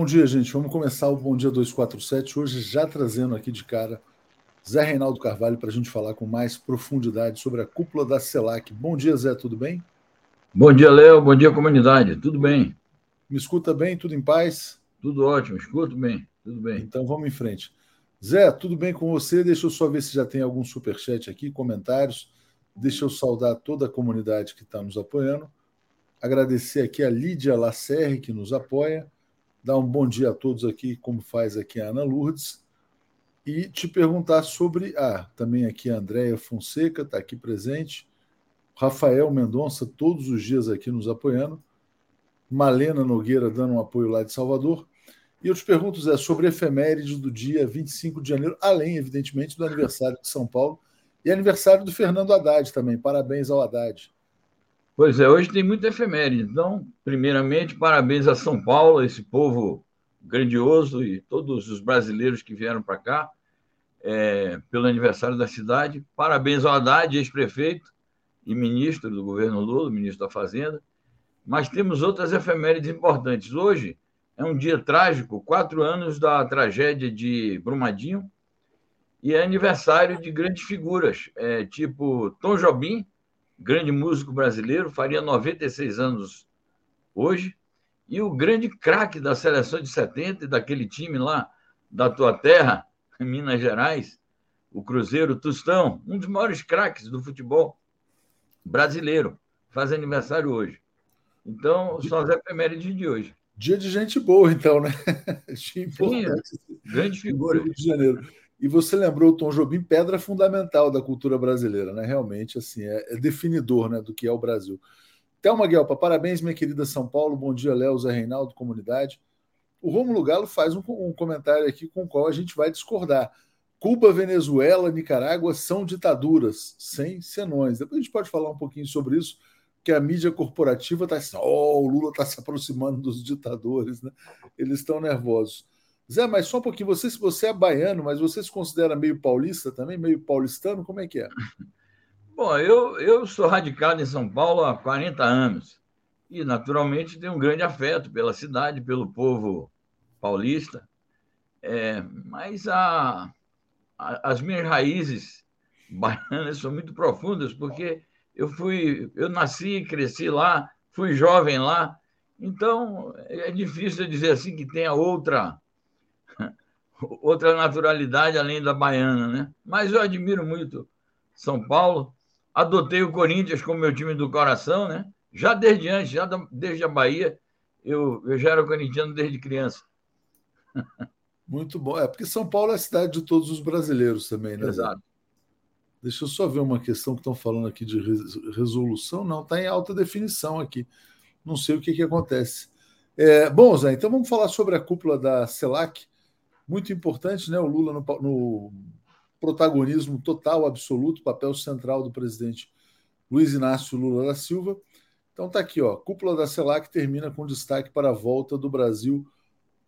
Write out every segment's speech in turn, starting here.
Bom dia, gente. Vamos começar o Bom Dia 247, hoje já trazendo aqui de cara Zé Reinaldo Carvalho para a gente falar com mais profundidade sobre a cúpula da CELAC. Bom dia, Zé, tudo bem? Bom dia, Léo. Bom dia, comunidade. Tudo bem? Me escuta bem? Tudo em paz? Tudo ótimo, escuto bem. Tudo bem. Então vamos em frente. Zé, tudo bem com você? Deixa eu só ver se já tem algum superchat aqui, comentários. Deixa eu saudar toda a comunidade que está nos apoiando. Agradecer aqui a Lídia Lacerre, que nos apoia. Dar um bom dia a todos aqui, como faz aqui a Ana Lourdes. E te perguntar sobre. Ah, também aqui a Andréia Fonseca está aqui presente. Rafael Mendonça, todos os dias aqui nos apoiando. Malena Nogueira dando um apoio lá de Salvador. E eu te pergunto, Zé, sobre efemérides do dia 25 de janeiro, além, evidentemente, do aniversário de São Paulo e aniversário do Fernando Haddad também. Parabéns ao Haddad. Pois é, hoje tem muita efeméride. Então, primeiramente, parabéns a São Paulo, esse povo grandioso e todos os brasileiros que vieram para cá é, pelo aniversário da cidade. Parabéns ao Haddad, ex-prefeito e ministro do governo Lula, ministro da Fazenda. Mas temos outras efemérides importantes. Hoje, é um dia trágico, quatro anos da tragédia de Brumadinho, e é aniversário de grandes figuras, é, tipo Tom Jobim, grande músico brasileiro, faria 96 anos hoje, e o grande craque da seleção de 70 e daquele time lá da tua terra, Minas Gerais, o Cruzeiro Tustão, um dos maiores craques do futebol brasileiro, faz aniversário hoje. Então, são as efemérides de hoje. Dia de gente boa, então, né? Sim, grande figura. Rio de Janeiro. E você lembrou o Tom Jobim, pedra fundamental da cultura brasileira, né? Realmente, assim, é, é definidor né, do que é o Brasil. Thelma Guelpa, parabéns, minha querida São Paulo. Bom dia, Léo, Zé Reinaldo, comunidade. O Rômulo Galo faz um, um comentário aqui com o qual a gente vai discordar. Cuba, Venezuela, Nicarágua são ditaduras, sem senões. Depois a gente pode falar um pouquinho sobre isso que a mídia corporativa está assim, oh, o Lula está se aproximando dos ditadores, né? Eles estão nervosos. Zé, mas só um pouquinho, você, você é baiano, mas você se considera meio paulista também, meio paulistano, como é que é? Bom, eu, eu sou radicado em São Paulo há 40 anos e, naturalmente, tenho um grande afeto pela cidade, pelo povo paulista, é, mas a, a, as minhas raízes baianas são muito profundas, porque eu fui, eu nasci e cresci lá, fui jovem lá, então é difícil dizer assim que tenha outra outra naturalidade além da baiana, né? Mas eu admiro muito São Paulo, adotei o Corinthians como meu time do coração, né? Já desde antes, já desde a Bahia, eu, eu já era corintiano desde criança. Muito bom. É porque São Paulo é a cidade de todos os brasileiros também, né? Exato. Deixa eu só ver uma questão que estão falando aqui de resolução. Não, está em alta definição aqui. Não sei o que, que acontece. É, bom, Zé, então vamos falar sobre a cúpula da CELAC. Muito importante, né? O Lula no, no protagonismo total, absoluto, papel central do presidente Luiz Inácio Lula da Silva. Então tá aqui, ó. Cúpula da CELAC termina com destaque para a volta do Brasil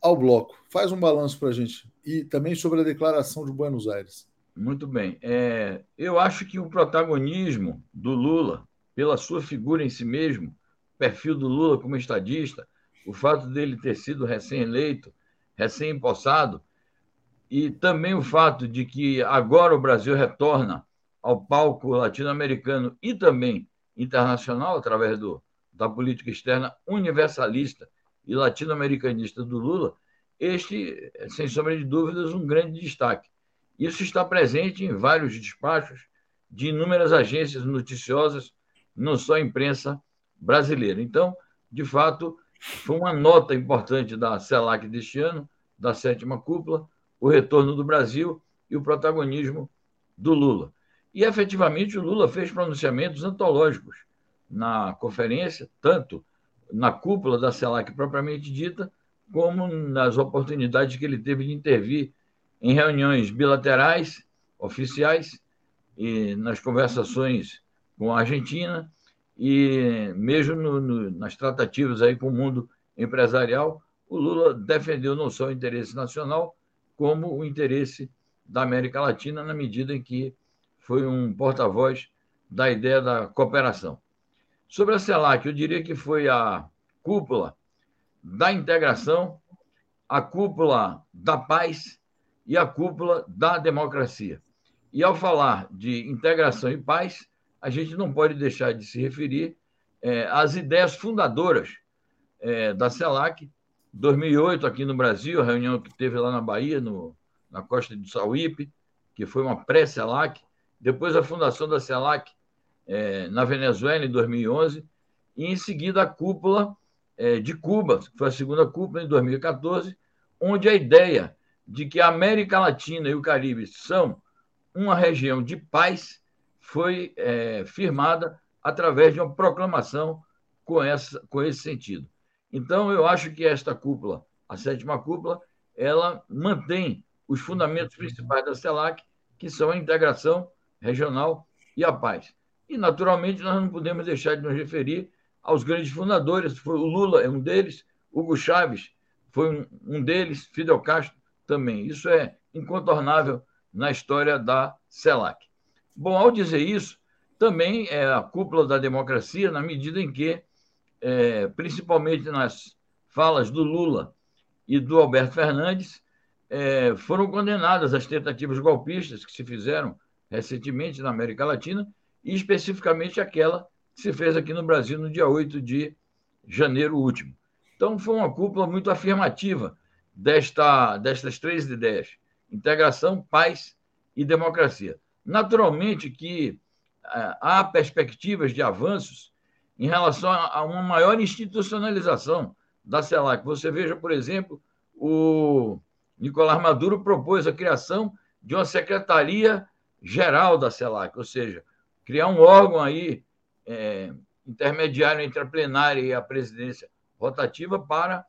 ao bloco. Faz um balanço para a gente. E também sobre a declaração de Buenos Aires. Muito bem. É, eu acho que o protagonismo do Lula, pela sua figura em si mesmo, perfil do Lula como estadista, o fato dele ter sido recém-eleito, recém-empossado, e também o fato de que agora o Brasil retorna ao palco latino-americano e também internacional, através do, da política externa universalista e latino-americanista do Lula, este, sem sombra de dúvidas, um grande destaque. Isso está presente em vários despachos de inúmeras agências noticiosas, não só a imprensa brasileira. Então, de fato, foi uma nota importante da CELAC deste ano, da sétima cúpula, o retorno do Brasil e o protagonismo do Lula. E, efetivamente, o Lula fez pronunciamentos antológicos na conferência, tanto na cúpula da CELAC propriamente dita, como nas oportunidades que ele teve de intervir em reuniões bilaterais, oficiais, e nas conversações com a Argentina, e mesmo no, no, nas tratativas aí com o mundo empresarial, o Lula defendeu não só o interesse nacional, como o interesse da América Latina, na medida em que foi um porta-voz da ideia da cooperação. Sobre a CELAC, eu diria que foi a cúpula da integração a cúpula da paz e a cúpula da democracia. E ao falar de integração e paz, a gente não pode deixar de se referir é, às ideias fundadoras é, da CELAC, 2008 aqui no Brasil, a reunião que teve lá na Bahia, no, na costa de Sauípe, que foi uma pré-CELAC, depois a fundação da CELAC é, na Venezuela, em 2011, e em seguida a cúpula é, de Cuba, que foi a segunda cúpula em 2014, onde a ideia de que a América Latina e o Caribe são uma região de paz foi é, firmada através de uma proclamação com, essa, com esse sentido. Então, eu acho que esta cúpula, a sétima cúpula, ela mantém os fundamentos principais da CELAC, que são a integração regional e a paz. E, naturalmente, nós não podemos deixar de nos referir aos grandes fundadores. O Lula é um deles, Hugo Chávez foi um deles, Fidel Castro também. Isso é incontornável na história da CELAC. Bom, ao dizer isso, também é a cúpula da democracia, na medida em que, é, principalmente nas falas do Lula e do Alberto Fernandes, é, foram condenadas as tentativas golpistas que se fizeram recentemente na América Latina, e especificamente aquela que se fez aqui no Brasil no dia 8 de janeiro último. Então, foi uma cúpula muito afirmativa desta, destas três ideias: integração, paz e democracia. Naturalmente que é, há perspectivas de avanços em relação a uma maior institucionalização da CELAC. Você veja, por exemplo, o Nicolás Maduro propôs a criação de uma secretaria geral da CELAC, ou seja, criar um órgão aí é, intermediário entre a plenária e a presidência rotativa para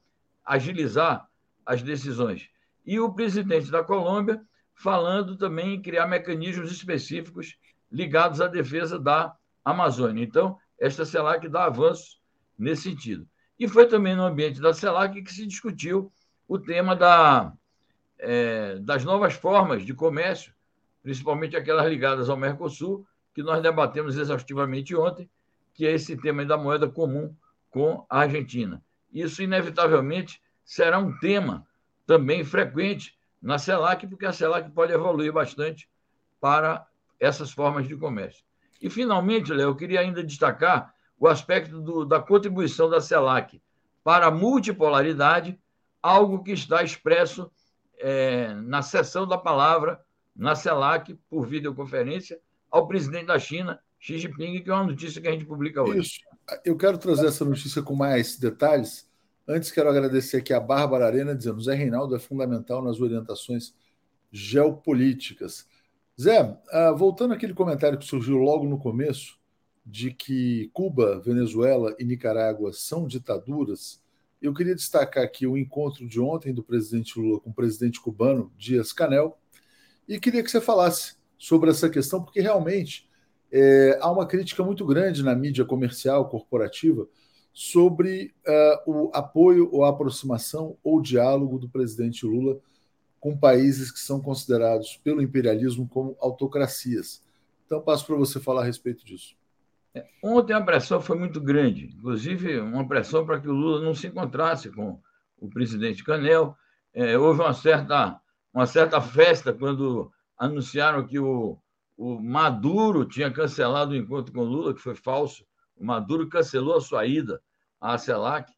agilizar as decisões. E o presidente da Colômbia falando também em criar mecanismos específicos ligados à defesa da Amazônia. Então, esta CELAC dá avanços nesse sentido. E foi também no ambiente da CELAC que se discutiu o tema da, é, das novas formas de comércio, principalmente aquelas ligadas ao Mercosul, que nós debatemos exaustivamente ontem, que é esse tema da moeda comum com a Argentina. Isso, inevitavelmente, será um tema também frequente na CELAC, porque a CELAC pode evoluir bastante para essas formas de comércio. E, finalmente, Léo, eu queria ainda destacar o aspecto do, da contribuição da CELAC para a multipolaridade, algo que está expresso é, na sessão da palavra na CELAC, por videoconferência, ao presidente da China, Xi Jinping, que é uma notícia que a gente publica hoje. Isso. Eu quero trazer essa notícia com mais detalhes. Antes, quero agradecer aqui a Bárbara Arena, dizendo: Zé Reinaldo é fundamental nas orientações geopolíticas. Zé, uh, voltando àquele comentário que surgiu logo no começo, de que Cuba, Venezuela e Nicarágua são ditaduras, eu queria destacar aqui o encontro de ontem do presidente Lula com o presidente cubano, Dias Canel, e queria que você falasse sobre essa questão, porque realmente é, há uma crítica muito grande na mídia comercial, corporativa, sobre uh, o apoio ou aproximação ou diálogo do presidente Lula com países que são considerados pelo imperialismo como autocracias. Então, passo para você falar a respeito disso. É, ontem a pressão foi muito grande, inclusive uma pressão para que o Lula não se encontrasse com o presidente Canel. É, houve uma certa, uma certa festa quando anunciaram que o, o Maduro tinha cancelado o encontro com o Lula, que foi falso. O Maduro cancelou a sua ida à CELAC.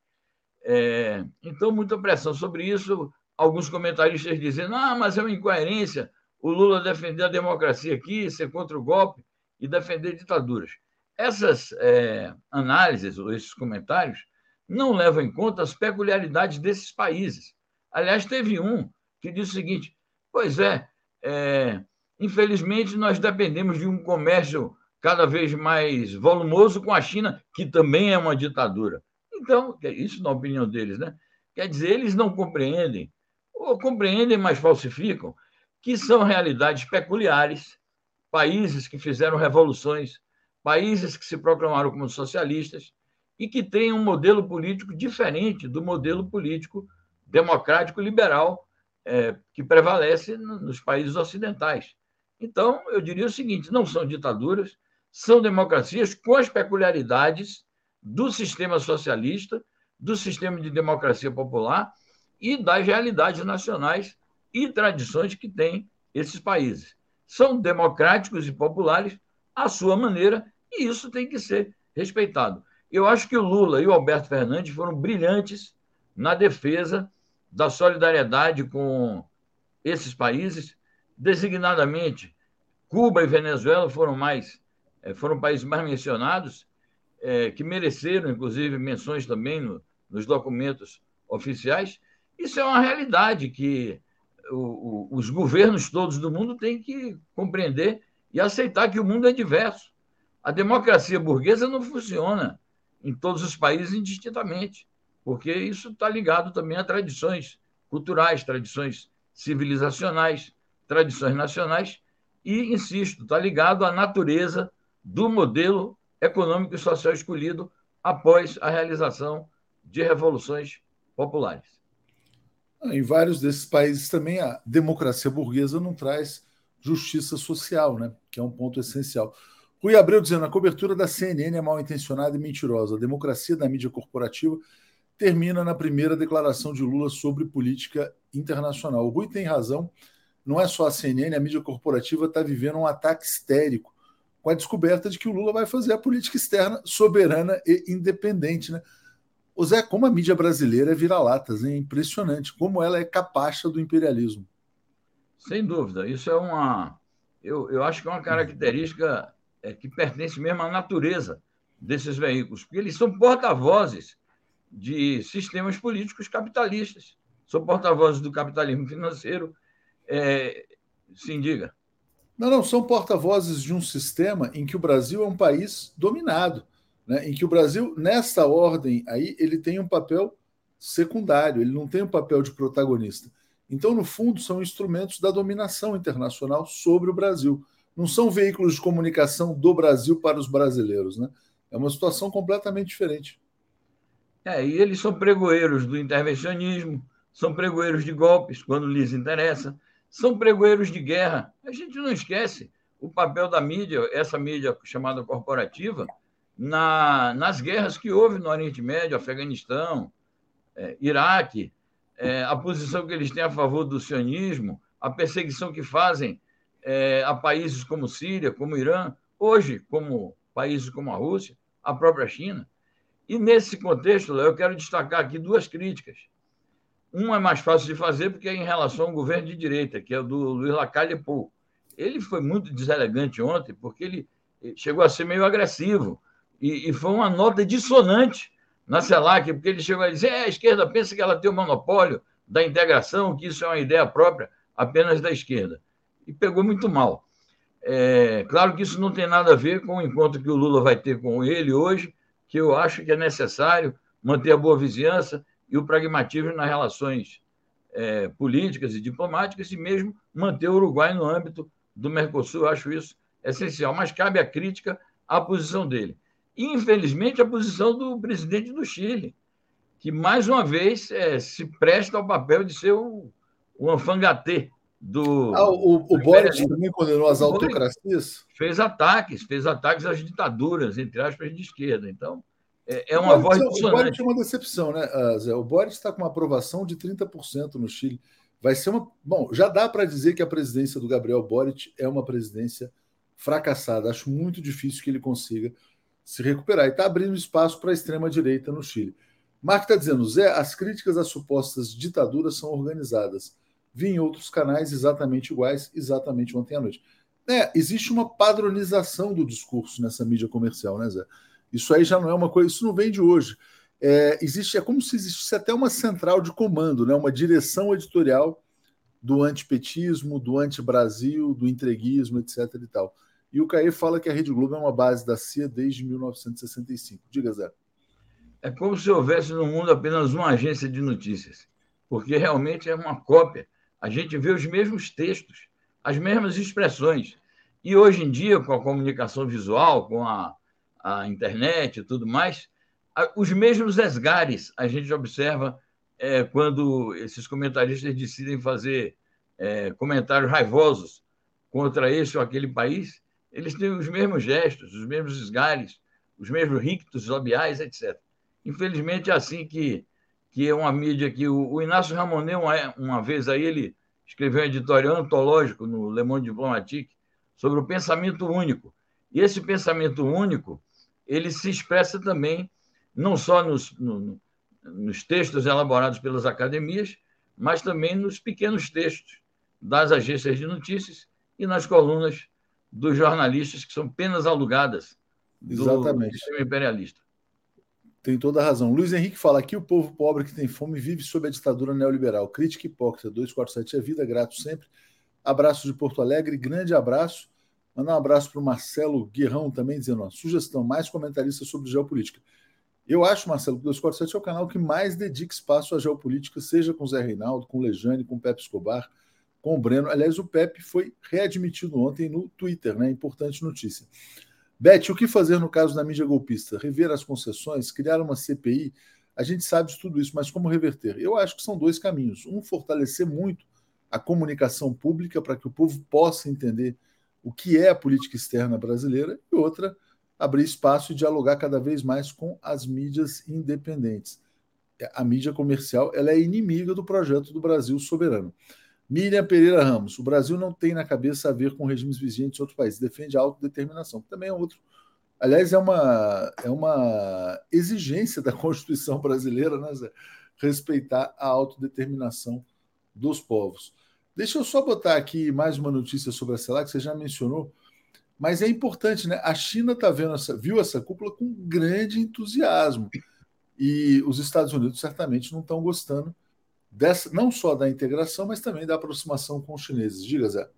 É, então, muita pressão sobre isso. Alguns comentaristas dizendo: ah, mas é uma incoerência o Lula defender a democracia aqui, ser contra o golpe e defender ditaduras. Essas é, análises, ou esses comentários, não levam em conta as peculiaridades desses países. Aliás, teve um que disse o seguinte: pois é, é infelizmente nós dependemos de um comércio cada vez mais volumoso com a China, que também é uma ditadura. Então, isso na opinião deles, né? Quer dizer, eles não compreendem, ou compreendem, mas falsificam, que são realidades peculiares, países que fizeram revoluções, países que se proclamaram como socialistas e que têm um modelo político diferente do modelo político democrático liberal é, que prevalece nos países ocidentais. Então, eu diria o seguinte: não são ditaduras, são democracias com as peculiaridades do sistema socialista, do sistema de democracia popular e das realidades nacionais e tradições que têm esses países. São democráticos e populares à sua maneira, e isso tem que ser respeitado. Eu acho que o Lula e o Alberto Fernandes foram brilhantes na defesa da solidariedade com esses países, designadamente Cuba e Venezuela foram mais eh, foram países mais mencionados é, que mereceram inclusive menções também no, nos documentos oficiais. Isso é uma realidade que o, o, os governos todos do mundo têm que compreender e aceitar que o mundo é diverso. A democracia burguesa não funciona em todos os países indistintamente, porque isso está ligado também a tradições culturais, tradições civilizacionais, tradições nacionais e, insisto, está ligado à natureza do modelo econômico e social escolhido após a realização de revoluções populares. Em vários desses países também a democracia burguesa não traz justiça social, né? que é um ponto essencial. Rui Abreu dizendo: a cobertura da CNN é mal intencionada e mentirosa. A democracia da mídia corporativa termina na primeira declaração de Lula sobre política internacional. O Rui tem razão. Não é só a CNN, a mídia corporativa está vivendo um ataque histérico com a descoberta de que o Lula vai fazer a política externa soberana e independente. Né? O Zé, como a mídia brasileira é vira-latas, é impressionante como ela é capacha do imperialismo. Sem dúvida, isso é uma. Eu, eu acho que é uma característica é, que pertence mesmo à natureza desses veículos, porque eles são porta-vozes de sistemas políticos capitalistas, são porta-vozes do capitalismo financeiro. É, sim, diga. Não, não, são porta-vozes de um sistema em que o Brasil é um país dominado, né? em que o Brasil, nessa ordem aí, ele tem um papel secundário, ele não tem um papel de protagonista. Então, no fundo, são instrumentos da dominação internacional sobre o Brasil não são veículos de comunicação do Brasil para os brasileiros. Né? É uma situação completamente diferente. É, e eles são pregoeiros do intervencionismo, são pregoeiros de golpes, quando lhes interessa, são pregoeiros de guerra. A gente não esquece o papel da mídia, essa mídia chamada corporativa, na, nas guerras que houve no Oriente Médio, Afeganistão, é, Iraque, é, a posição que eles têm a favor do sionismo, a perseguição que fazem é, a países como Síria, como Irã, hoje, como países como a Rússia, a própria China. E nesse contexto, eu quero destacar aqui duas críticas. Uma é mais fácil de fazer porque é em relação ao governo de direita, que é o do Luiz Lacalle Pou. Ele foi muito deselegante ontem, porque ele chegou a ser meio agressivo. E, e foi uma nota dissonante na CELAC, porque ele chegou a dizer: é, a esquerda pensa que ela tem o monopólio da integração, que isso é uma ideia própria apenas da esquerda e pegou muito mal. É, claro que isso não tem nada a ver com o encontro que o Lula vai ter com ele hoje, que eu acho que é necessário manter a boa vizinhança e o pragmatismo nas relações é, políticas e diplomáticas e mesmo manter o Uruguai no âmbito do Mercosul. Eu acho isso essencial. Mas cabe a crítica à posição dele. Infelizmente, a posição do presidente do Chile, que, mais uma vez, é, se presta ao papel de ser o, o anfangatê do. Ah, o, o Boris também condenou as autocracias? Fez ataques, fez ataques às ditaduras, entre aspas, de esquerda. Então, é, é uma voz O Boris é uma decepção, né, ah, Zé? O Boris está com uma aprovação de 30% no Chile. Vai ser uma. Bom, já dá para dizer que a presidência do Gabriel Boric é uma presidência fracassada. Acho muito difícil que ele consiga se recuperar. E está abrindo espaço para a extrema-direita no Chile. Mark está dizendo, Zé, as críticas às supostas ditaduras são organizadas vi em outros canais exatamente iguais, exatamente ontem à noite. É, existe uma padronização do discurso nessa mídia comercial, né, Zé? Isso aí já não é uma coisa, isso não vem de hoje. É, existe, é como se existisse até uma central de comando, né, uma direção editorial do antipetismo, do anti-Brasil, do entreguismo, etc. e tal. E o Caê fala que a Rede Globo é uma base da CIA desde 1965. Diga, Zé. É como se houvesse no mundo apenas uma agência de notícias, porque realmente é uma cópia a gente vê os mesmos textos, as mesmas expressões. E hoje em dia, com a comunicação visual, com a, a internet e tudo mais, os mesmos esgares a gente observa é, quando esses comentaristas decidem fazer é, comentários raivosos contra esse ou aquele país, eles têm os mesmos gestos, os mesmos esgares, os mesmos rictos labiais, etc. Infelizmente, é assim que, que é uma mídia que o, o Inácio Ramonet, uma, uma vez aí, ele escreveu um editorial antológico no Le Monde Diplomatique sobre o pensamento único. E esse pensamento único, ele se expressa também não só nos, no, nos textos elaborados pelas academias, mas também nos pequenos textos das agências de notícias e nas colunas dos jornalistas que são penas alugadas do Exatamente. sistema imperialista. Tem toda a razão. Luiz Henrique fala aqui: o povo pobre que tem fome vive sob a ditadura neoliberal. Crítica hipócrita. 247 é vida, grato sempre. Abraço de Porto Alegre, grande abraço. Mandar um abraço para o Marcelo Guerrão também, dizendo: ó, sugestão, mais comentarista sobre geopolítica. Eu acho, Marcelo, que o 247 é o canal que mais dedica espaço à geopolítica, seja com o Zé Reinaldo, com o Lejane, com o Pepe Escobar, com o Breno. Aliás, o Pepe foi readmitido ontem no Twitter, né? Importante notícia. Beth, o que fazer no caso da mídia golpista? Rever as concessões, criar uma CPI? A gente sabe de tudo isso, mas como reverter? Eu acho que são dois caminhos. Um, fortalecer muito a comunicação pública para que o povo possa entender o que é a política externa brasileira, e outra, abrir espaço e dialogar cada vez mais com as mídias independentes. A mídia comercial ela é inimiga do projeto do Brasil soberano. Miriam Pereira Ramos, o Brasil não tem na cabeça a ver com regimes vigentes de outros países, defende a autodeterminação, que também é outro. Aliás, é uma, é uma exigência da Constituição brasileira, né, Zé? respeitar a autodeterminação dos povos. Deixa eu só botar aqui mais uma notícia sobre a CELAC, que você já mencionou. Mas é importante, né? A China está vendo essa, viu essa cúpula com grande entusiasmo. E os Estados Unidos certamente não estão gostando dessa, não só da integração, mas também da aproximação com os chineses. Diga, Zé.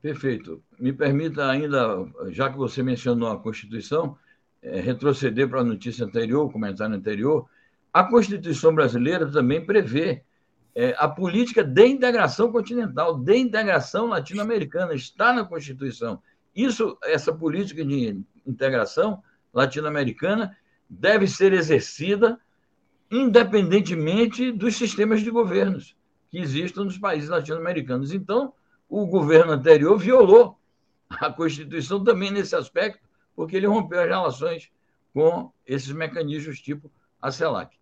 Perfeito. Me permita ainda, já que você mencionou a Constituição, é, retroceder para a notícia anterior, o comentário anterior. A Constituição brasileira também prevê é, a política de integração continental, de integração latino-americana, está na Constituição. Isso, essa política de integração latino-americana deve ser exercida independentemente dos sistemas de governos que existam nos países latino-americanos. Então, o governo anterior violou a Constituição também nesse aspecto, porque ele rompeu as relações com esses mecanismos tipo a CELAC.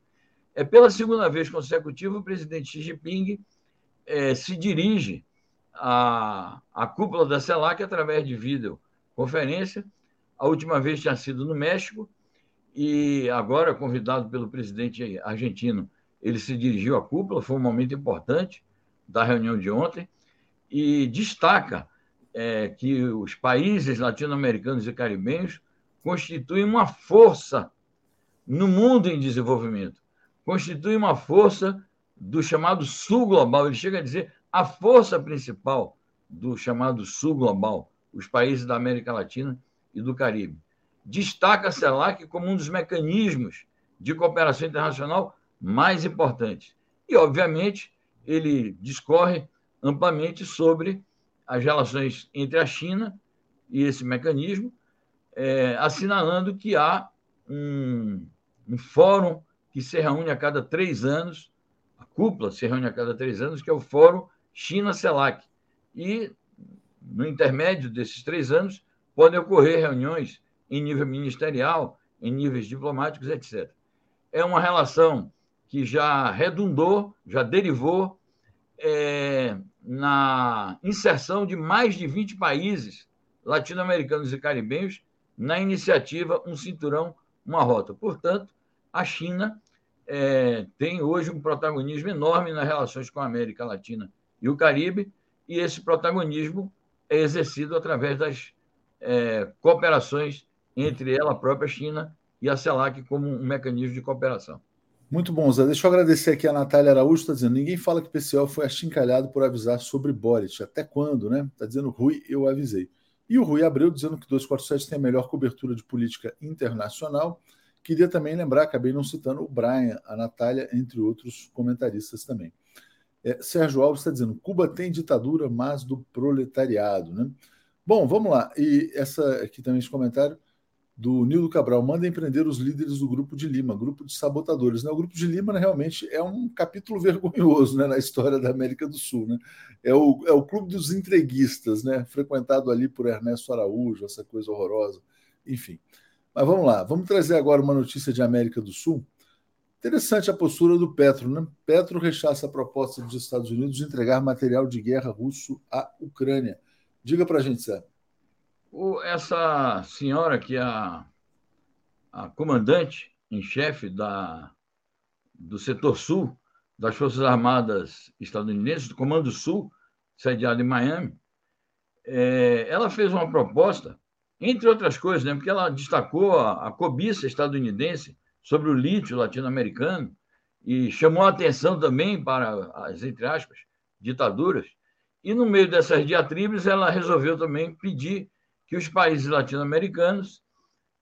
É pela segunda vez consecutiva o presidente Xi Jinping é, se dirige a, a cúpula da CELAC através de videoconferência. A última vez tinha sido no México, e agora, convidado pelo presidente argentino, ele se dirigiu à cúpula, foi um momento importante da reunião de ontem, e destaca é, que os países latino-americanos e caribenhos constituem uma força no mundo em desenvolvimento, constituem uma força do chamado Sul Global. Ele chega a dizer a força principal do chamado Sul Global, os países da América Latina e do Caribe. Destaca a CELAC como um dos mecanismos de cooperação internacional mais importantes. E, obviamente, ele discorre amplamente sobre as relações entre a China e esse mecanismo, é, assinalando que há um, um fórum que se reúne a cada três anos, a cúpula se reúne a cada três anos, que é o Fórum China-CELAC. E, no intermédio desses três anos, podem ocorrer reuniões em nível ministerial, em níveis diplomáticos, etc. É uma relação que já redundou, já derivou é, na inserção de mais de 20 países latino-americanos e caribenhos na iniciativa Um Cinturão, Uma Rota. Portanto, a China é, tem hoje um protagonismo enorme nas relações com a América Latina e o Caribe, e esse protagonismo é exercido através das é, cooperações entre ela, própria China, e a CELAC como um mecanismo de cooperação. Muito bom, Zé. Deixa eu agradecer aqui a Natália Araújo, está dizendo: ninguém fala que o PCO foi achincalhado por avisar sobre Boric. Até quando, né? Está dizendo Rui, eu avisei. E o Rui Abreu dizendo que 247 tem a melhor cobertura de política internacional. Queria também lembrar, acabei não citando o Brian, a Natália, entre outros comentaristas também. É, Sérgio Alves está dizendo: Cuba tem ditadura, mas do proletariado. Né? Bom, vamos lá. E essa aqui também esse comentário do Nildo Cabral. Manda empreender os líderes do Grupo de Lima, grupo de sabotadores. Né? O Grupo de Lima né, realmente é um capítulo vergonhoso né, na história da América do Sul. Né? É, o, é o clube dos entreguistas, né? frequentado ali por Ernesto Araújo, essa coisa horrorosa. Enfim. Mas vamos lá, vamos trazer agora uma notícia de América do Sul Interessante a postura do Petro, né? Petro rechaça a proposta dos Estados Unidos de entregar material de guerra russo à Ucrânia. Diga para a gente, Sérgio. Essa senhora que é a, a comandante em chefe da, do setor sul das Forças Armadas estadunidenses, do Comando Sul, sediado em Miami, é, ela fez uma proposta, entre outras coisas, né, porque ela destacou a, a cobiça estadunidense sobre o lítio latino-americano e chamou a atenção também para as, entre aspas, ditaduras. E no meio dessas diatribes, ela resolveu também pedir que os países latino-americanos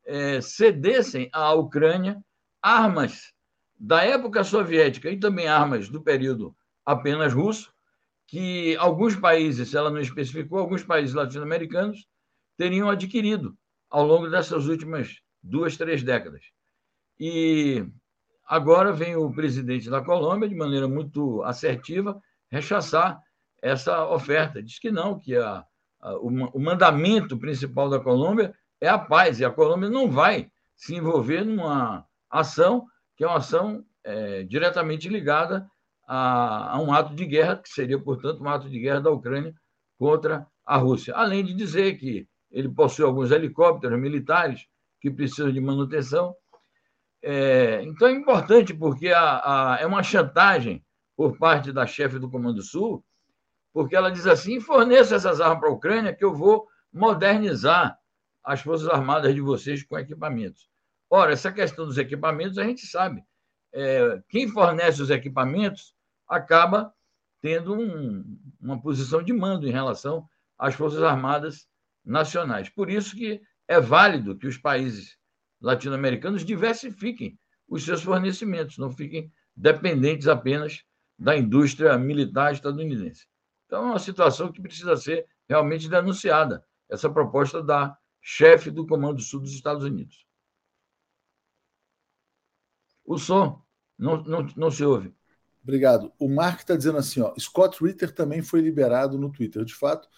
é, cedessem à Ucrânia armas da época soviética e também armas do período apenas russo, que alguns países, ela não especificou, alguns países latino-americanos teriam adquirido ao longo dessas últimas duas, três décadas. E agora vem o presidente da Colômbia, de maneira muito assertiva, rechaçar essa oferta. Diz que não, que a, o, o mandamento principal da Colômbia é a paz, e a Colômbia não vai se envolver numa ação que é uma ação é, diretamente ligada a, a, um ato de guerra, que seria, portanto, um ato de guerra da Ucrânia contra a Rússia. Além de dizer que ele possui alguns helicópteros militares que precisam de manutenção é, então é importante porque a, a, é uma chantagem por parte da chefe do Comando Sul, porque ela diz assim: forneça essas armas para a Ucrânia que eu vou modernizar as Forças Armadas de vocês com equipamentos. Ora, essa questão dos equipamentos a gente sabe. É, quem fornece os equipamentos acaba tendo um, uma posição de mando em relação às Forças Armadas nacionais. Por isso que é válido que os países latino-americanos diversifiquem os seus fornecimentos, não fiquem dependentes apenas da indústria militar estadunidense. Então, é uma situação que precisa ser realmente denunciada, essa proposta da chefe do Comando Sul dos Estados Unidos. O som não, não, não se ouve. Obrigado. O Mark está dizendo assim: ó, Scott Ritter também foi liberado no Twitter. De fato,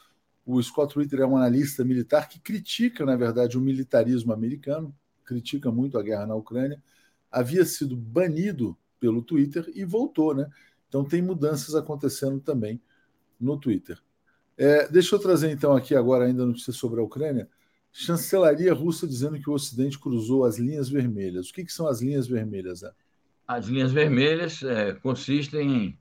o Scott Ritter é um analista militar que critica, na verdade, o militarismo americano, critica muito a guerra na Ucrânia, havia sido banido pelo Twitter e voltou, né? Então tem mudanças acontecendo também no Twitter. É, deixa eu trazer então aqui agora ainda notícia sobre a Ucrânia. Chancelaria russa dizendo que o Ocidente cruzou as linhas vermelhas. O que, que são as linhas vermelhas? Né? As linhas vermelhas é, consistem em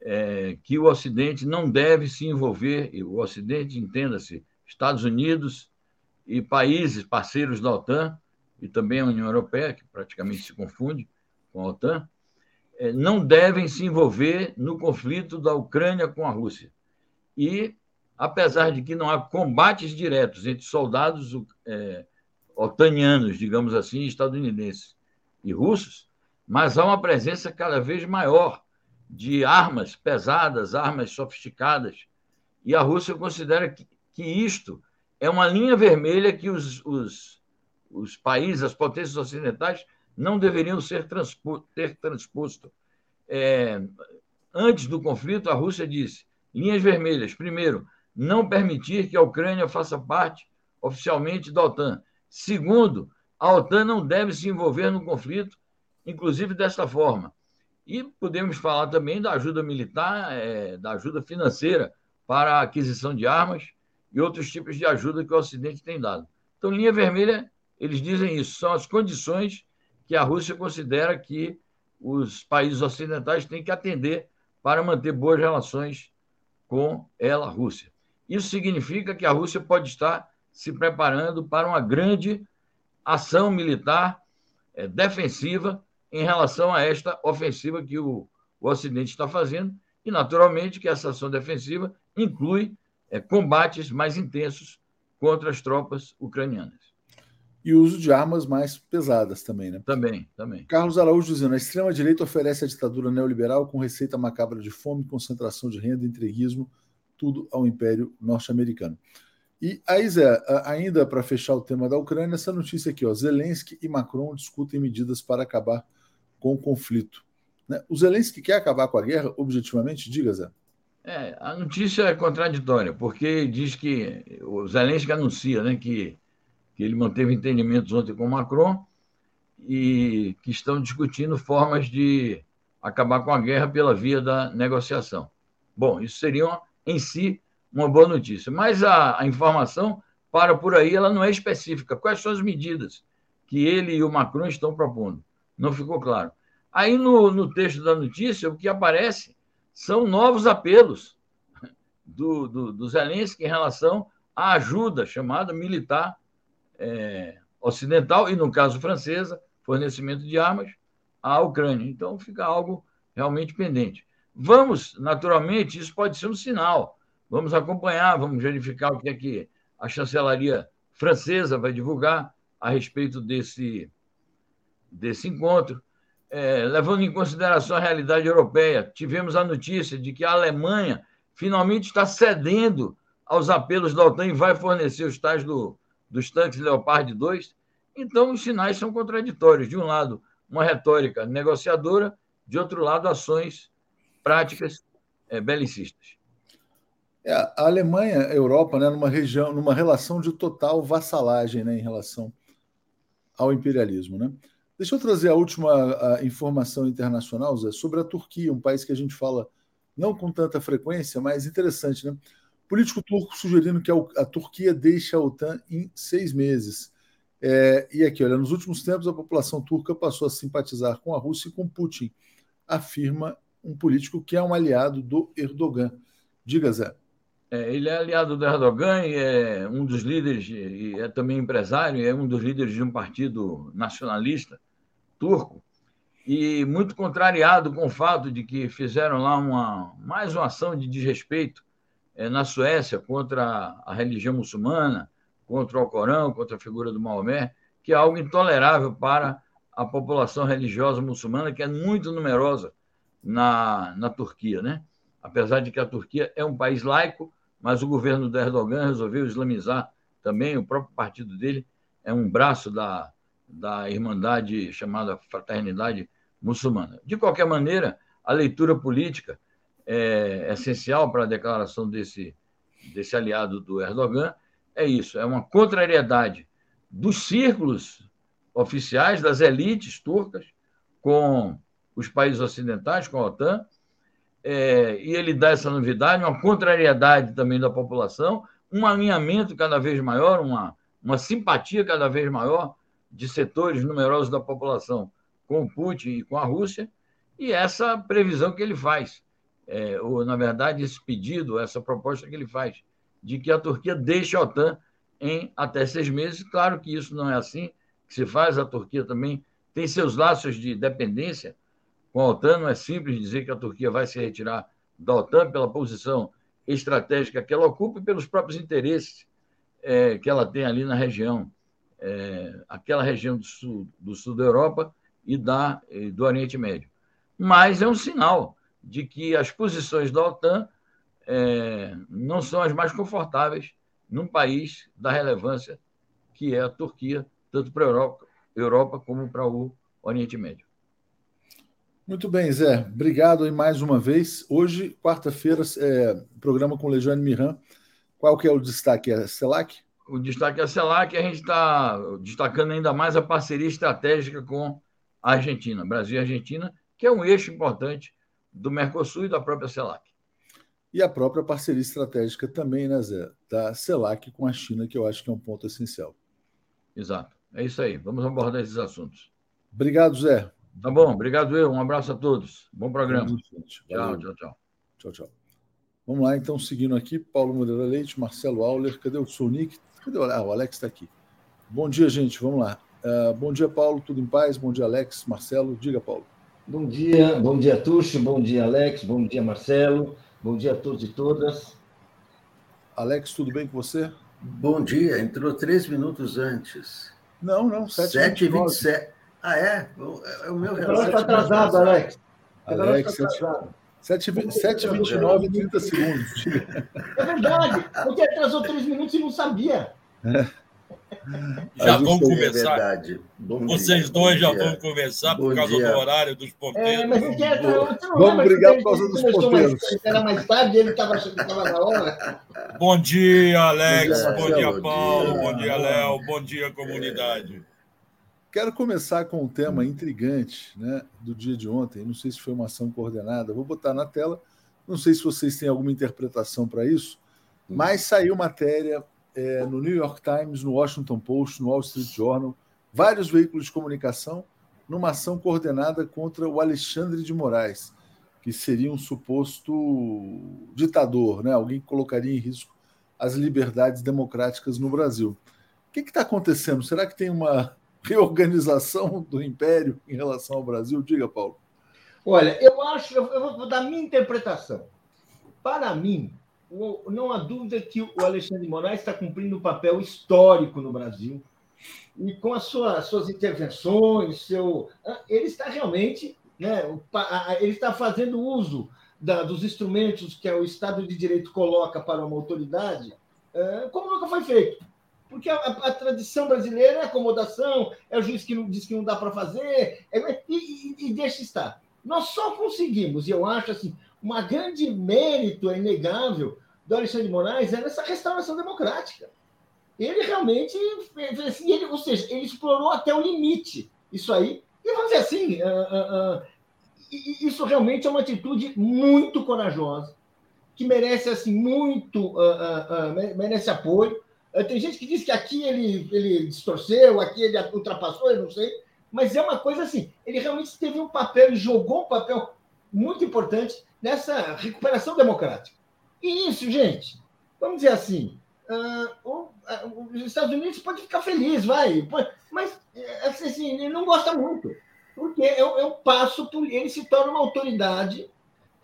é, que o Ocidente não deve se envolver, e o Ocidente, entenda-se, Estados Unidos e países parceiros da OTAN, e também a União Europeia, que praticamente se confunde com a OTAN, não devem se envolver no conflito da Ucrânia com a Rússia. E, apesar de que não há combates diretos entre soldados é, otanianos, digamos assim, estadunidenses e russos, mas há uma presença cada vez maior de armas pesadas, armas sofisticadas, e a Rússia considera que, que isto é uma linha vermelha que os, os os países, as potências ocidentais, não deveriam ser transpo, ter transposto. É, antes do conflito, a Rússia disse: linhas vermelhas. Primeiro, não permitir que a Ucrânia faça parte oficialmente da OTAN. Segundo, a OTAN não deve se envolver no conflito, inclusive desta forma. E podemos falar também da ajuda militar, é, da ajuda financeira para a aquisição de armas e outros tipos de ajuda que o Ocidente tem dado. Então, linha vermelha eles dizem isso, são as condições que a Rússia considera que os países ocidentais têm que atender para manter boas relações com ela, Rússia. Isso significa que a Rússia pode estar se preparando para uma grande ação militar é, defensiva em relação a esta ofensiva que o, o Ocidente está fazendo, e, naturalmente, que essa ação defensiva inclui é, combates mais intensos contra as tropas ucranianas e o uso de armas mais pesadas também, né? Também, também. Carlos Araújo dizendo: a extrema-direita oferece a ditadura neoliberal com receita macabra de fome, concentração de renda, entreguismo, tudo ao Império Norte-Americano. E aí, Zé, ainda para fechar o tema da Ucrânia, essa notícia aqui: ó, Zelensky e Macron discutem medidas para acabar com o conflito. Né? O Zelensky quer acabar com a guerra, objetivamente? Diga, Zé. É, a notícia é contraditória, porque diz que o Zelensky anuncia né, que que ele manteve entendimentos ontem com Macron, e que estão discutindo formas de acabar com a guerra pela via da negociação. Bom, isso seria em si uma boa notícia, mas a, a informação para por aí, ela não é específica. Quais são as medidas que ele e o Macron estão propondo? Não ficou claro. Aí no, no texto da notícia, o que aparece são novos apelos do, do, do Zelensky em relação à ajuda chamada militar é, ocidental, e no caso francesa, fornecimento de armas à Ucrânia. Então fica algo realmente pendente. Vamos, naturalmente, isso pode ser um sinal. Vamos acompanhar, vamos verificar o que é que a chancelaria francesa vai divulgar a respeito desse, desse encontro. É, levando em consideração a realidade europeia, tivemos a notícia de que a Alemanha finalmente está cedendo aos apelos da OTAN e vai fornecer os tais do, dos tanques Leopard 2. Então, os sinais são contraditórios. De um lado, uma retórica negociadora, de outro lado, ações práticas é, belicistas. É, a Alemanha, a Europa, né, numa região, numa relação de total vassalagem né, em relação ao imperialismo. Né? Deixa eu trazer a última a informação internacional, Zé, sobre a Turquia, um país que a gente fala não com tanta frequência, mas interessante, né? Político turco sugerindo que a, Turquia deixe a OTAN em seis meses. É, e aqui, olha, nos últimos tempos a população turca passou a simpatizar com a Rússia e com Putin, afirma um político que é um aliado do Erdogan. Diga, Zé. É, ele é aliado do Erdogan e é um dos líderes, e é também empresário, é um dos líderes de um partido nacionalista turco, e muito contrariado com o fato de que fizeram lá uma, mais uma ação de desrespeito é, na Suécia contra a religião muçulmana, contra o Corão, contra a figura do Maomé, que é algo intolerável para a população religiosa muçulmana, que é muito numerosa na, na Turquia. Né? Apesar de que a Turquia é um país laico, mas o governo do Erdogan resolveu islamizar também, o próprio partido dele é um braço da, da Irmandade chamada Fraternidade Muçulmana. De qualquer maneira, a leitura política é essencial para a declaração desse, desse aliado do Erdogan, é isso, é uma contrariedade dos círculos oficiais, das elites turcas, com os países ocidentais, com a OTAN, é, e ele dá essa novidade, uma contrariedade também da população, um alinhamento cada vez maior, uma, uma simpatia cada vez maior de setores numerosos da população com Putin e com a Rússia, e essa previsão que ele faz, é, ou, na verdade, esse pedido, essa proposta que ele faz, de que a Turquia deixe a OTAN em até seis meses. Claro que isso não é assim que se faz, a Turquia também tem seus laços de dependência com a OTAN. Não é simples dizer que a Turquia vai se retirar da OTAN pela posição estratégica que ela ocupa e pelos próprios interesses é, que ela tem ali na região, é, aquela região do sul, do sul da Europa e da, do Oriente Médio. Mas é um sinal de que as posições da OTAN é, não são as mais confortáveis num país da relevância que é a Turquia, tanto para a Europa, Europa como para o Oriente Médio. Muito bem, Zé. Obrigado aí mais uma vez. Hoje, quarta-feira, é, programa com Legiane Miran. Qual que é o destaque? É a CELAC? O destaque é a CELAC a gente está destacando ainda mais a parceria estratégica com a Argentina, Brasil e Argentina, que é um eixo importante do Mercosul e da própria CELAC. E a própria parceria estratégica também, né, Zé? Da CELAC com a China, que eu acho que é um ponto essencial. Exato. É isso aí. Vamos abordar esses assuntos. Obrigado, Zé. Tá bom, obrigado eu. Um abraço a todos. Bom programa. Tchau, tchau, tchau. Tchau, tchau. Vamos lá, então, seguindo aqui, Paulo Moreira Leite, Marcelo Auler, cadê o Sonic? Cadê o, ah, o Alex está aqui. Bom dia, gente, vamos lá. Uh, bom dia, Paulo, tudo em paz? Bom dia, Alex, Marcelo, diga, Paulo. Bom dia, bom dia, Tuxo, bom dia, Alex, bom dia, Marcelo, bom dia a todos e todas. Alex, tudo bem com você? Bom dia, entrou três minutos antes. Não, não, 7h27. Ah, é? É o meu relógio. está atrasado, Alex. Alex, 7h29 e 30 segundos. É verdade, porque atrasou três minutos e não sabia. É. Já vão começar. É Vocês dia, dois já dia. vão começar por causa dia. do horário dos ponteiros. É, mas quer, Vamos brigar por causa dos ponteiros. Era mais tarde, ele estava achando que estava na hora. Bom dia, Alex. Bom dia, bom dia Paulo. Bom dia, Léo. Bom dia, comunidade. Quero começar com um tema intrigante né, do dia de ontem. Não sei se foi uma ação coordenada, vou botar na tela. Não sei se vocês têm alguma interpretação para isso, mas saiu matéria é, no New York Times, no Washington Post, no Wall Street Journal, vários veículos de comunicação, numa ação coordenada contra o Alexandre de Moraes, que seria um suposto ditador, né? alguém que colocaria em risco as liberdades democráticas no Brasil. O que está acontecendo? Será que tem uma reorganização do império em relação ao Brasil? Diga, Paulo. Olha, eu acho, eu vou dar minha interpretação. Para mim, não há dúvida que o Alexandre de Moraes está cumprindo um papel histórico no Brasil e com as suas, suas intervenções, seu, ah, ele está realmente, né, ele está fazendo uso da, dos instrumentos que o Estado de Direito coloca para uma autoridade, é, como nunca foi feito. Porque a, a, a, tradição brasileira é acomodação, é o juiz que não, diz que não dá para fazer, é, e, e, e deixa estar. Nós só conseguimos, e eu acho assim, um grande mérito, é inegável, do Alexandre de Moraes é nessa restauração democrática. Ele realmente fez assim, ele, ou seja, ele explorou até o limite isso aí. E vamos dizer assim, uh, uh, uh, isso realmente é uma atitude muito corajosa, que merece assim muito merece apoio. tem gente que diz que aqui ele, ele distorceu, aqui ele ultrapassou, eu não sei, mas é uma coisa assim, ele realmente teve um papel, jogou um papel muito importante nessa recuperação democrática. E isso, gente, vamos dizer assim, uh, os Estados Unidos pode ficar feliz, vai, pode, mas assim, assim, ele não gosta muito, porque eu, eu passo por ele se torna uma autoridade,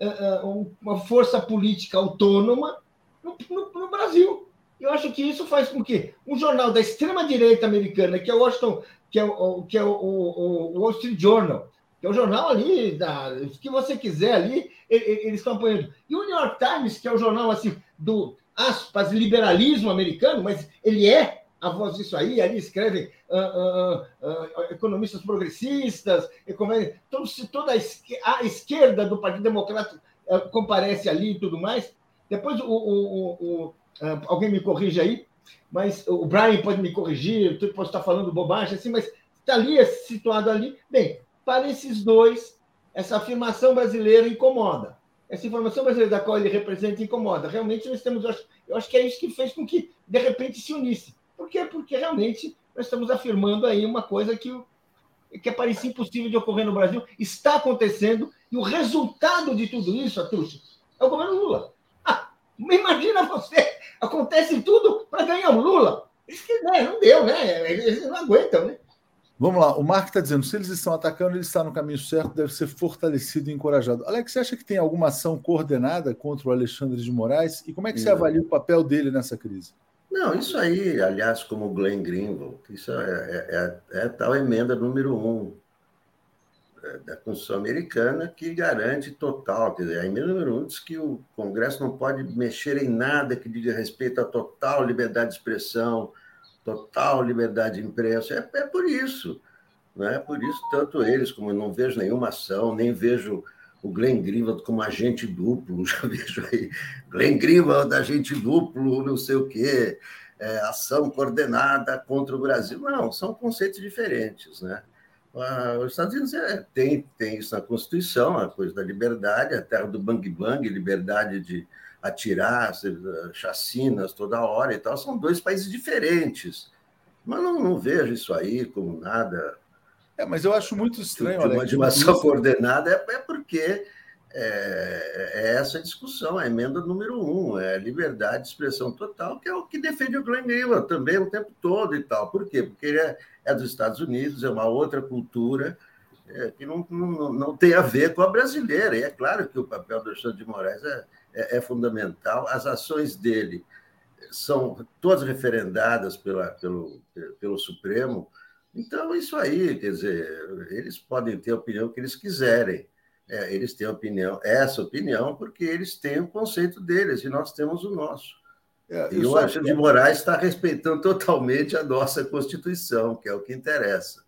uh, uh, uma força política autônoma no, no, no Brasil. Eu acho que isso faz com que um jornal da extrema direita americana, que é o Washington, que é o, que é o, o, o Wall Street Journal, que é o jornal ali, da, que você quiser ali, eles estão apoiando. E o New York Times, que é o jornal assim do aspas liberalismo americano, mas ele é a voz disso aí, ali escrevem uh, uh, uh, economistas progressistas, todo, toda a esquerda do Partido Democrata comparece ali e tudo mais. Depois o, o, o, alguém me corrige aí, mas o Brian pode me corrigir, eu posso estar falando bobagem assim, mas está ali, é situado ali. Bem, para esses dois, essa afirmação brasileira incomoda. Essa informação brasileira da qual ele representa incomoda. Realmente nós temos, eu acho que é isso que fez com que, de repente, se unisse. Por quê? Porque realmente nós estamos afirmando aí uma coisa que, que parecia impossível de ocorrer no Brasil, está acontecendo, e o resultado de tudo isso, Atushi, é o governo Lula. Ah, imagina você, acontece tudo para ganhar o Lula. Isso que né, não deu, né? Eles não aguentam, né? Vamos lá, o Mark está dizendo: se eles estão atacando, ele está no caminho certo, deve ser fortalecido e encorajado. Alex, você acha que tem alguma ação coordenada contra o Alexandre de Moraes? E como é que você Não. avalia o papel dele nessa crise? Não, isso aí, aliás, como o Glenn Greenwald, isso é, é, é, é tal emenda número um é, da Constituição Americana que garante total, quer dizer, a emenda número um diz que o Congresso não pode mexer em nada que diga respeito à total liberdade de expressão, total liberdade de imprensa. É, é por isso. Não é por isso, tanto eles, como eu não vejo nenhuma ação, nem vejo o Glenn Greenwald como agente duplo, já vejo aí, Glenn Greenwald, agente duplo, não sei o quê, é, ação coordenada contra o Brasil. Não, são conceitos diferentes, né? Ah, os Estados Unidos é, tem, tem isso na Constituição, a coisa da liberdade, a terra do bang bang, liberdade de, atirar chacinas toda hora e tal, são dois países diferentes. Mas não, não vejo isso aí como nada. É, mas eu acho muito estranho. De, uma, de uma ação coordenada é, é porque é, é, essa discussão, a emenda número um, é liberdade de expressão total, que é o que defende o Glenn Greenwald também o tempo todo e tal. Por quê? Porque ele é, é dos Estados Unidos, é uma outra cultura é, que não, não, não tem a ver com a brasileira. E é claro que o papel do Alexandre de Moraes é, é, é fundamental. As ações dele são todas referendadas pela, pelo, pelo Supremo. Então, isso aí, quer dizer, eles podem ter a opinião que eles quiserem. É, eles têm opinião, essa opinião, porque eles têm o conceito deles e nós temos o nosso. É, e o Alexandre de Moraes está respeitando totalmente a nossa Constituição, que é o que interessa.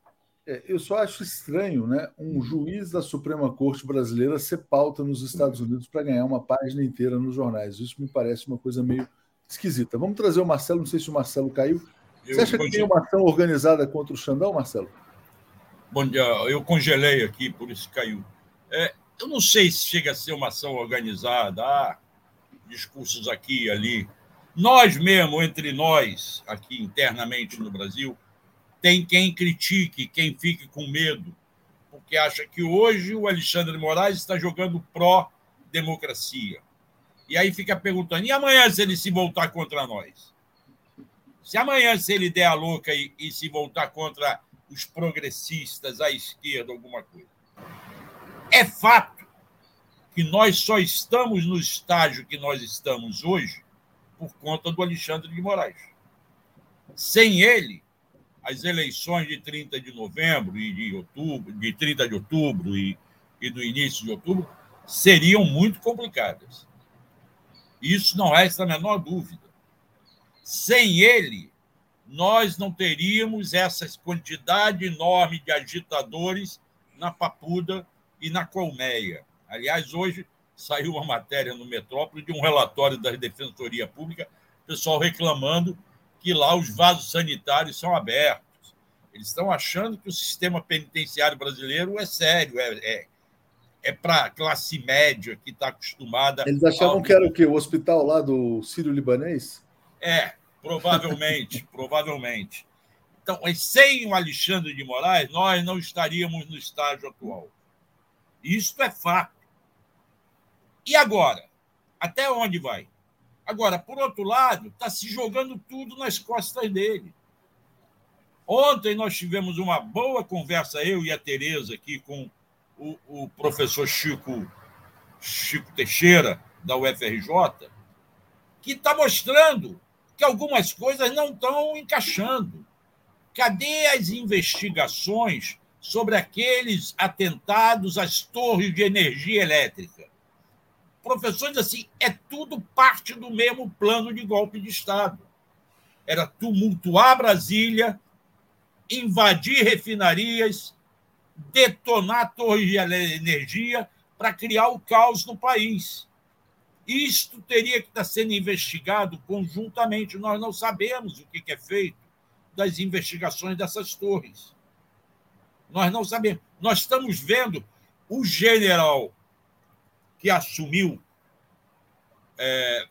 É, eu só acho estranho né, um juiz da Suprema Corte brasileira ser pauta nos Estados Unidos para ganhar uma página inteira nos jornais. Isso me parece uma coisa meio esquisita. Vamos trazer o Marcelo, não sei se o Marcelo caiu. Você acha que tem uma ação organizada contra o Xandão, Marcelo? Bom dia, eu congelei aqui, por isso caiu. É, eu não sei se chega a ser uma ação organizada, ah, discursos aqui e ali. Nós mesmo, entre nós, aqui internamente no Brasil, tem quem critique, quem fique com medo, porque acha que hoje o Alexandre Moraes está jogando pró-democracia. E aí fica perguntando: e amanhã se ele se voltar contra nós? Se amanhã se ele der a louca e, e se voltar contra os progressistas, à esquerda, alguma coisa? É fato que nós só estamos no estágio que nós estamos hoje por conta do Alexandre de Moraes. Sem ele, as eleições de 30 de novembro e de outubro, de 30 de outubro e, e do início de outubro seriam muito complicadas. Isso não resta a menor dúvida. Sem ele, nós não teríamos essa quantidade enorme de agitadores na Papuda e na Colmeia. Aliás, hoje saiu uma matéria no Metrópole de um relatório da Defensoria Pública, pessoal reclamando que lá os vasos sanitários são abertos. Eles estão achando que o sistema penitenciário brasileiro é sério, é, é, é para classe média que está acostumada. Eles achavam ao... que era o quê? O hospital lá do Sírio-Libanês? É, provavelmente, provavelmente. Então, sem o Alexandre de Moraes, nós não estaríamos no estágio atual. Isso é fato. E agora? Até onde vai? Agora, por outro lado, está se jogando tudo nas costas dele. Ontem nós tivemos uma boa conversa, eu e a Tereza, aqui com o, o professor Chico, Chico Teixeira, da UFRJ, que está mostrando que algumas coisas não estão encaixando. Cadê as investigações sobre aqueles atentados às torres de energia elétrica? Professores assim, é tudo parte do mesmo plano de golpe de Estado. Era tumultuar Brasília, invadir refinarias, detonar torres de energia para criar o caos no país. Isto teria que estar sendo investigado conjuntamente. Nós não sabemos o que é feito das investigações dessas torres. Nós não sabemos. Nós estamos vendo o general que assumiu é,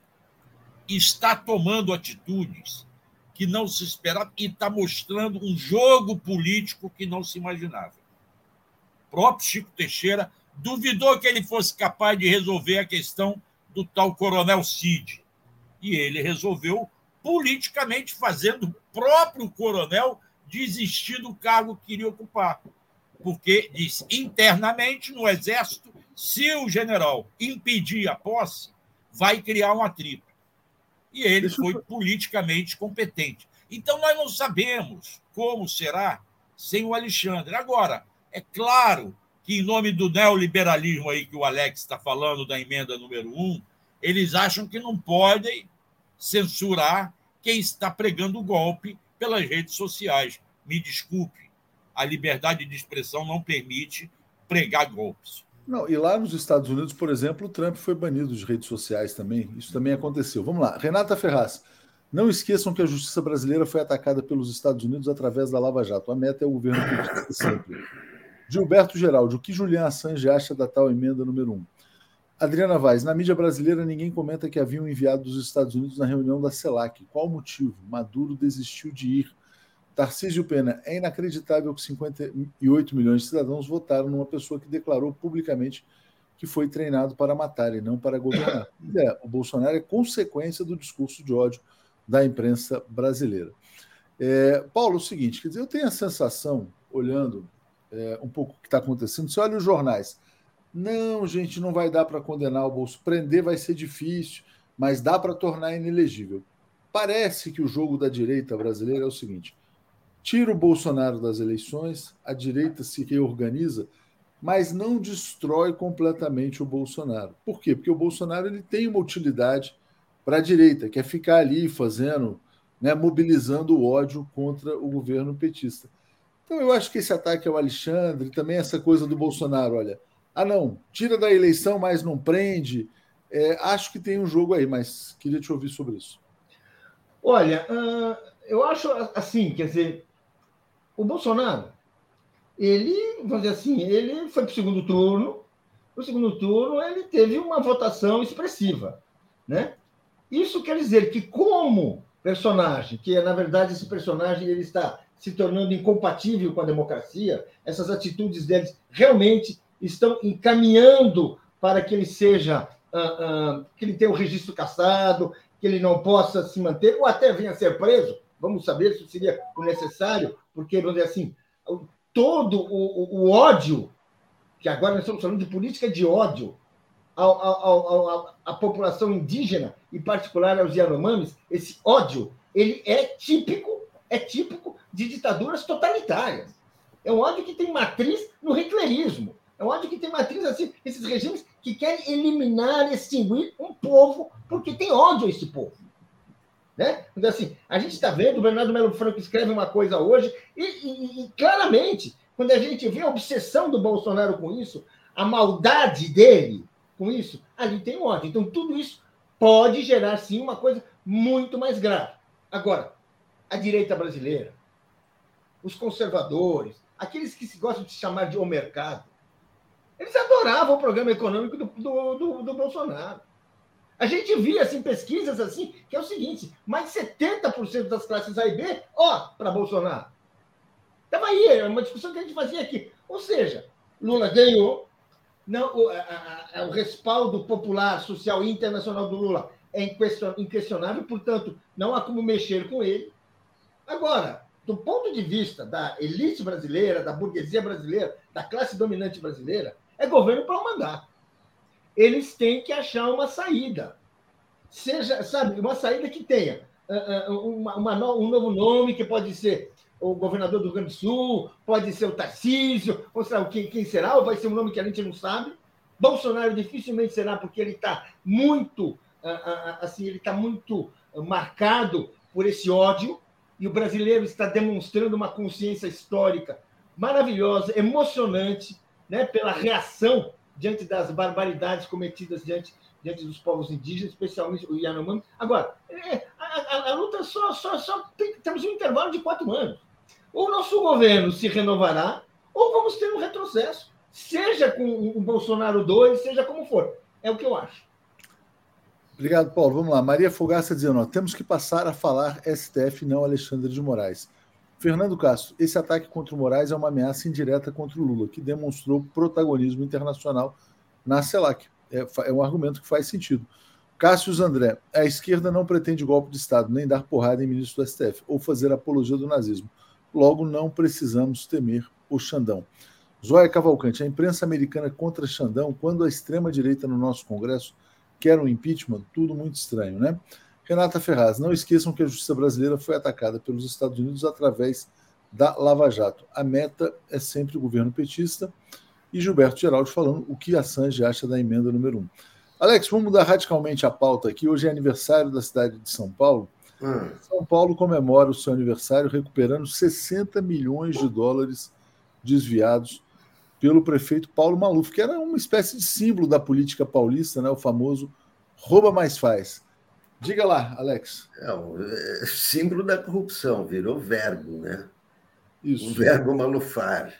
está tomando atitudes que não se esperava e está mostrando um jogo político que não se imaginava. O próprio Chico Teixeira duvidou que ele fosse capaz de resolver a questão do tal Coronel Cid. E ele resolveu politicamente, fazendo o próprio coronel desistir do cargo que queria ocupar. Porque diz internamente no Exército, se o general impedir a posse, vai criar um atrito. E ele foi politicamente competente. Então, nós não sabemos como será sem o Alexandre. Agora, é claro que, em nome do neoliberalismo aí que o Alex está falando, da emenda número um, eles acham que não podem censurar quem está pregando o golpe pelas redes sociais. Me desculpe, a liberdade de expressão não permite pregar golpes. Não, e lá nos Estados Unidos, por exemplo, o Trump foi banido de redes sociais também. Isso também aconteceu. Vamos lá. Renata Ferraz. Não esqueçam que a justiça brasileira foi atacada pelos Estados Unidos através da Lava Jato. A meta é o governo que sempre. Gilberto Geraldo, o que Julian Assange acha da tal emenda número 1? Adriana Vaz, na mídia brasileira ninguém comenta que haviam enviado dos Estados Unidos na reunião da CELAC. Qual o motivo? Maduro desistiu de ir. Tarcísio Pena, é inacreditável que 58 milhões de cidadãos votaram numa pessoa que declarou publicamente que foi treinado para matar e não para governar. É, o Bolsonaro é consequência do discurso de ódio da imprensa brasileira. É, Paulo, é o seguinte, quer dizer, eu tenho a sensação, olhando é, um pouco o que está acontecendo. Você olha os jornais. Não, gente, não vai dar para condenar o Bolso. Prender vai ser difícil, mas dá para tornar inelegível. Parece que o jogo da direita brasileira é o seguinte: tira o Bolsonaro das eleições, a direita se reorganiza, mas não destrói completamente o Bolsonaro. Por quê? Porque o Bolsonaro ele tem uma utilidade para a direita, que é ficar ali fazendo, né, mobilizando o ódio contra o governo petista. Então eu acho que esse ataque ao Alexandre, também essa coisa do Bolsonaro, olha, ah não, tira da eleição, mas não prende. É, acho que tem um jogo aí, mas queria te ouvir sobre isso. Olha, uh, eu acho assim, quer dizer, o Bolsonaro ele, vamos dizer assim, ele foi para o segundo turno. No segundo turno, ele teve uma votação expressiva. Né? Isso quer dizer que, como personagem, que na verdade esse personagem ele está se tornando incompatível com a democracia, essas atitudes deles realmente estão encaminhando para que ele seja, uh, uh, que ele tenha o registro cassado, que ele não possa se manter, ou até venha a ser preso. Vamos saber se seria o necessário, porque, vamos dizer assim, todo o, o, ódio, que agora nós estamos falando de política de ódio à população indígena, em particular aos Yanomamis, esse ódio, ele é típico, é típico de ditaduras totalitárias. É um ódio que tem matriz no hitlerismo. É um ódio que tem matriz assim, esses regimes que querem eliminar, extinguir um povo, porque tem ódio a esse povo. Né? Então, assim, a gente está vendo, o Bernardo Melo Franco escreve uma coisa hoje, e, e, e, claramente, quando a gente vê a obsessão do Bolsonaro com isso, a maldade dele com isso, ali tem ódio. Então, tudo isso pode gerar, sim, uma coisa muito mais grave. Agora, a direita brasileira, os conservadores, aqueles que se gostam de se chamar de o mercado, eles adoravam o programa econômico do, do, do, do Bolsonaro. A gente via assim, pesquisas assim, que é o seguinte: mais de 70% das classes A e B, ó, para Bolsonaro. Estava aí, é uma discussão que a gente fazia aqui. Ou seja, Lula ganhou, não, o, a, a, o respaldo popular, social e internacional do Lula é inquestionável, portanto, não há como mexer com ele. Agora, do ponto de vista da elite brasileira, da burguesia brasileira, da classe dominante brasileira, é governo para o mandato. Eles têm que achar uma saída. Seja, sabe, uma saída que tenha uh, uh, uma, uma, um novo nome, que pode ser o governador do Rio Grande do Sul, pode ser o Tarcísio, ou será, quem, quem será, ou vai ser um nome que a gente não sabe. Bolsonaro dificilmente será, porque ele está muito, uh, assim, ele está muito marcado por esse ódio, e o brasileiro está demonstrando uma consciência histórica maravilhosa, emocionante, né, pela reação diante das barbaridades cometidas diante, diante dos povos indígenas, especialmente o Yanomami. Agora, é, a, a, a, luta só, só, só tem, temos um intervalo de quatro anos. Ou o nosso governo se renovará, ou vamos ter um retrocesso, seja com o Bolsonaro 2, seja como for. É o que eu acho. Obrigado, Paulo. Vamos lá. Maria Fogaça dizendo: ó, temos que passar a falar STF, não Alexandre de Moraes. Fernando Castro, esse ataque contra o Moraes é uma ameaça indireta contra o Lula, que demonstrou protagonismo internacional na CELAC. É, é um argumento que faz sentido. Cássio André, a esquerda não pretende golpe de Estado, nem dar porrada em ministro do STF, ou fazer apologia do nazismo. Logo, não precisamos temer o Xandão. Zóia Cavalcante, a imprensa americana contra Xandão, quando a extrema-direita no nosso Congresso quer um impeachment, tudo muito estranho, né? Renata Ferraz, não esqueçam que a justiça brasileira foi atacada pelos Estados Unidos através da Lava Jato. A meta é sempre o governo petista. E Gilberto Geraldo falando o que a Assange acha da emenda número 1. Um. Alex, vamos mudar radicalmente a pauta aqui. Hoje é aniversário da cidade de São Paulo. Hum. São Paulo comemora o seu aniversário recuperando 60 milhões de dólares desviados pelo prefeito Paulo Maluf, que era uma espécie de símbolo da política paulista, né? o famoso rouba mais faz. Diga lá, Alex. É, o símbolo da corrupção, virou verbo, né? Isso. O verbo malufar.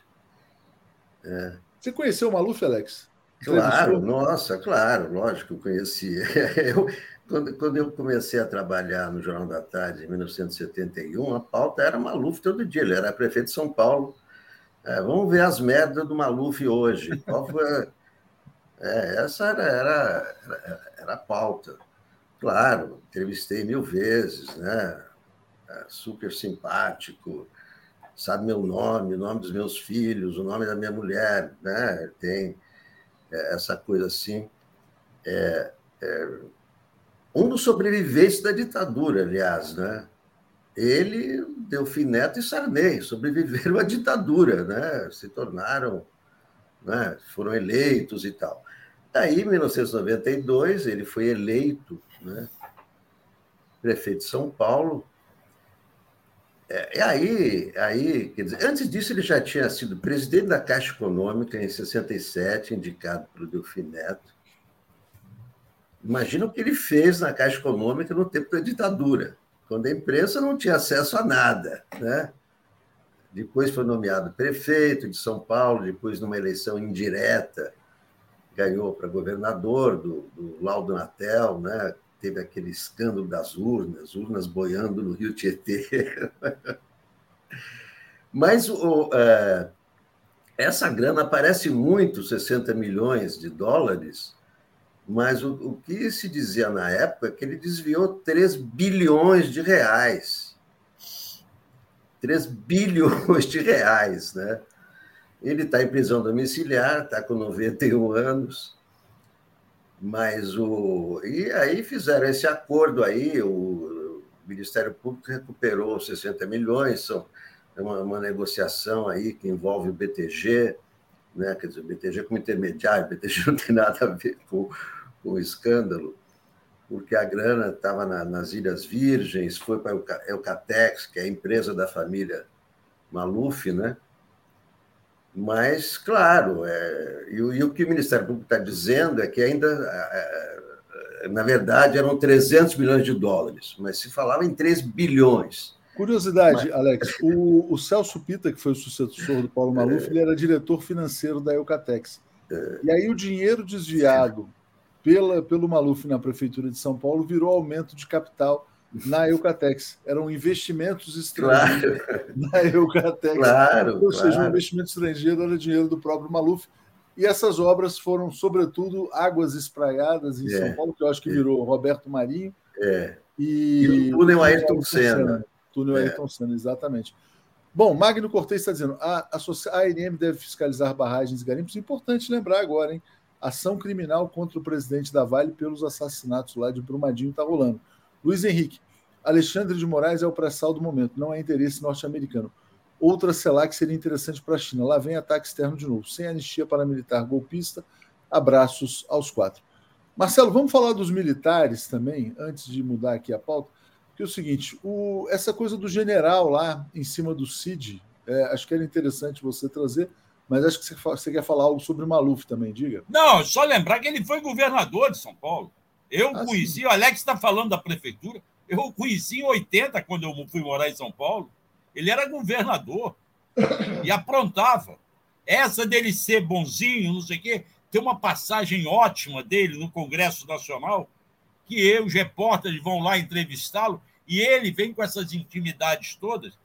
É. Você conheceu o Maluf, Alex? Claro, nossa, claro, lógico conhecia. Eu, quando, quando eu comecei a trabalhar no Jornal da Tarde, em 1971, a pauta era Maluf todo dia. Ele era prefeito de São Paulo. É, vamos ver as merdas do Maluf hoje. Qual foi? É, essa era, era, era, era a pauta. Claro, entrevistei mil vezes, né? É super simpático, sabe meu nome, o nome dos meus filhos, o nome da minha mulher, né? Tem é, essa coisa assim. É, é, um dos sobreviventes da ditadura, aliás, né? Ele, Delfim Neto e Sarney sobreviveram à ditadura, né? Se tornaram, né? Foram eleitos e tal. Daí, em 1992, ele foi eleito né? prefeito de São Paulo. É, e aí, aí, quer dizer, antes disso, ele já tinha sido presidente da Caixa Econômica em 67, indicado pelo Delfim Neto. Imagina o que ele fez na Caixa Econômica no tempo da ditadura, quando a imprensa não tinha acesso a nada. Né? depois foi nomeado prefeito de São Paulo, depois numa eleição indireta ganhou para governador do, do Laudo Natel, né? Teve aquele escândalo das urnas, urnas boiando no Rio Tietê. Mas o, é, essa grana aparece muito, 60 milhões de dólares, mas o, o, que se dizia na época é que ele desviou 3 bilhões de reais. 3 bilhões de reais, né? Ele está em prisão domiciliar, está com 91 anos, mas o. E aí fizeram esse acordo aí, o Ministério Público recuperou 60 milhões, são uma, uma negociação aí que envolve o BTG, né? quer dizer, o BTG como intermediário, o BTG não tem nada a ver com, com o escândalo, porque a grana estava na, nas Ilhas Virgens, foi para o Eucatex, que é a empresa da família Maluf, né? Mas, claro, é, e, e, o que o Ministério Público está dizendo é que ainda, é, é, na verdade, eram 300 milhões de dólares, mas se falava em 3 bilhões. Curiosidade, mas... Alex, o, o, Celso Pita, que foi o sucessor do Paulo Maluf, é... ele era diretor financeiro da Eucatex. É... E aí o dinheiro desviado pela, pelo Maluf na Prefeitura de São Paulo virou aumento de capital na Eucatex. Eram investimentos estrangeiros claro. na Eucatex. Claro, Ou seja, claro. o investimento estrangeiro era dinheiro do próprio Maluf. E essas obras foram, sobretudo, águas espraiadas em é. São Paulo, que eu acho que virou Roberto Marinho. É. E, e o túnel Ayrton Senna. Senna. Túnel é. Ayrton Senna, exatamente. Bom, Magno Cortez está dizendo a, a, a ANM deve fiscalizar barragens e garimpos. Importante lembrar agora, hein? Ação criminal contra o presidente da Vale pelos assassinatos lá de Brumadinho está rolando. Luiz Henrique, Alexandre de Moraes é o pré-sal do momento, não é interesse norte-americano. Outra CELAC seria interessante para a China. Lá vem ataque externo de novo. Sem anistia paramilitar golpista, abraços aos quatro. Marcelo, vamos falar dos militares também, antes de mudar aqui a pauta. Que é o seguinte: o, essa coisa do general lá em cima do CID, é, acho que era interessante você trazer, mas acho que você, você quer falar algo sobre o Maluf também, diga. Não, só lembrar que ele foi governador de São Paulo. Eu ah, conheci, sim. o Alex está falando da prefeitura. Eu conheci em 80, quando eu fui morar em São Paulo. Ele era governador e aprontava. Essa dele ser bonzinho, não sei o quê, tem uma passagem ótima dele no Congresso Nacional, que eu, os repórteres vão lá entrevistá-lo, e ele vem com essas intimidades todas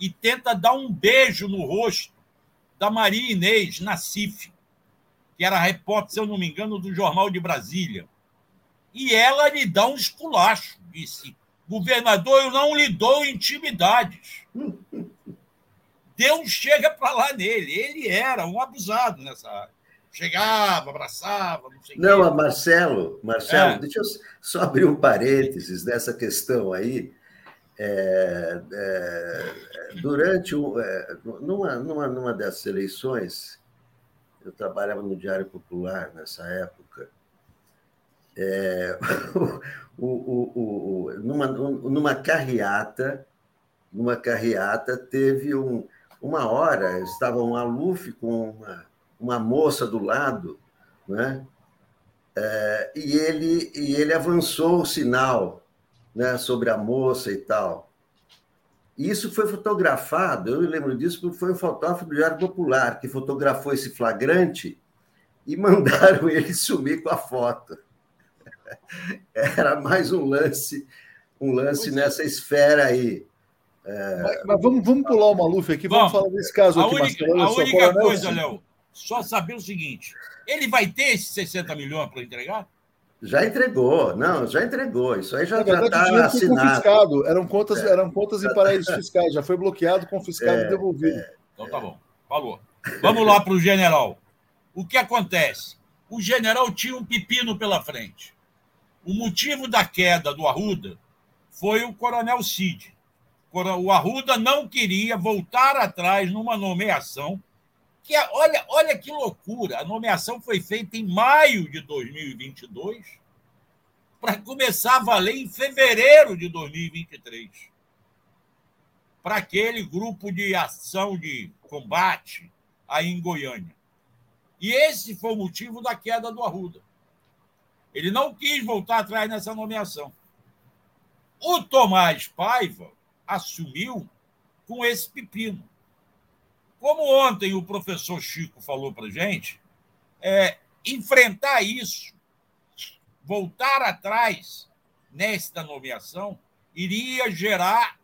e tenta dar um beijo no rosto da Maria Inês Nassif, que era repórter, se eu não me engano, do Jornal de Brasília. E ela lhe dá um esculacho. Disse: governador, eu não lhe dou intimidades. Deus chega para lá nele. Ele era um abusado nessa área. Chegava, abraçava, não sei Não, a Marcelo, Marcelo, é. deixa eu só abrir um parênteses dessa questão aí. É, é, durante um, é, numa, numa, numa dessas eleições, eu trabalhava no Diário Popular nessa época, é, o, o, o, numa, numa carreata, numa carreata teve um, uma hora, estava um aluf com uma, uma moça do lado, né? É, e, ele, e ele avançou o sinal né, sobre a moça e tal. E isso foi fotografado, eu me lembro disso, porque foi um fotógrafo do Diário Popular que fotografou esse flagrante e mandaram ele sumir com a foto. Era mais um lance, um lance nessa esfera aí. É... Mas, mas, vamos, vamos pular o Maluf aqui, vamos, vamos falar desse caso a aqui, única, A única coisa, Léo, só saber o seguinte: ele vai ter esses 60 milhões para entregar? Já entregou, não, já entregou. Isso aí já está assinado. Confiscado. Eram contas, é. eram contas em paraísos fiscais, já foi bloqueado, confiscado é, e devolvido. É, então tá bom, falou. Vamos lá para o general. O que acontece? O general tinha um pepino pela frente. O motivo da queda do Arruda foi o coronel Cid. O Arruda não queria voltar atrás numa nomeação que é, olha, olha que loucura. A nomeação foi feita em maio de 2022 para começar a valer em fevereiro de 2023. Para aquele grupo de ação de combate aí em Goiânia. E esse foi o motivo da queda do Arruda. Ele não quis voltar atrás nessa nomeação. O Tomás Paiva assumiu com esse pepino. Como ontem o professor Chico falou para gente, é, enfrentar isso, voltar atrás nesta nomeação, iria gerar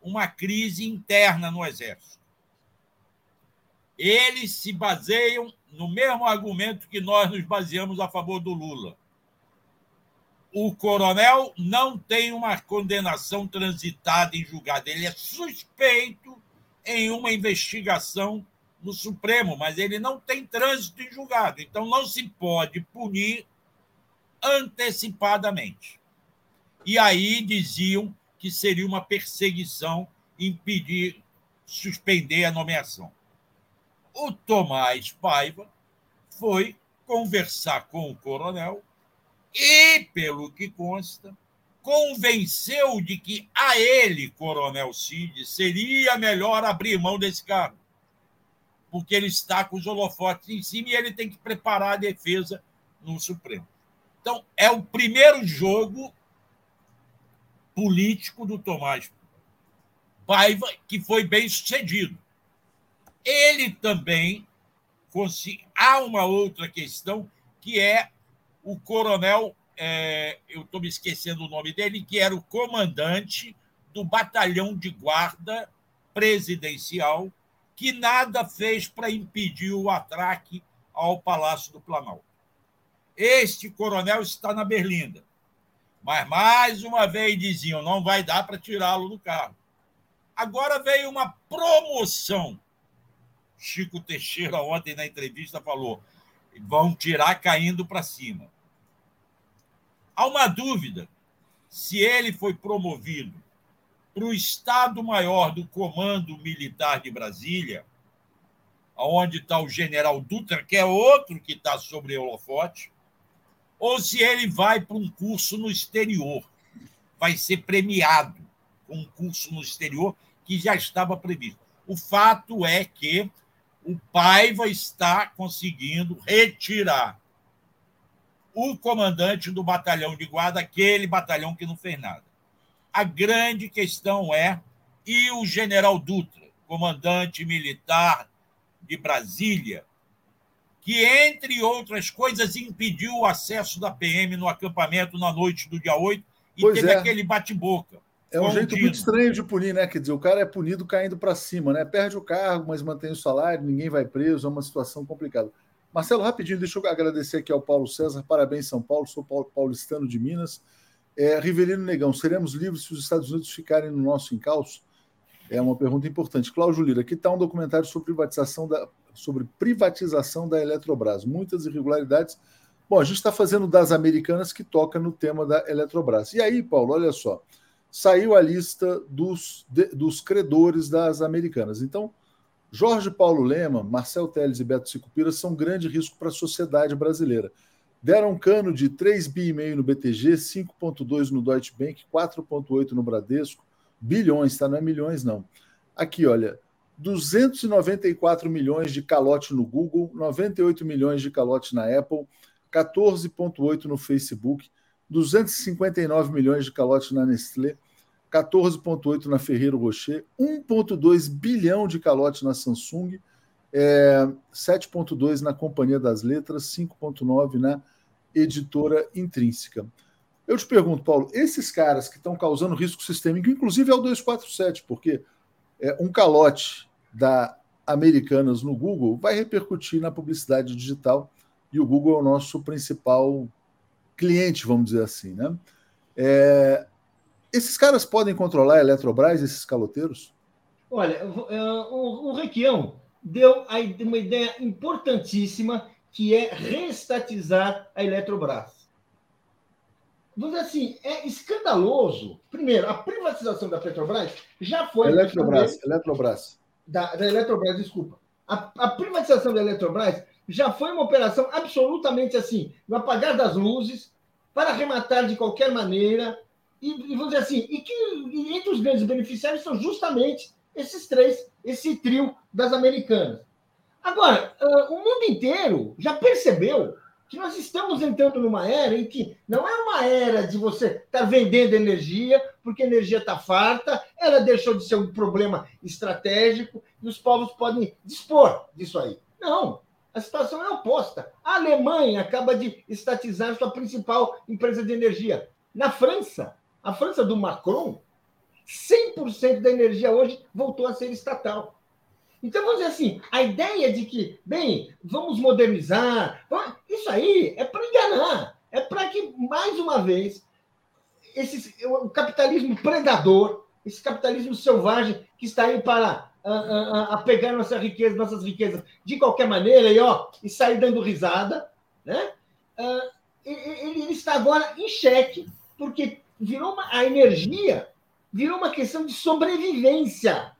uma crise interna no Exército. Eles se baseiam no mesmo argumento que nós nos baseamos a favor do Lula. O coronel não tem uma condenação transitada em julgado, ele é suspeito em uma investigação no Supremo, mas ele não tem trânsito em julgado, então não se pode punir antecipadamente. E aí diziam que seria uma perseguição impedir, suspender a nomeação. O Tomás Paiva foi conversar com o coronel e, pelo que consta, convenceu de que a ele, Coronel Cid, seria melhor abrir mão desse cargo, porque ele está com os holofotes em cima e ele tem que preparar a defesa no Supremo. Então, é o primeiro jogo político do Tomás Paiva que foi bem sucedido. Ele também. Há uma outra questão que é o coronel, é, eu estou me esquecendo o nome dele, que era o comandante do batalhão de guarda presidencial, que nada fez para impedir o atraque ao Palácio do Planalto. Este coronel está na Berlinda. Mas mais uma vez diziam: não vai dar para tirá-lo do carro. Agora veio uma promoção. Chico Teixeira, ontem na entrevista, falou: vão tirar caindo para cima. Há uma dúvida se ele foi promovido para o Estado-Maior do Comando Militar de Brasília, onde está o general Dutra, que é outro que está sobre holofote, ou se ele vai para um curso no exterior. Vai ser premiado com um curso no exterior que já estava previsto. O fato é que o Paiva está conseguindo retirar o comandante do batalhão de guarda, aquele batalhão que não fez nada. A grande questão é: e o general Dutra, comandante militar de Brasília, que, entre outras coisas, impediu o acesso da PM no acampamento na noite do dia 8 e pois teve é. aquele bate-boca. É um jeito muito estranho de punir, né? Quer dizer, o cara é punido caindo para cima, né? Perde o cargo, mas mantém o salário, ninguém vai preso, é uma situação complicada. Marcelo, rapidinho, deixa eu agradecer aqui ao Paulo César. Parabéns, São Paulo. Sou paulistano de Minas. É, Rivelino Negão, seremos livres se os Estados Unidos ficarem no nosso encalço? É uma pergunta importante. Cláudio Lira, aqui está um documentário sobre privatização da, sobre privatização da Eletrobras. Muitas irregularidades. Bom, a gente está fazendo das americanas que toca no tema da Eletrobras. E aí, Paulo, olha só. Saiu a lista dos, de, dos credores das americanas. Então, Jorge Paulo Lema, Marcel Teles e Beto Sicupira são um grande risco para a sociedade brasileira. Deram um cano de 3,5 bi no BTG, 5,2 no Deutsche Bank, 4,8 no Bradesco, bilhões, tá? Não é milhões, não. Aqui, olha, 294 milhões de calote no Google, 98 milhões de calote na Apple, 14,8 no Facebook, 259 milhões de calote na Nestlé, 14,8 na Ferreiro Rocher, 1,2 bilhão de calote na Samsung, é, 7,2 na Companhia das Letras, 5,9 na Editora Intrínseca. Eu te pergunto, Paulo, esses caras que estão causando risco sistêmico, inclusive é o 247, porque é, um calote da Americanas no Google vai repercutir na publicidade digital e o Google é o nosso principal cliente, vamos dizer assim, né? É, esses caras podem controlar a Eletrobras, esses caloteiros? Olha, o, o Requião deu uma ideia importantíssima que é reestatizar a Eletrobras. Vamos dizer assim, é escandaloso. Primeiro, a privatização da Petrobras já foi. Eletrobras, Eletrobras. Da, da Eletrobras, desculpa. A, a, privatização da Eletrobras já foi uma operação absolutamente assim, no apagar das luzes, para arrematar de qualquer maneira. E, e vamos dizer assim, e que e entre os grandes beneficiários são justamente esses três, esse trio das americanas. Agora, o mundo inteiro já percebeu que nós estamos entrando numa era em que não é uma era de você estar tá vendendo energia, porque a energia está farta, ela deixou de ser um problema estratégico e os povos podem dispor disso aí. Não, a situação é oposta. A Alemanha acaba de estatizar sua principal empresa de energia. Na França, a França do Macron, 100% da energia hoje voltou a ser estatal. Então, vamos dizer assim, a ideia de que, bem, vamos modernizar, isso aí é para enganar, é para que, mais uma vez, esse, o capitalismo predador, esse capitalismo selvagem que está aí para a, a, a pegar nossa riqueza, nossas riquezas de qualquer maneira e, ó, e sair dando risada, né? Uh, ele, ele, está agora em xeque, porque virou uma, a energia virou uma questão de sobrevivência.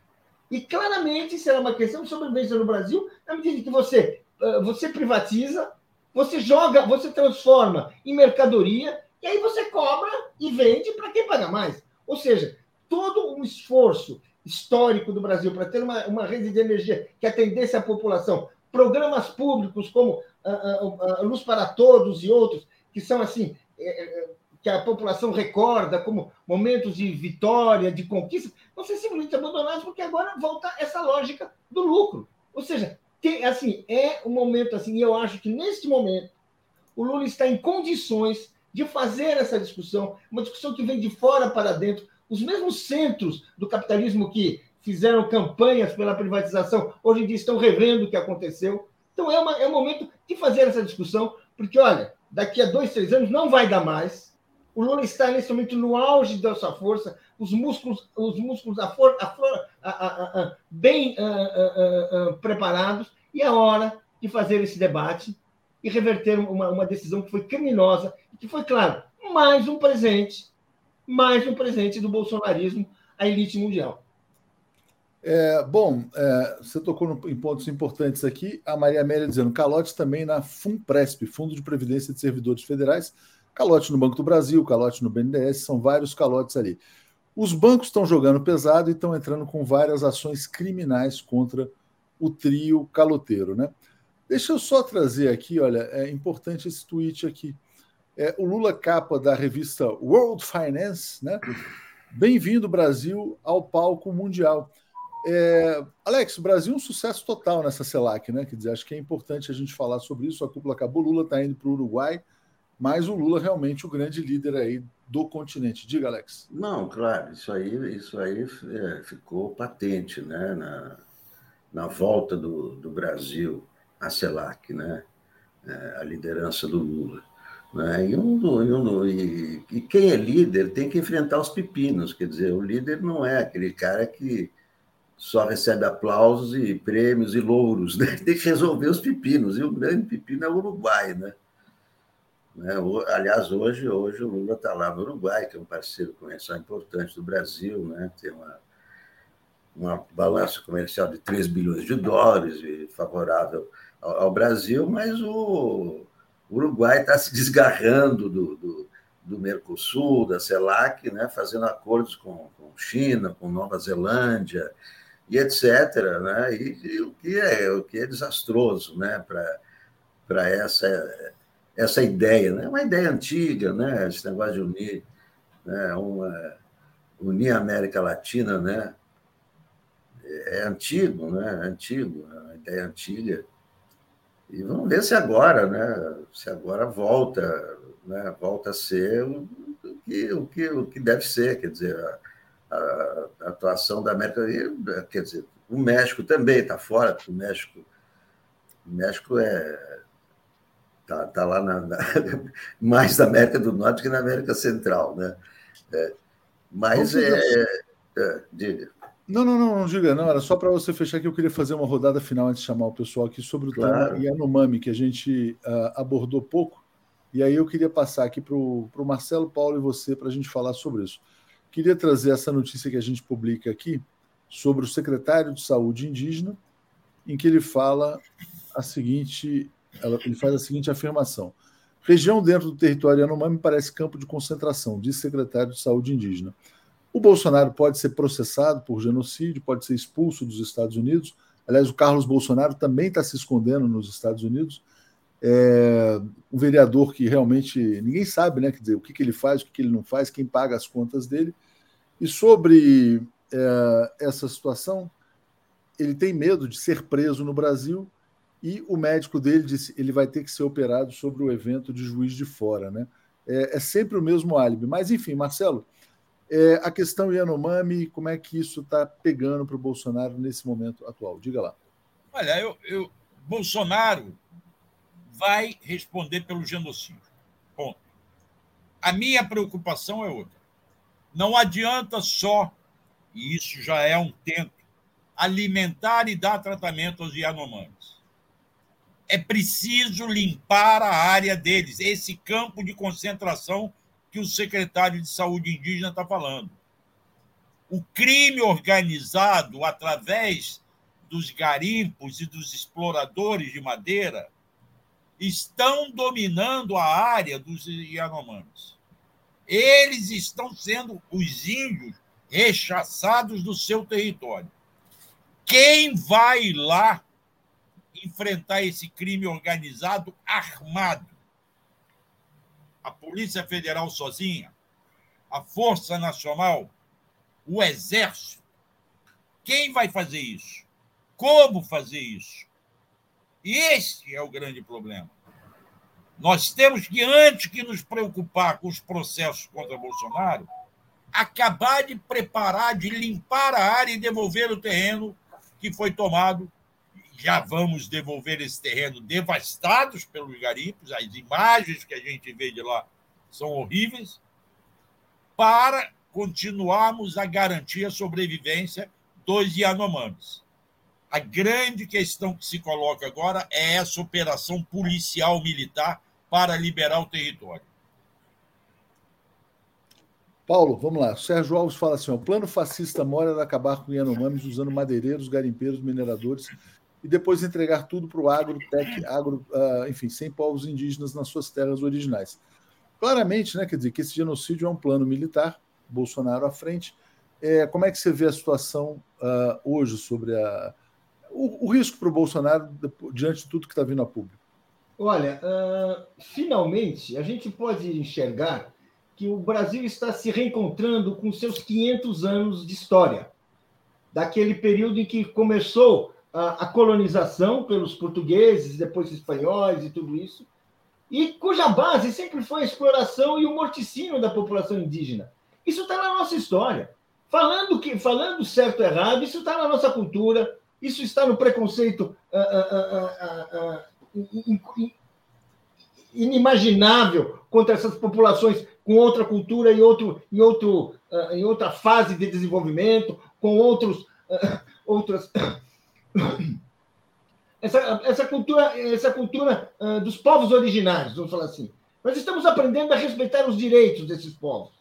E claramente será uma questão de sobrevivência no Brasil, na medida que você, você privatiza, você joga, você transforma em mercadoria, e aí você cobra e vende para quem paga mais. Ou seja, todo um esforço histórico do Brasil para ter uma, uma rede de energia que atendesse a população, programas públicos como a, a, a Luz para Todos e outros, que são assim, é, é que a população recorda como momentos de vitória, de conquista, vão ser simplesmente abandonados porque agora volta essa lógica do lucro. Ou seja, tem, assim, é um momento assim, e eu acho que neste momento o Lula está em condições de fazer essa discussão, uma discussão que vem de fora para dentro. Os mesmos centros do capitalismo que fizeram campanhas pela privatização, hoje em dia estão revendo o que aconteceu. Então é, uma, é um momento de fazer essa discussão, porque, olha, daqui a dois, três anos não vai dar mais o Lula está nesse momento no auge da sua força, os músculos, os músculos a for, a for, a, bem preparados, e é hora de fazer esse debate e reverter uma, uma decisão que foi criminosa que foi, claro, mais um presente, mais um presente do bolsonarismo à elite mundial. É, bom, é, você tocou no, em pontos importantes aqui. A Maria Amélia dizendo calote também na FUNPRESP, Fundo de Previdência de Servidores Federais Calote no Banco do Brasil, calote no BNDES, são vários calotes ali. Os bancos estão jogando pesado e estão entrando com várias ações criminais contra o trio caloteiro, né? Deixa eu só trazer aqui, olha, é importante esse tweet aqui. É, o Lula capa da revista World Finance, né? Bem-vindo, Brasil, ao palco mundial. É, Alex, o Brasil é um sucesso total nessa CELAC, né? Quer dizer, acho que é importante a gente falar sobre isso. A cúpula acabou, Lula está indo para o Uruguai mas o Lula realmente o grande líder aí do continente. Diga, Alex. Não, claro, isso aí, isso aí é, ficou patente né, na, na volta do, do Brasil à CELAC, né, é, a liderança do Lula. Né, e, um, e, um, e, e quem é líder tem que enfrentar os pepinos, quer dizer, o líder não é aquele cara que só recebe aplausos e prêmios e louros, né? tem que resolver os pepinos, e o grande pepino é o Uruguai, né? Né? Aliás, hoje, hoje o Lula está lá no Uruguai, que é um parceiro comercial importante do Brasil, né? tem uma, uma balança comercial de 3 bilhões de dólares, favorável ao, ao Brasil, mas o, o Uruguai está se desgarrando do, do, do, Mercosul, da CELAC, né? fazendo acordos com, com China, com Nova Zelândia, e etc. Né? E, e, o, que é, o que é desastroso né? para essa essa ideia, né? uma ideia antiga, né? esse negócio de unir, né? uma, unir a América Latina, né? é antigo, né? É antigo, é uma ideia antiga. E vamos ver se agora, né? se agora volta, né? volta a ser o que, o que, o que deve ser, quer dizer, a, a, atuação da América, quer dizer, o México também está fora, o México, o México é Está tá lá na, na, mais na América do Norte que na América Central, né? É, mas é, é, diga. Não, não, não, não diga, não. Era só para você fechar que eu queria fazer uma rodada final antes de chamar o pessoal aqui sobre o claro. tema Yanomami, que a gente uh, abordou pouco. E aí eu queria passar aqui para o Marcelo Paulo e você para a gente falar sobre isso. Queria trazer essa notícia que a gente publica aqui sobre o secretário de Saúde indígena, em que ele fala a seguinte ela, ele faz a seguinte afirmação: região dentro do território Yanomami parece campo de concentração, diz secretário de Saúde indígena. O Bolsonaro pode ser processado por genocídio, pode ser expulso dos Estados Unidos. Aliás, o Carlos Bolsonaro também está se escondendo nos Estados Unidos. É, um vereador que realmente ninguém sabe, né? Quer dizer, o que, que ele faz, o que, que ele não faz, quem paga as contas dele. E sobre é, essa situação, ele tem medo de ser preso no Brasil e o médico dele disse ele vai ter que ser operado sobre o evento de juiz de fora, né? É, é sempre o mesmo álibi. Mas enfim, Marcelo, é, a questão Yanomami, como é que isso está pegando para o Bolsonaro nesse momento atual? Diga lá. Olha, eu, eu, Bolsonaro vai responder pelo genocídio. Ponto. A minha preocupação é outra. Não adianta só, e isso já é um tempo, alimentar e dar tratamento aos Yanomamis. É preciso limpar a área deles, esse campo de concentração que o secretário de Saúde Indígena está falando. O crime organizado, através dos garimpos e dos exploradores de madeira, estão dominando a área dos Yanomamis. Eles estão sendo os índios rechaçados do seu território. Quem vai lá enfrentar esse crime organizado armado? A Polícia Federal sozinha? A Força Nacional? O Exército? Quem vai fazer isso? Como fazer isso? E este é o grande problema. Nós temos que, antes que nos preocupar com os processos contra Bolsonaro, acabar de preparar, de limpar a área e devolver o terreno que foi tomado. Já vamos devolver esse terreno devastados pelos garimpos, as imagens que a gente vê de lá são horríveis, para continuarmos a garantir a sobrevivência dos Yanomamis. A grande questão que se coloca agora é essa operação policial militar para liberar o território. Paulo, vamos lá. Sérgio Alves fala assim: o plano fascista mora era acabar com Yanomamis usando madeireiros, garimpeiros, mineradores e depois entregar tudo para o agro, tech, agro, uh, enfim, sem povos indígenas nas suas terras originais. Claramente, né, quer dizer, que esse genocídio é um plano militar, Bolsonaro à frente. É, como é que você vê a situação uh, hoje sobre a, o, o risco para o Bolsonaro diante de tudo que está vindo a público? Olha, uh, finalmente a gente pode enxergar que o Brasil está se reencontrando com seus 500 anos de história, daquele período em que começou a, a colonização pelos portugueses, depois espanhóis e tudo isso, e cuja base sempre foi a exploração e o morticínio da população indígena. Isso está na nossa história. Falando que, falando certo ou errado, isso está na nossa cultura, isso está no preconceito uh, uh, inimaginável contra essas populações com outra cultura e outro, em, outro, em outra fase de desenvolvimento, com outros, outras. Essa, essa cultura, essa cultura dos povos originários, vamos falar assim. Nós estamos aprendendo a respeitar os direitos desses povos.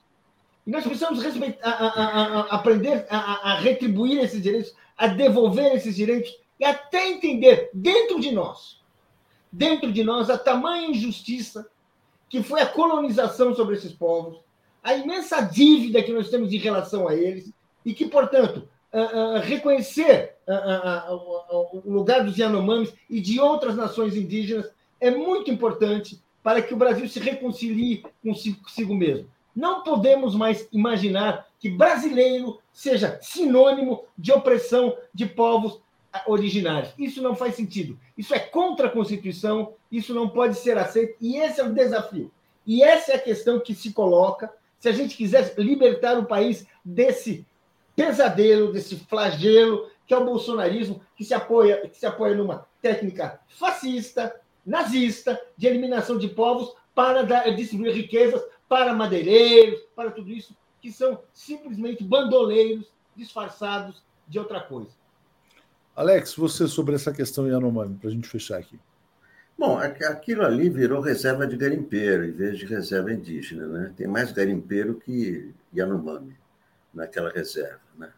E nós precisamos respeitar, a, a, a, aprender a, retribuir esses direitos a devolver esses direitos e até entender dentro de nós, dentro de nós, a tamanha injustiça que foi a colonização sobre esses povos, a imensa dívida que nós temos em relação a eles e que, portanto, reconhecer o lugar dos Yanomamis e de outras nações indígenas é muito importante para que o Brasil se reconcilie consigo mesmo. Não podemos mais imaginar que brasileiro seja sinônimo de opressão de povos originários. Isso não faz sentido. Isso é contra a Constituição, isso não pode ser aceito, e esse é o desafio. E essa é a questão que se coloca se a gente quiser libertar o país desse pesadelo, desse flagelo que é o bolsonarismo, que se apoia, que se apoia numa técnica fascista, nazista, de eliminação de povos para dar, distribuir riquezas para madeireiros, para tudo isso, que são simplesmente bandoleiros disfarçados de outra coisa. Alex, você sobre essa questão Yanomami, para a gente fechar aqui. Bom, aquilo ali virou reserva de garimpeiro, em vez de reserva indígena. Né? Tem mais garimpeiro que Yanomami naquela reserva. Né?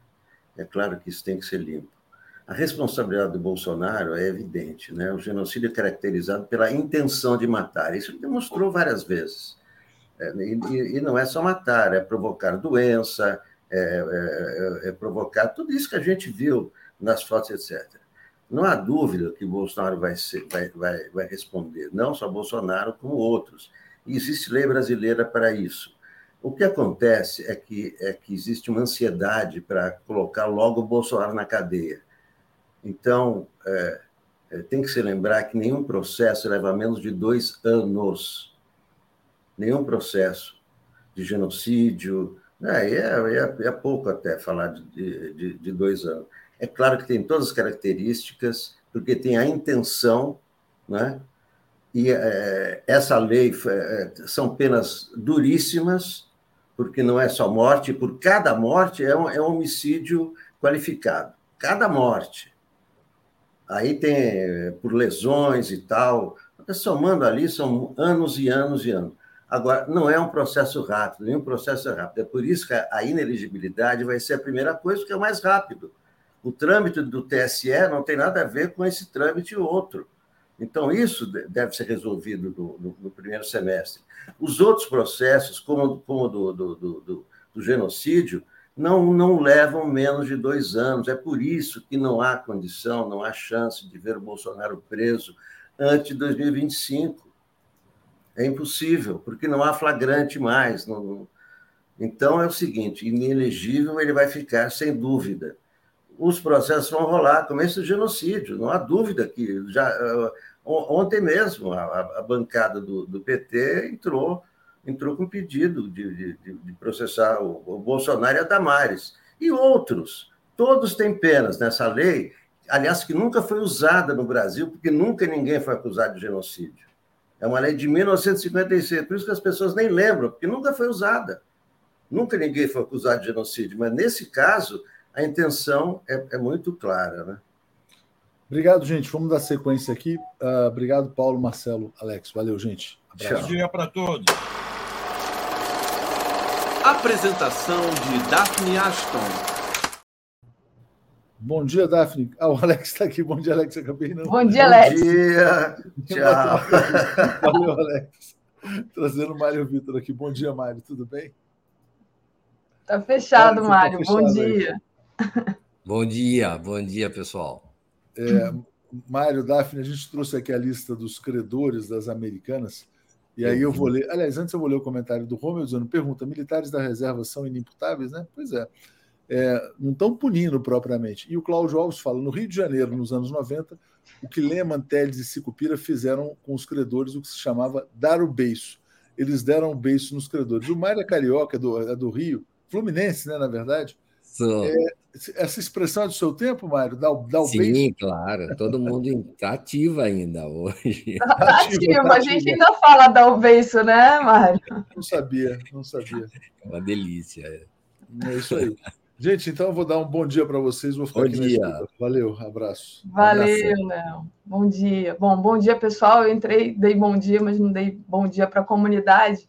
É claro que isso tem que ser limpo. A responsabilidade do Bolsonaro é evidente. Né? O genocídio é caracterizado pela intenção de matar. Isso ele demonstrou várias vezes. É, e, e, não é só matar, é provocar doença, é, é, é, provocar tudo isso que a gente viu nas fotos, etc. Não há dúvida que Bolsonaro vai, ser, vai, vai, vai responder, não só Bolsonaro, como outros. E existe lei brasileira para isso. O que acontece é que, é que existe uma ansiedade para colocar logo o Bolsonaro na cadeia. Então, é, é, tem que se lembrar que nenhum processo leva menos de dois anos. Nenhum processo de genocídio. É, é, é, é pouco até falar de, de, de dois anos. É claro que tem todas as características, porque tem a intenção, né? e é, essa lei é, são penas duríssimas, porque não é só morte, por cada morte é um, é um homicídio qualificado. Cada morte. Aí tem por lesões e tal. Somando ali, são anos e anos e anos. Agora, não é um processo rápido, nenhum processo é rápido. É por isso que a ineligibilidade vai ser a primeira coisa, porque é mais rápido. O trâmite do TSE não tem nada a ver com esse trâmite outro. Então, isso deve ser resolvido no, no, no primeiro semestre. Os outros processos, como, como do, do, do, do, genocídio, não, não levam menos de dois anos. É por isso que não há condição, não há chance de ver o Bolsonaro preso antes de 2025. É impossível, porque não há flagrante mais. Então, é o seguinte: inelegível ele vai ficar, sem dúvida os processos vão rolar, como esse genocídio, não há dúvida que já uh, ontem mesmo a, a bancada do, do, PT entrou entrou com pedido de, de, de processar o, o, Bolsonaro e a Damares e outros. Todos têm penas nessa lei, aliás, que nunca foi usada no Brasil, porque nunca ninguém foi acusado de genocídio. É uma lei de 1956, por isso que as pessoas nem lembram, porque nunca foi usada. Nunca ninguém foi acusado de genocídio, mas nesse caso a intenção é, é muito clara. Né? Obrigado, gente. Vamos dar sequência aqui. Uh, obrigado, Paulo, Marcelo, Alex. Valeu, gente. Abraço. Bom dia para todos. Apresentação de Daphne Ashton. Bom dia, Daphne. Ah, o Alex está aqui. Bom dia, Alex. Acabei não. Bom dia, Alex. Bom dia. Tchau. Valeu, Alex. Trazendo o Mário Vitor aqui. Bom dia, Mário. Tudo bem? Tá fechado, tá Mário. Tá fechado bom dia. Bom dia, bom dia, pessoal. É, Mário, Daphne, a gente trouxe aqui a lista dos credores das americanas, e aí eu vou ler. Aliás, antes eu vou ler o comentário do Romeu dizendo: pergunta, militares da reserva são inimputáveis, né? Pois é. é não estão punindo propriamente. E o Cláudio Alves fala: no Rio de Janeiro, nos anos 90, o que Lehman, Teles e Sicupira fizeram com os credores o que se chamava dar o beiço. Eles deram o beiço nos credores. O Mário é carioca, é do, é do Rio, Fluminense, né, na verdade, é, essa expressão é do seu tempo, Mário? Dá, dá o Sim, beijo? claro. Todo mundo está ativo ainda hoje. Está ativo. A gente ainda fala dar o beijo, né, Mário? Não sabia, não sabia. É uma delícia. É isso aí. Gente, então eu vou dar um bom dia para vocês. Vou ficar bom aqui dia. Valeu, abraço. Valeu, Léo. Bom dia. Bom, bom dia, pessoal. Eu entrei, dei bom dia, mas não dei bom dia para a comunidade.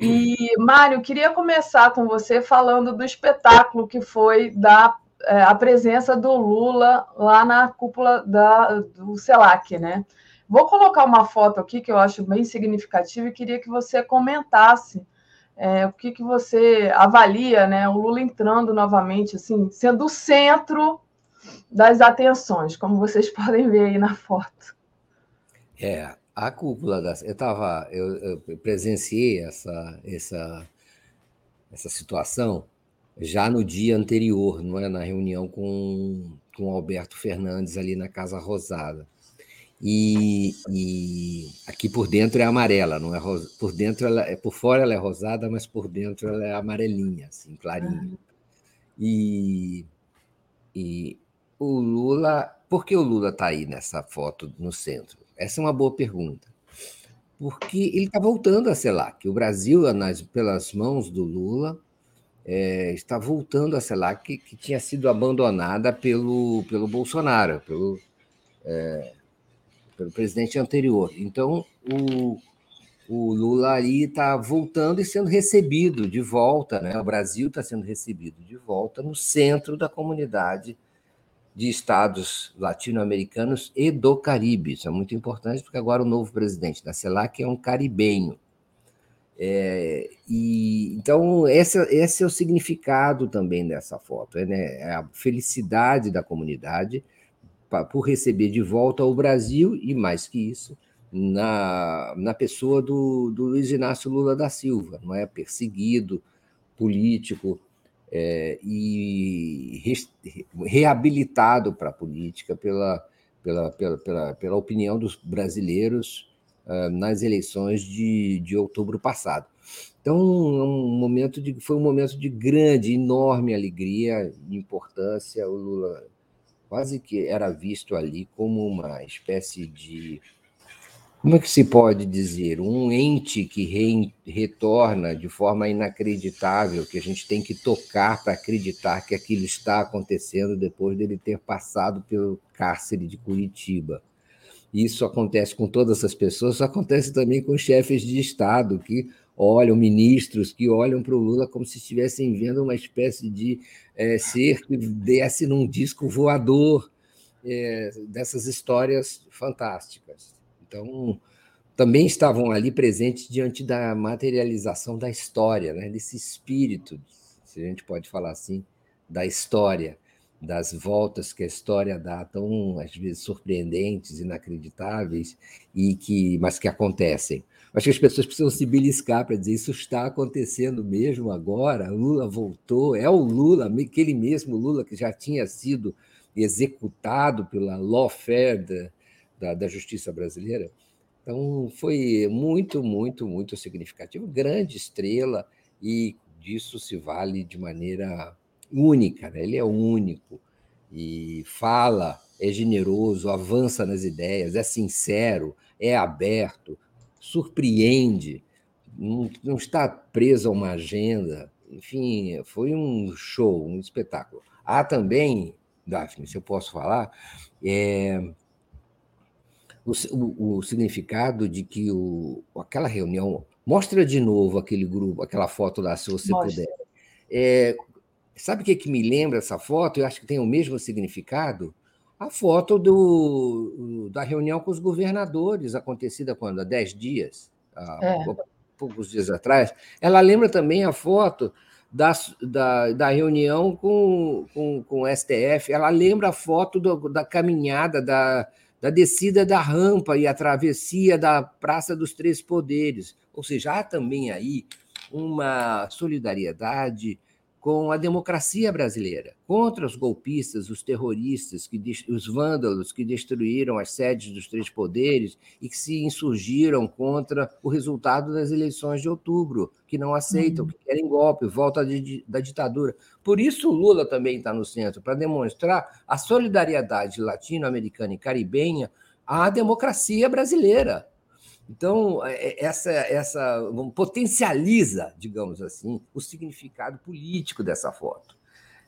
E, Mário, queria começar com você falando do espetáculo que foi da é, a presença do Lula lá na cúpula da, do CELAC, né? Vou colocar uma foto aqui que eu acho bem significativa e queria que você comentasse é, o que, que você avalia, né? O Lula entrando novamente, assim, sendo o centro das atenções, como vocês podem ver aí na foto. É, a cúpula da. Eu, tava, eu, eu presenciei essa, essa, essa situação já no dia anterior, não é? na reunião com, com Alberto Fernandes ali na Casa Rosada. E, e, aqui por dentro é amarela, não é rosa, por dentro ela é por fora ela é rosada, mas por dentro ela é amarelinha, assim, clarinha. E, e o Lula, por que o Lula está aí nessa foto no centro? Essa é uma boa pergunta. Porque ele está voltando a CELAC. O Brasil, nas, pelas mãos do Lula, é, está voltando a CELAC, que, que, tinha sido abandonada pelo, pelo Bolsonaro, pelo, é, pelo presidente anterior. Então, o, o Lula ali está voltando e sendo recebido de volta, né? o Brasil está sendo recebido de volta no centro da comunidade de estados latino-americanos e do Caribe. Isso é muito importante, porque agora o novo presidente da CELAC é um caribenho. É, e então esse, esse, é o significado também dessa foto, né? é a felicidade da comunidade por receber de volta o Brasil, e mais que isso, na, na pessoa do, do Luiz Inácio Lula da Silva, não é? perseguido, político, é, e re, reabilitado para a política pela, pela, pela, pela, pela opinião dos brasileiros uh, nas eleições de, de outubro passado. Então, um momento de, foi um momento de grande, enorme alegria e importância. O Lula quase que era visto ali como uma espécie de como é que se pode dizer? Um ente que re, retorna de forma inacreditável, que a gente tem que tocar para acreditar que aquilo está acontecendo depois dele ter passado pelo cárcere de Curitiba. Isso acontece com todas essas pessoas, isso acontece também com chefes de Estado que olham, ministros que olham para o Lula como se estivessem vendo uma espécie de é, ser que desce num disco voador é, dessas histórias fantásticas. Então, também estavam ali presentes diante da materialização da história, né? desse espírito, se a gente pode falar assim, da história, das voltas que a história dá, tão às vezes surpreendentes, inacreditáveis, e que, mas que acontecem. Acho que as pessoas precisam se beliscar para dizer isso está acontecendo mesmo agora. Lula voltou, é o Lula, aquele mesmo Lula que já tinha sido executado pela lawfare da, da justiça brasileira. Então, foi muito, muito, muito significativo. Grande estrela, e disso se vale de maneira única, né? ele é único e fala, é generoso, avança nas ideias, é sincero, é aberto, surpreende, não, não está preso a uma agenda. Enfim, foi um show, um espetáculo. Há também, Daphne, se eu posso falar, é, o, o, o significado de que o, aquela reunião. Mostra de novo aquele grupo, aquela foto lá, se você Mostra. puder. É, sabe o que, que me lembra essa foto? Eu acho que tem o mesmo significado. A foto do, da reunião com os governadores, acontecida quando? Há dez dias, há é. poucos dias atrás. Ela lembra também a foto da, da, da reunião com, com, com o STF. Ela lembra a foto do, da caminhada, da, da descida da rampa e a travessia da Praça dos Três Poderes. Ou seja, há também aí uma solidariedade com a democracia brasileira, contra os golpistas, os terroristas, que, os vândalos que destruíram as sedes dos três poderes e que se insurgiram contra o resultado das eleições de outubro, que não aceitam, uhum. que querem golpe, volta de, da ditadura. Por isso o Lula também está no centro, para demonstrar a solidariedade latino-americana e caribenha à democracia brasileira. Então, é, é, essa, essa potencializa, digamos assim, o significado político dessa foto.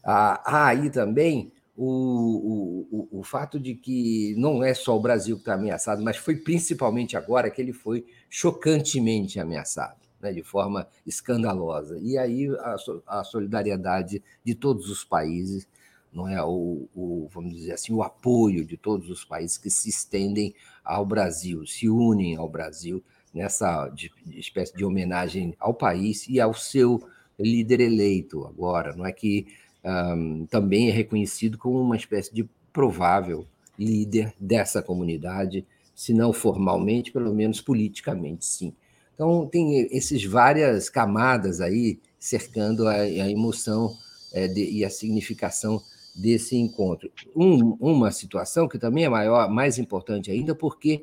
Há aí também o, o, o fato de que não é só o Brasil que está ameaçado, mas foi principalmente agora que ele foi chocantemente ameaçado, né, de forma escandalosa. E aí a, a solidariedade de todos os países não é o, o, vamos dizer assim, o apoio de todos os países que se estendem ao Brasil, se unem ao Brasil nessa espécie de homenagem ao país e ao seu líder eleito agora, não é que um, também é reconhecido como uma espécie de provável líder dessa comunidade, se não formalmente, pelo menos politicamente, sim. Então tem esses várias camadas aí cercando a, a emoção é, de, e a significação desse encontro. Um, uma situação que também é maior, mais importante ainda, porque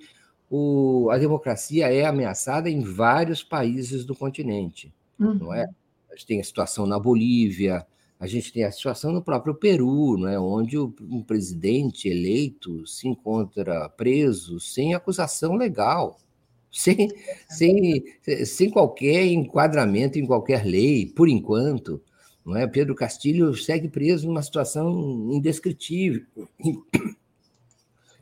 o, a democracia é ameaçada em vários países do continente, uhum. não é? A gente tem a situação na Bolívia, a gente tem a situação no próprio Peru, não é? onde o, um presidente eleito se encontra preso sem acusação legal, sem, sem, sem qualquer enquadramento em qualquer lei, por enquanto. Não é? Pedro Castilho segue preso numa situação indescritível.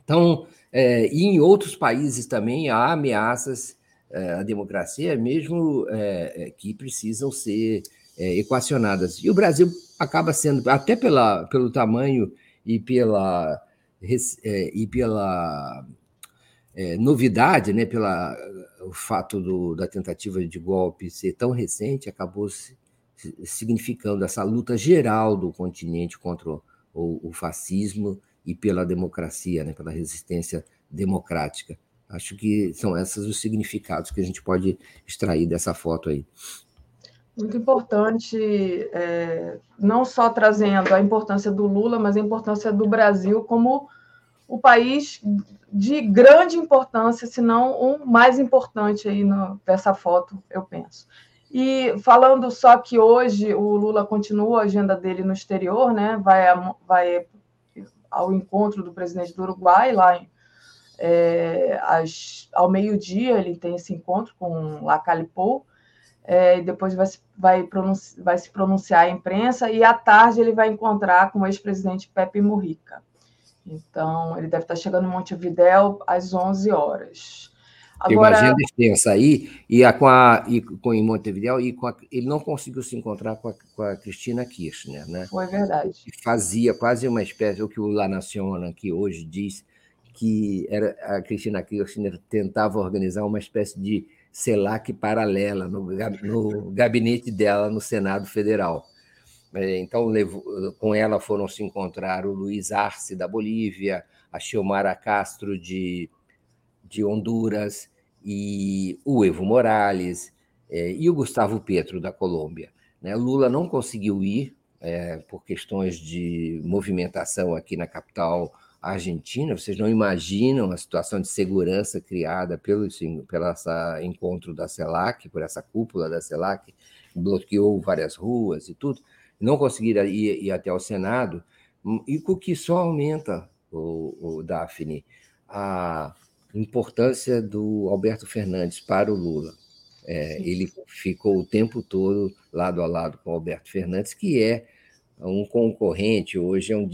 Então, é, e em outros países também há ameaças é, à democracia, mesmo é, é que precisam ser é, equacionadas. E o Brasil acaba sendo, até pela, pelo tamanho e pela, é, e pela novidade, né, pela, o fato do, da tentativa de golpe ser tão recente, acabou se significando essa luta geral do continente contra o, o fascismo e pela democracia, né, pela resistência democrática. Acho que são esses os significados que a gente pode extrair dessa foto aí. Muito importante, é, não só trazendo a importância do Lula, mas a importância do Brasil como o país de grande importância, se não o mais importante aí no, dessa foto, eu penso. E falando só que hoje o Lula continua a agenda dele no exterior, né? Vai, vai ao encontro do presidente do Uruguai lá em, é, às, ao meio-dia ele tem esse encontro com Lacalipou, é, depois vai, vai, vai se pronunciar à imprensa, e à tarde ele vai encontrar com o ex-presidente Pepe Mujica. Então, ele deve estar chegando em Montevidéu às 11 horas. Agora... Uma agenda extensa aí, e, a, com a, e com em Montevidéu, e a, ele não conseguiu se encontrar com a, com a Cristina Kirchner, né? Foi verdade. Fazia quase uma espécie, o que o La Naciona aqui hoje diz, que era a Cristina Kirchner tentava organizar uma espécie de CELAC paralela no, no gabinete dela no Senado Federal. É, então, levou, com ela foram se encontrar o Luiz Arce, da Bolívia, a Xiomara Castro, de, de Honduras, e o Evo Morales, é, e o Gustavo Petro, da Colômbia. Né? Lula não conseguiu ir é, por questões de movimentação aqui na capital argentina. Vocês não imaginam a situação de segurança criada pelo, essa encontro da CELAC, por essa cúpula da CELAC, bloqueou várias ruas e tudo. Não conseguiram ir, ir até o Senado, e o que só aumenta, o, o Daphne, a importância do Alberto Fernandes para o Lula. É, ele ficou o tempo todo lado a lado com o Alberto Fernandes, que é um concorrente, hoje é um,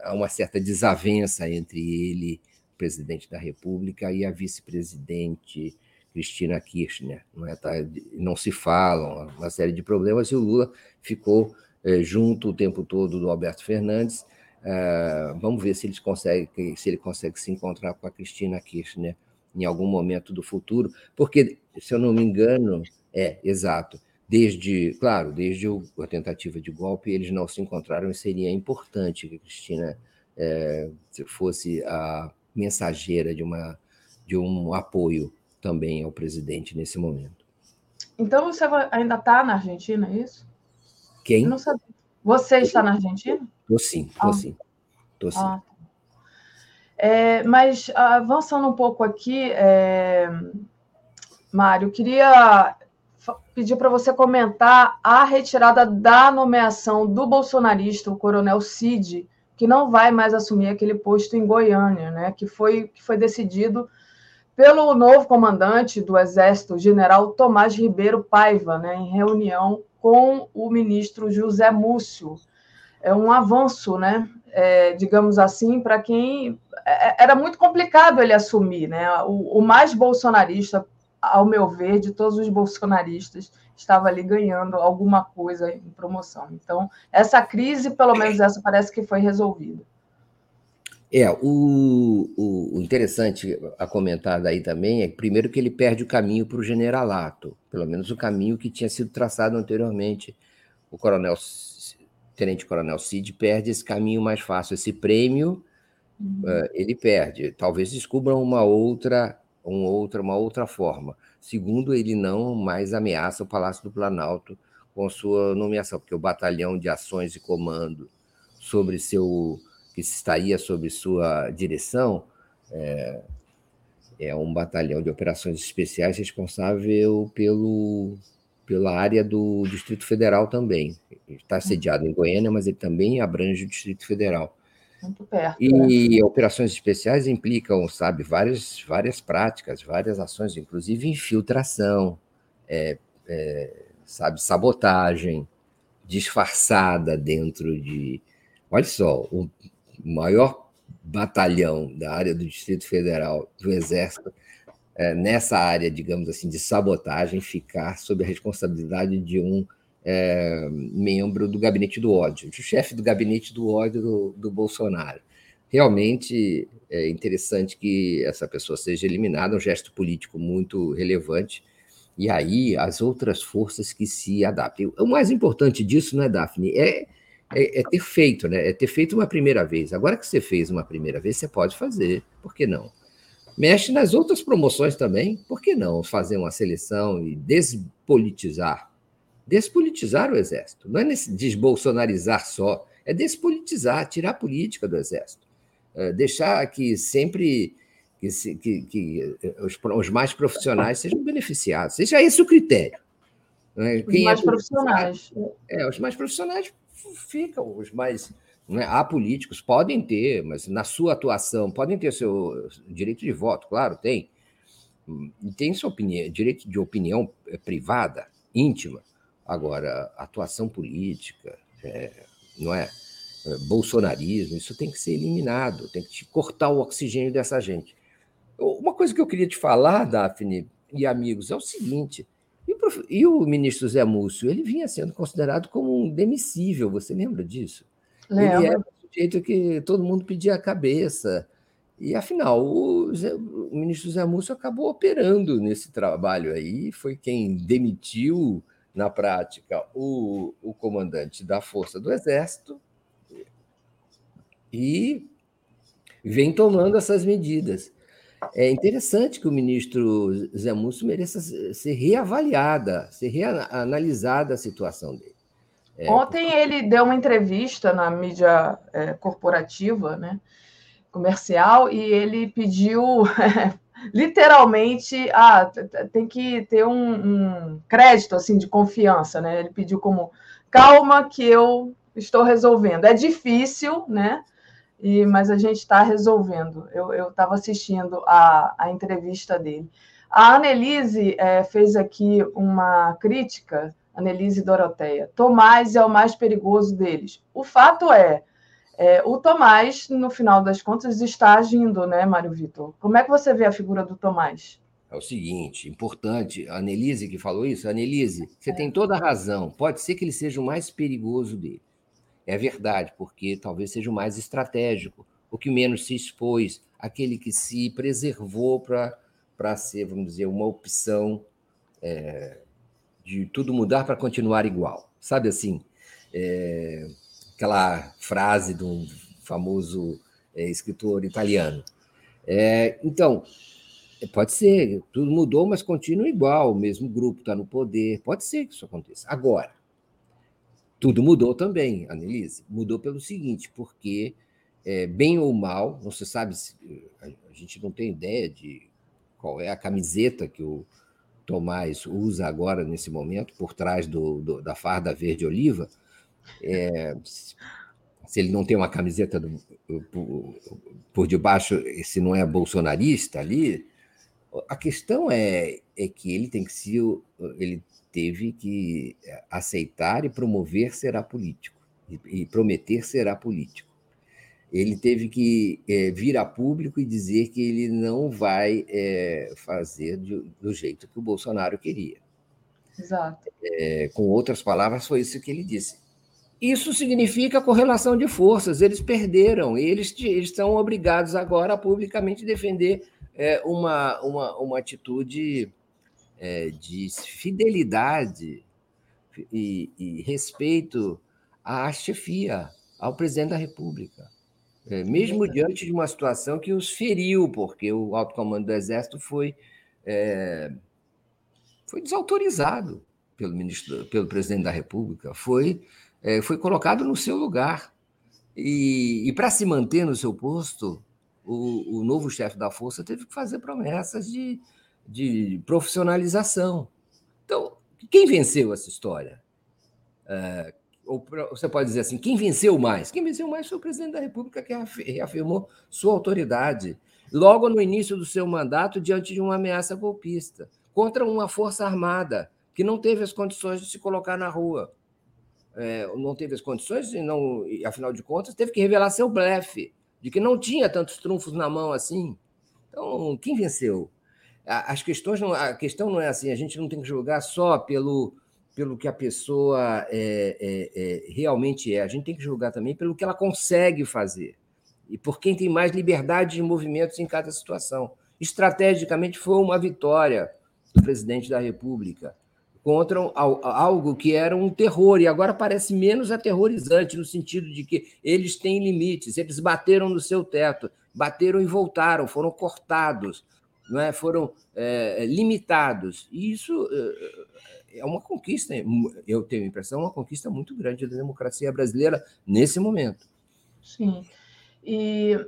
há uma certa desavença entre ele, presidente da República, e a vice-presidente Cristina Kirchner. Não, é, tá, não se falam, uma série de problemas, e o Lula ficou é, junto o tempo todo do Alberto Fernandes. É, vamos ver se, eles conseguem, se ele consegue se encontrar com a Cristina Kirchner em algum momento do futuro, porque, se eu não me engano, é, exato, Desde, claro, desde a tentativa de golpe, eles não se encontraram e seria importante que a Cristina é, fosse a mensageira de, uma, de um apoio também ao presidente nesse momento. Então você ainda está na Argentina, é isso? Quem? não sabia. Você está na Argentina? Estou sim, estou ah. sim. Tô sim. Ah. Tá. É, mas avançando um pouco aqui, é, Mário, queria pedir para você comentar a retirada da nomeação do bolsonarista, o coronel Cid, que não vai mais assumir aquele posto em Goiânia, né? que, foi, que foi decidido pelo novo comandante do Exército, general Tomás Ribeiro Paiva, né? em reunião com o ministro José Múcio. É um avanço, né? É, digamos assim, para quem é, era muito complicado ele assumir, né? O, o mais bolsonarista ao meu ver, de todos os bolsonaristas, estava ali ganhando alguma coisa em promoção. Então, essa crise, pelo menos essa, parece que foi resolvida. É, o, o, interessante a comentar daí também é, primeiro, que ele perde o caminho para o generalato, pelo menos o caminho que tinha sido traçado anteriormente. O coronel, tenente-coronel Cid perde esse caminho mais fácil, esse prêmio uhum. uh, ele perde. Talvez descubram uma outra um outra, uma outra forma. Segundo, ele não mais ameaça o Palácio do Planalto com sua nomeação, porque o batalhão de ações e comando sobre seu que estaria sob sua direção é, é um batalhão de operações especiais responsável pelo, pela área do Distrito Federal também. está sediado em Goiânia, mas ele também abrange o Distrito Federal. Muito perto. E né? operações especiais implicam, sabe, várias, várias práticas, várias ações, inclusive infiltração, é, é, sabe, sabotagem disfarçada dentro de. Olha só, o maior batalhão da área do Distrito Federal do Exército, é, nessa área, digamos assim, de sabotagem, ficar sob a responsabilidade de um é, membro do gabinete do ódio, o chefe do gabinete do ódio do, do Bolsonaro. Realmente é interessante que essa pessoa seja eliminada, um gesto político muito relevante, e aí as outras forças que se adaptem. O mais importante disso, não é, Daphne? É é, é, ter feito, né? É ter feito uma primeira vez. Agora que você fez uma primeira vez, você pode fazer, por que não? Mexe nas outras promoções também, por que não fazer uma seleção e despolitizar? Despolitizar o Exército. Não é desbolsonarizar só, é despolitizar, tirar a política do Exército. É deixar que sempre que, que, que os, os, mais profissionais sejam beneficiados. Seja esse o critério. Né? Os mais é profissionais. É, os mais profissionais ficam, os mais né? Há políticos, podem ter, mas na sua atuação, podem ter seu direito de voto, claro, tem. Tem sua opinião, direito de opinião é, privada, íntima. Agora, atuação política, é, não é? é? Bolsonarismo, isso tem que ser eliminado, tem que cortar o oxigênio dessa gente. Uma coisa que eu queria te falar, Daphne e amigos, é o seguinte: e o, prof... e o ministro Zé Múcio, ele vinha sendo considerado como um demissível, você lembra disso? Lembra. Ele era um sujeito que todo mundo pedia a cabeça. E, afinal, o, Zé, o ministro Zé Múcio acabou operando nesse trabalho aí, foi quem demitiu, na prática, o, o comandante da Força do Exército e vem tomando essas medidas. É interessante que o ministro Zé Múcio mereça ser reavaliada, ser reanalisada a situação dele. É, Ontem porque... ele deu uma entrevista na mídia é, corporativa, né, comercial, e ele pediu literalmente, ah, tem que ter um, um, crédito assim de confiança, né? Ele pediu como calma que eu estou resolvendo. É difícil, né? E, mas a gente está resolvendo. Eu estava assistindo a, a entrevista dele. A Annelise é, fez aqui uma crítica Annelise Doroteia. Tomás é o mais perigoso deles. O fato é, é, o Tomás, no final das contas, está agindo, né, Mário Vitor? Como é que você vê a figura do Tomás? É o seguinte, importante, a Annelise que falou isso, Annelise, você é. tem toda a razão. Pode ser que ele seja o mais perigoso dele. É verdade, porque talvez seja o mais estratégico, o que menos se expôs, aquele que se preservou para ser, vamos dizer, uma opção é, de tudo mudar para continuar igual. Sabe assim? É, aquela frase de um famoso é, escritor italiano. É, então, pode ser, tudo mudou, mas continua igual, o mesmo grupo está no poder. Pode ser que isso aconteça. Agora, tudo mudou também, Annelise. Mudou pelo seguinte, porque, é, bem ou mal, não se sabe, se, a gente não tem ideia de qual é a camiseta que o Tomás usa agora, nesse momento, por trás do, do da farda verde-oliva, é, se ele não tem uma camiseta do, por, por, debaixo, se não é bolsonarista ali, a questão é, é que ele tem que se ele teve que aceitar e promover será político e, prometer será político ele teve que é, vir a público e dizer que ele não vai é, fazer de, do jeito que o Bolsonaro queria. Exato. É, com outras palavras, foi isso que ele disse. Isso significa correlação de forças. Eles perderam. Eles, eles estão obrigados agora a publicamente defender é, uma, uma, uma atitude é, de fidelidade e, e respeito à chefia, ao presidente da República. É, mesmo diante de uma situação que os feriu, porque o alto comando do Exército foi, é, foi desautorizado pelo, ministro, pelo presidente da República, foi, é, foi colocado no seu lugar. E, e para se manter no seu posto, o, o novo chefe da força teve que fazer promessas de, de profissionalização. Então, quem venceu essa história? É, ou você pode dizer assim, quem venceu mais? Quem venceu mais foi o presidente da República que reafirmou sua autoridade logo no início do seu mandato diante de uma ameaça golpista contra uma força armada que não teve as condições de se colocar na rua. É, não teve as condições e não, afinal de contas, teve que revelar seu blefe de que não tinha tantos trunfos na mão assim. Então, quem venceu? As questões não, a questão não é assim, a gente não tem que julgar só pelo pelo que a pessoa é, é, é, realmente é. A gente tem que julgar também pelo que ela consegue fazer e por quem tem mais liberdade de movimentos em cada situação. Estrategicamente, foi uma vitória do presidente da República, contra algo que era um terror, e agora parece menos aterrorizante, no sentido de que eles têm limites, eles bateram no seu teto, bateram e voltaram, foram cortados, não é? foram é, limitados. E isso é, é uma conquista, eu tenho a impressão, uma conquista muito grande da democracia brasileira nesse momento. Sim. E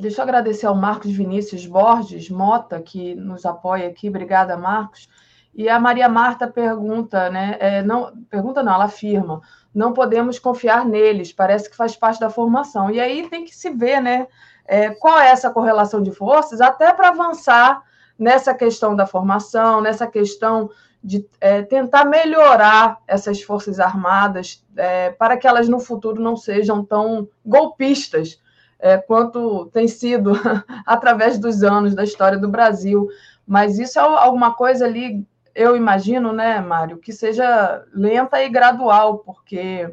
deixa eu agradecer ao Marcos Vinícius Borges Mota, que nos apoia aqui. Obrigada, Marcos. E a Maria Marta pergunta, né? É, não, pergunta não, ela afirma: não podemos confiar neles, parece que faz parte da formação. E aí tem que se ver, né? É, qual é essa correlação de forças, até para avançar nessa questão da formação, nessa questão de é, tentar melhorar essas forças armadas é, para que elas no futuro não sejam tão golpistas é, quanto tem sido através dos anos da história do Brasil. Mas isso é alguma coisa ali, eu imagino, né, Mário, que seja lenta e gradual, porque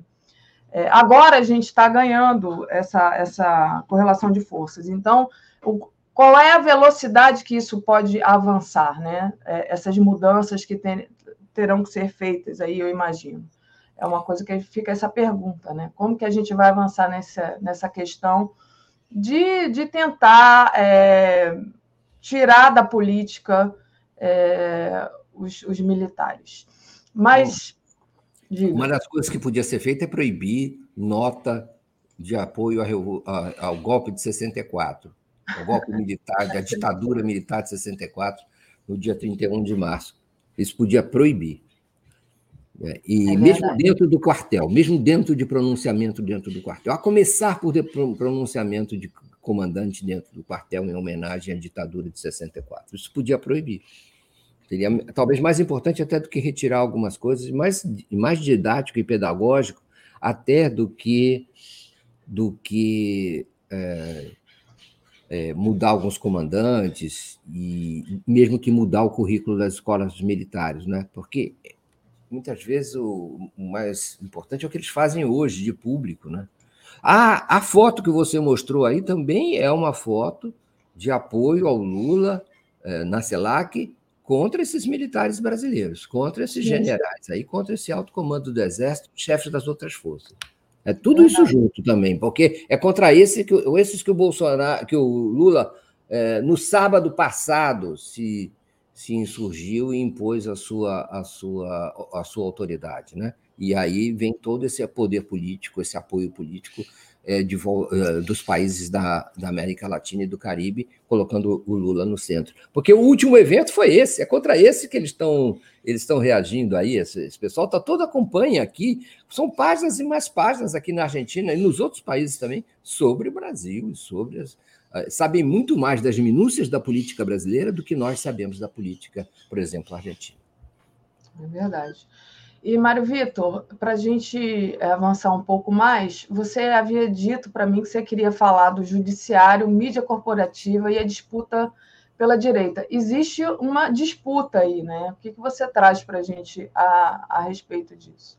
é, agora a gente está ganhando essa, essa correlação de forças. Então, o, qual é a velocidade que isso pode avançar, né? É, essas mudanças que terão que ser feitas aí, eu imagino. É uma coisa que fica essa pergunta, né? Como que a gente vai avançar nessa, nessa questão de, de tentar é, tirar da política é, os, os, militares. Mas. Diga. Uma das coisas que podia ser feita é proibir nota de apoio ao, ao golpe de 64 o golpe militar, da ditadura militar de 64, no dia 31 de março. Isso podia proibir. É, e é mesmo dentro do quartel, mesmo dentro de pronunciamento dentro do quartel, a começar por pronunciamento de comandante dentro do quartel em homenagem à ditadura de 64. Isso podia proibir. Seria talvez mais importante até do que retirar algumas coisas, mais, mais didático e pedagógico até do que do que é, é, mudar alguns comandantes e mesmo que mudar o currículo das escolas militares, né? Porque muitas vezes o, mais importante é o que eles fazem hoje de público, né? A, a foto que você mostrou aí também é uma foto de apoio ao Lula é, na CELAC contra esses militares brasileiros, contra esses generais, aí contra esse alto comando do Exército, chefes das outras forças. É tudo isso junto também, porque é contra esse que, esses que o Bolsonaro, que o Lula, é, no sábado passado, se, se insurgiu e impôs a sua, a, sua, a sua autoridade. Né? E aí vem todo esse poder político, esse apoio político é, de, é, dos países da, da, América Latina e do Caribe, colocando o Lula no centro. Porque o último evento foi esse, é contra esse que eles estão eles estão reagindo aí, esse, esse pessoal está todo acompanha aqui, são páginas e mais páginas aqui na Argentina e nos outros países também, sobre o Brasil e sobre as, uh, sabem muito mais das minúcias da política brasileira do que nós sabemos da política, por exemplo, argentina. É verdade. E, Mário Vitor, para a gente eh, avançar um pouco mais, você havia dito para mim que você queria falar do judiciário, mídia corporativa e a disputa pela direita. Existe uma disputa aí, né? O que, que você traz para a gente a, respeito disso?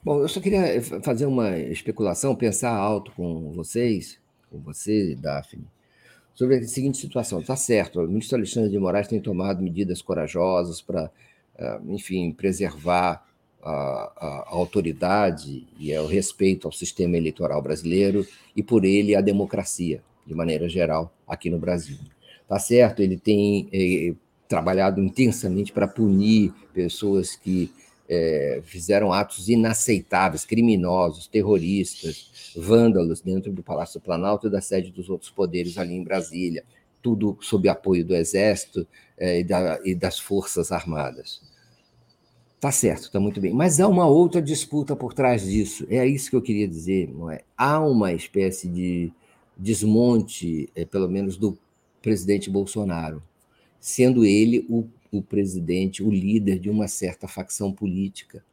Bom, eu só queria fazer uma especulação, pensar alto com vocês, com você, Daphne, sobre a seguinte situação. Está certo, o ministro Alexandre de Moraes tem tomado medidas corajosas para, eh, enfim, preservar a, autoridade e o respeito ao sistema eleitoral brasileiro e, por ele, a democracia, de maneira geral, aqui no Brasil. Tá certo, ele tem eh, trabalhado intensamente para punir pessoas que eh, fizeram atos inaceitáveis, criminosos, terroristas, vândalos dentro do Palácio do Planalto e da sede dos outros poderes ali em Brasília, tudo sob apoio do Exército eh, e, da, e das Forças Armadas. Tá certo, está muito bem. Mas há uma outra disputa por trás disso. É isso que eu queria dizer, não é? Há uma espécie de desmonte, é, pelo menos do presidente Bolsonaro, sendo ele o, o presidente, o líder de uma certa facção política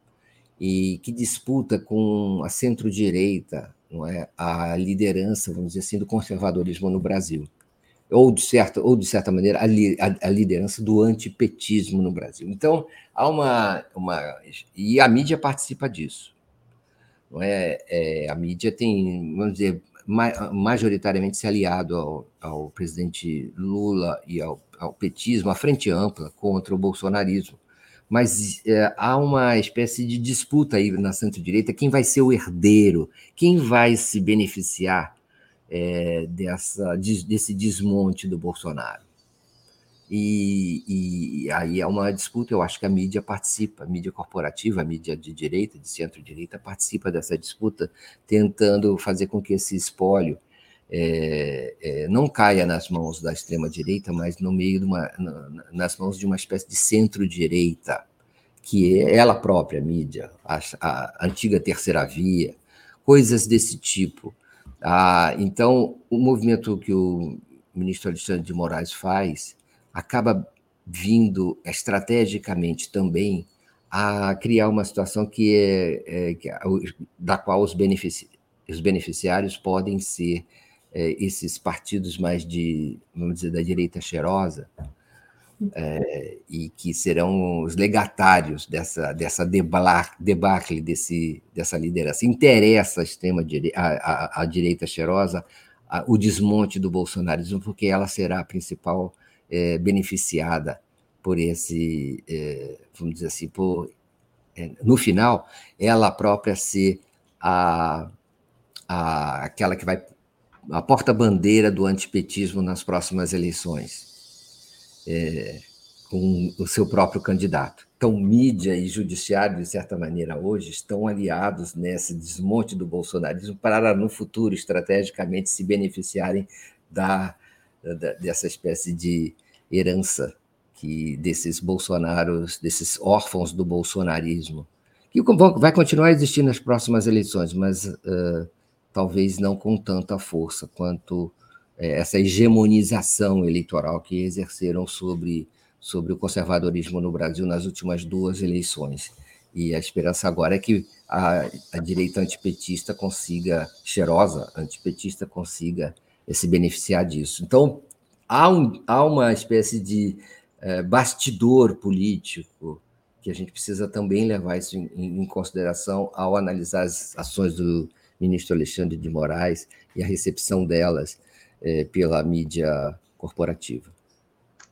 e que disputa com a centro-direita, não é, a liderança, vamos dizer assim, do conservadorismo no Brasil ou de certa, ou de certa maneira, a, a, a, liderança do antipetismo no Brasil. Então, há uma, uma. E a mídia participa disso. Não é? é a mídia tem, vamos dizer, majoritariamente se aliado ao, ao presidente Lula e ao, ao petismo, à frente ampla contra o bolsonarismo. mas é, há uma espécie de disputa aí na centro-direita: quem vai ser o herdeiro, quem vai se beneficiar é, dessa, desse desmonte do Bolsonaro. E, e, aí é uma disputa, eu acho que a mídia participa, a mídia corporativa, a mídia de direita, de centro-direita, participa dessa disputa, tentando fazer com que esse espólio é, é, não caia nas mãos da extrema-direita, mas no meio de uma, nas mãos de uma espécie de centro-direita, que é ela própria, a mídia, a, a antiga terceira via, coisas desse tipo. Ah, então, o movimento que o ministro Alexandre de Moraes faz acaba vindo estrategicamente também a criar uma situação que é, é que, da qual os, benefici os beneficiários podem ser é, esses partidos mais de, vamos dizer, da direita cheirosa, é, e que serão os legatários dessa, dessa debacle, desse, dessa liderança. Interessa a, extrema a, a, a direita cheirosa a, o desmonte do bolsonarismo, porque ela será a principal é, beneficiada por esse, é, vamos dizer assim, por, é, no final, ela própria ser a, a, aquela que vai a porta-bandeira do antipetismo nas próximas eleições, é, com o seu próprio candidato. Então, mídia e judiciário, de certa maneira, hoje estão aliados nesse desmonte do bolsonarismo para, no futuro, estrategicamente se beneficiarem da, da dessa espécie de herança que desses bolsonaros, desses órfãos do bolsonarismo, que vai continuar a existir nas próximas eleições, mas uh, talvez não com tanta força quanto essa hegemonização eleitoral que exerceram sobre, sobre o conservadorismo no Brasil nas últimas duas eleições. E a esperança agora é que a, a direita antipetista consiga, cheirosa antipetista, consiga se beneficiar disso. Então, há, um, há uma espécie de é, bastidor político que a gente precisa também levar isso em, em consideração ao analisar as ações do, ministro Alexandre de Moraes e a recepção delas é, pela mídia corporativa.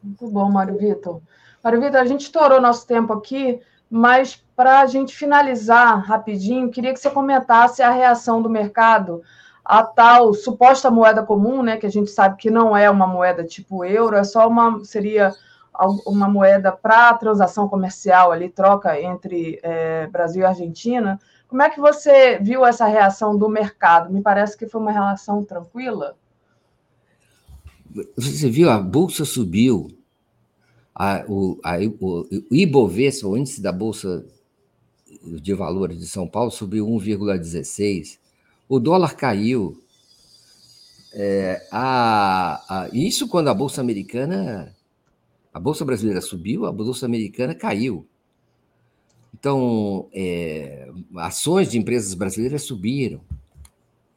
Muito bom, Mário Vitor. Mário Vitor, a gente estourou nosso tempo aqui, mas para a gente finalizar rapidinho, queria que você comentasse a reação do mercado a tal suposta moeda comum, né, que a gente sabe que não é uma moeda tipo euro, é só uma seria uma moeda para transação comercial ali, troca entre é, Brasil e Argentina. Como é que você viu essa reação do mercado? Me parece que foi uma relação tranquila. Você viu, a bolsa subiu, a, o, a, o, o Ibovespa, o índice da Bolsa de Valores de São Paulo, subiu 1,16, o dólar caiu. É, a, a, isso quando a Bolsa Americana, a Bolsa Brasileira subiu, a Bolsa Americana caiu. Então, é, ações de empresas brasileiras subiram.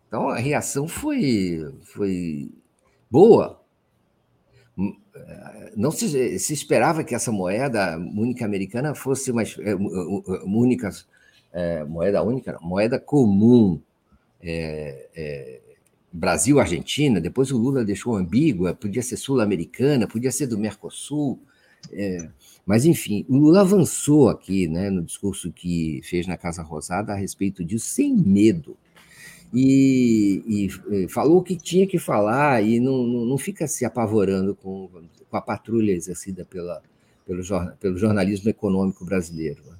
Então, a reação foi, foi boa. Não se, se esperava que essa moeda única americana fosse uma é, única, é, moeda única, moeda comum. É, é, Brasil-Argentina, depois o Lula deixou ambígua, podia ser sul-americana, podia ser do Mercosul. Mas, enfim, o Lula avançou aqui, né, no discurso que fez na Casa Rosada a respeito disso, sem medo. E, e falou o que tinha que falar e não, não, não fica se apavorando com, com a patrulha exercida pela, pelo, pelo jornalismo econômico brasileiro. Né?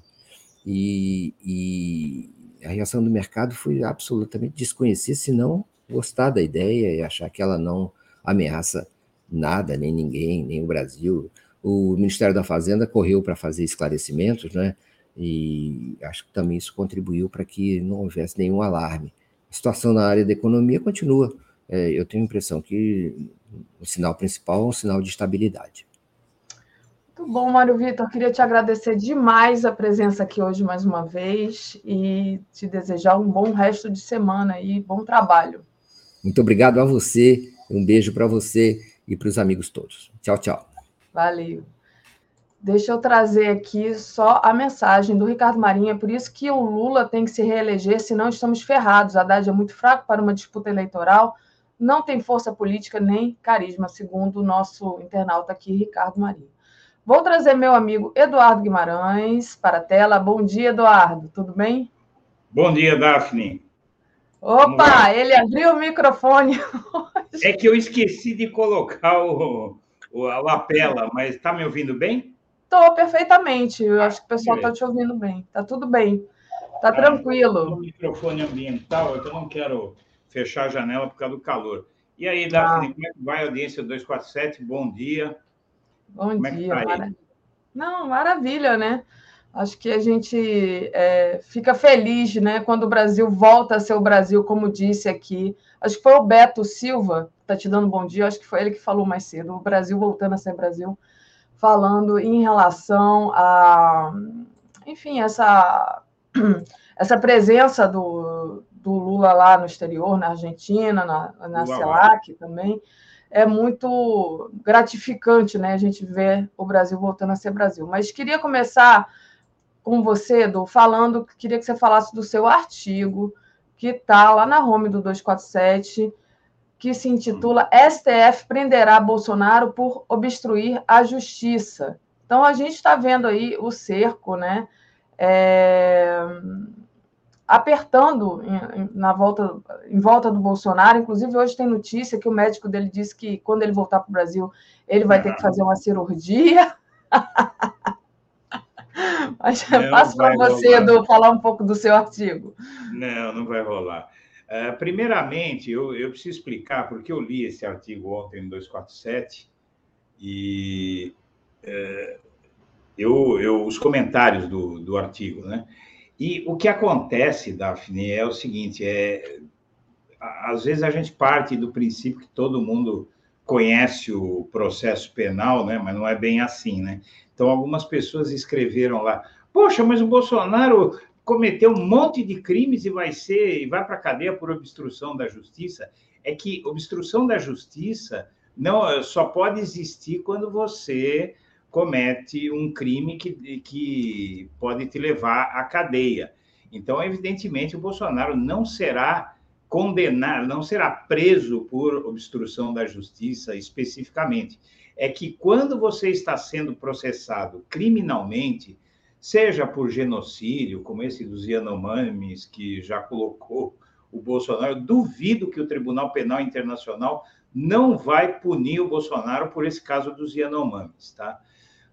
E, e a reação do mercado foi absolutamente desconhecer, se não gostar da ideia e achar que ela não ameaça nada, nem ninguém, nem o Brasil. O Ministério da Fazenda correu para fazer esclarecimentos, né? E acho que também isso contribuiu para que não houvesse nenhum alarme. A situação na área da economia continua. É, eu tenho a impressão que o sinal principal é um sinal de estabilidade. Muito bom, Mário Vitor. Queria te agradecer demais a presença aqui hoje mais uma vez e te desejar um bom resto de semana e bom trabalho. Muito obrigado a você. Um beijo para você e para os amigos todos. Tchau, tchau. Valeu. Deixa eu trazer aqui só a mensagem do Ricardo Marinho. É por isso que o Lula tem que se reeleger, senão estamos ferrados. A Haddad é muito fraco para uma disputa eleitoral, não tem força política nem carisma, segundo o nosso internauta aqui, Ricardo Marinho. Vou trazer meu amigo Eduardo Guimarães para a tela. Bom dia, Eduardo. Tudo bem? Bom dia, Daphne. Opa, ele abriu o microfone. É que eu esqueci de colocar o, o, a lapela, mas está me ouvindo bem? Estou perfeitamente. Eu acho que o pessoal está te ouvindo bem. Está tudo bem. Está ah, tranquilo. O microfone ambiental é que eu não quero fechar a janela por causa do calor. E aí, Daphne, ah. como é que vai a audiência 247? Bom dia. Bom como dia. É tá Não, maravilha, né? Acho que a gente é, fica feliz né, quando o Brasil volta a ser o Brasil, como disse aqui. Acho que foi o Beto Silva, está te dando bom dia, acho que foi ele que falou mais cedo, o Brasil voltando a ser Brasil, falando em relação a, enfim, essa, essa presença do, do Lula lá no exterior, na Argentina, na, na CELAC também é muito gratificante, né? A gente ver o Brasil voltando a ser Brasil. Mas queria começar com você, Edu, falando, queria que você falasse do seu artigo, que está lá na home do 247, que se intitula STF prenderá Bolsonaro por obstruir a justiça. Então, a gente está vendo aí o cerco, né? É, apertando em, na volta, em volta do Bolsonaro. Inclusive, hoje tem notícia que o médico dele disse que quando ele voltar para o Brasil, ele vai ter que fazer uma cirurgia. Mas não passo para você, Edu, falar um pouco do seu artigo. Não, não vai rolar. Uh, primeiramente, eu, eu preciso explicar porque eu li esse artigo ontem no 247 e uh, eu, eu, os comentários do, do artigo, né? E o que acontece, Daphne, é o seguinte: é, às vezes a gente parte do princípio que todo mundo conhece o processo penal, né? Mas não é bem assim, né? Então, algumas pessoas escreveram lá: Poxa, mas o Bolsonaro cometeu um monte de crimes e vai ser e vai para a cadeia por obstrução da justiça. É que obstrução da justiça não só pode existir quando você comete um crime que, que pode te levar à cadeia. Então, evidentemente, o Bolsonaro não será condenado, não será preso por obstrução da justiça especificamente é que quando você está sendo processado criminalmente, seja por genocídio, como esse dos Yanomamis, que já colocou o Bolsonaro, duvido que o Tribunal Penal Internacional não vai punir o Bolsonaro por esse caso dos Yanomamis, tá?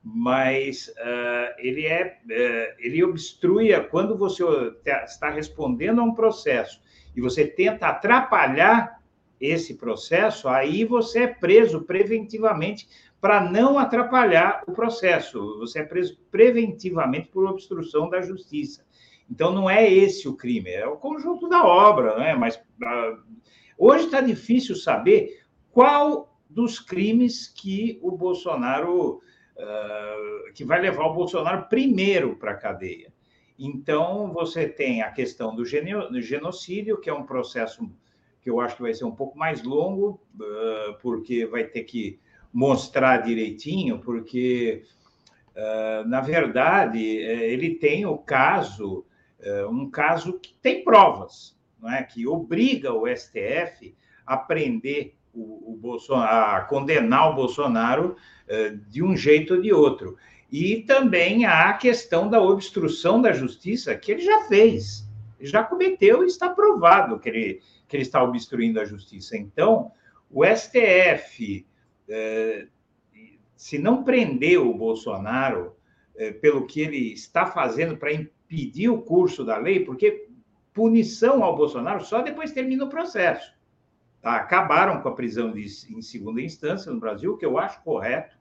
Mas uh, ele é, uh, ele obstrui quando você está respondendo a um processo e você tenta atrapalhar esse processo, aí você é preso preventivamente para não atrapalhar o processo. Você é preso preventivamente por obstrução da justiça. Então, não é esse o crime, é o conjunto da obra, né? Mas uh, hoje está difícil saber qual dos crimes que o Bolsonaro, uh, que vai levar o Bolsonaro primeiro para a cadeia. Então, você tem a questão do genocídio, que é um processo que eu acho que vai ser um pouco mais longo, uh, porque vai ter que mostrar direitinho, porque, uh, na verdade, eh, ele tem o caso, uh, um caso que tem provas, não é? que obriga o STF a prender o, o Bolsonaro, a condenar o Bolsonaro de um jeito ou de outro. E também há a questão da obstrução da justiça, que ele já fez, já cometeu e está provado que ele que ele está obstruindo a justiça. Então, o STF, é, se não prender o Bolsonaro é, pelo que ele está fazendo para impedir o curso da lei, porque punição ao Bolsonaro só depois termina o processo. Tá? Acabaram com a prisão de, em segunda instância no Brasil, que eu acho correto.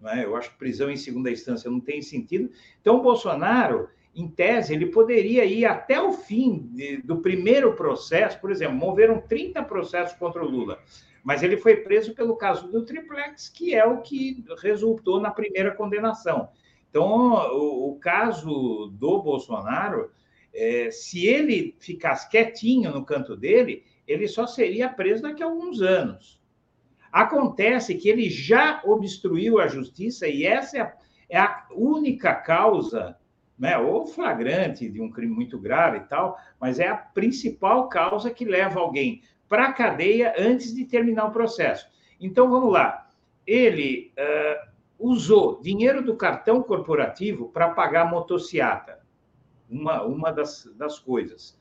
Né? Eu acho que prisão em segunda instância não tem sentido. Então, o Bolsonaro em tese, ele poderia ir até o fim de, do primeiro processo, por exemplo, moveram 30 processos contra o Lula, mas ele foi preso pelo caso do triplex, que é o que resultou na primeira condenação. Então, o, o caso do Bolsonaro, é, se ele ficasse quietinho no canto dele, ele só seria preso daqui a alguns anos. Acontece que ele já obstruiu a justiça e essa é a, é a única causa né, ou flagrante de um crime muito grave e tal, mas é a principal causa que leva alguém para a cadeia antes de terminar o processo. Então, vamos lá. Ele, uh, usou dinheiro do cartão corporativo para pagar motociata, uma, uma das, das coisas.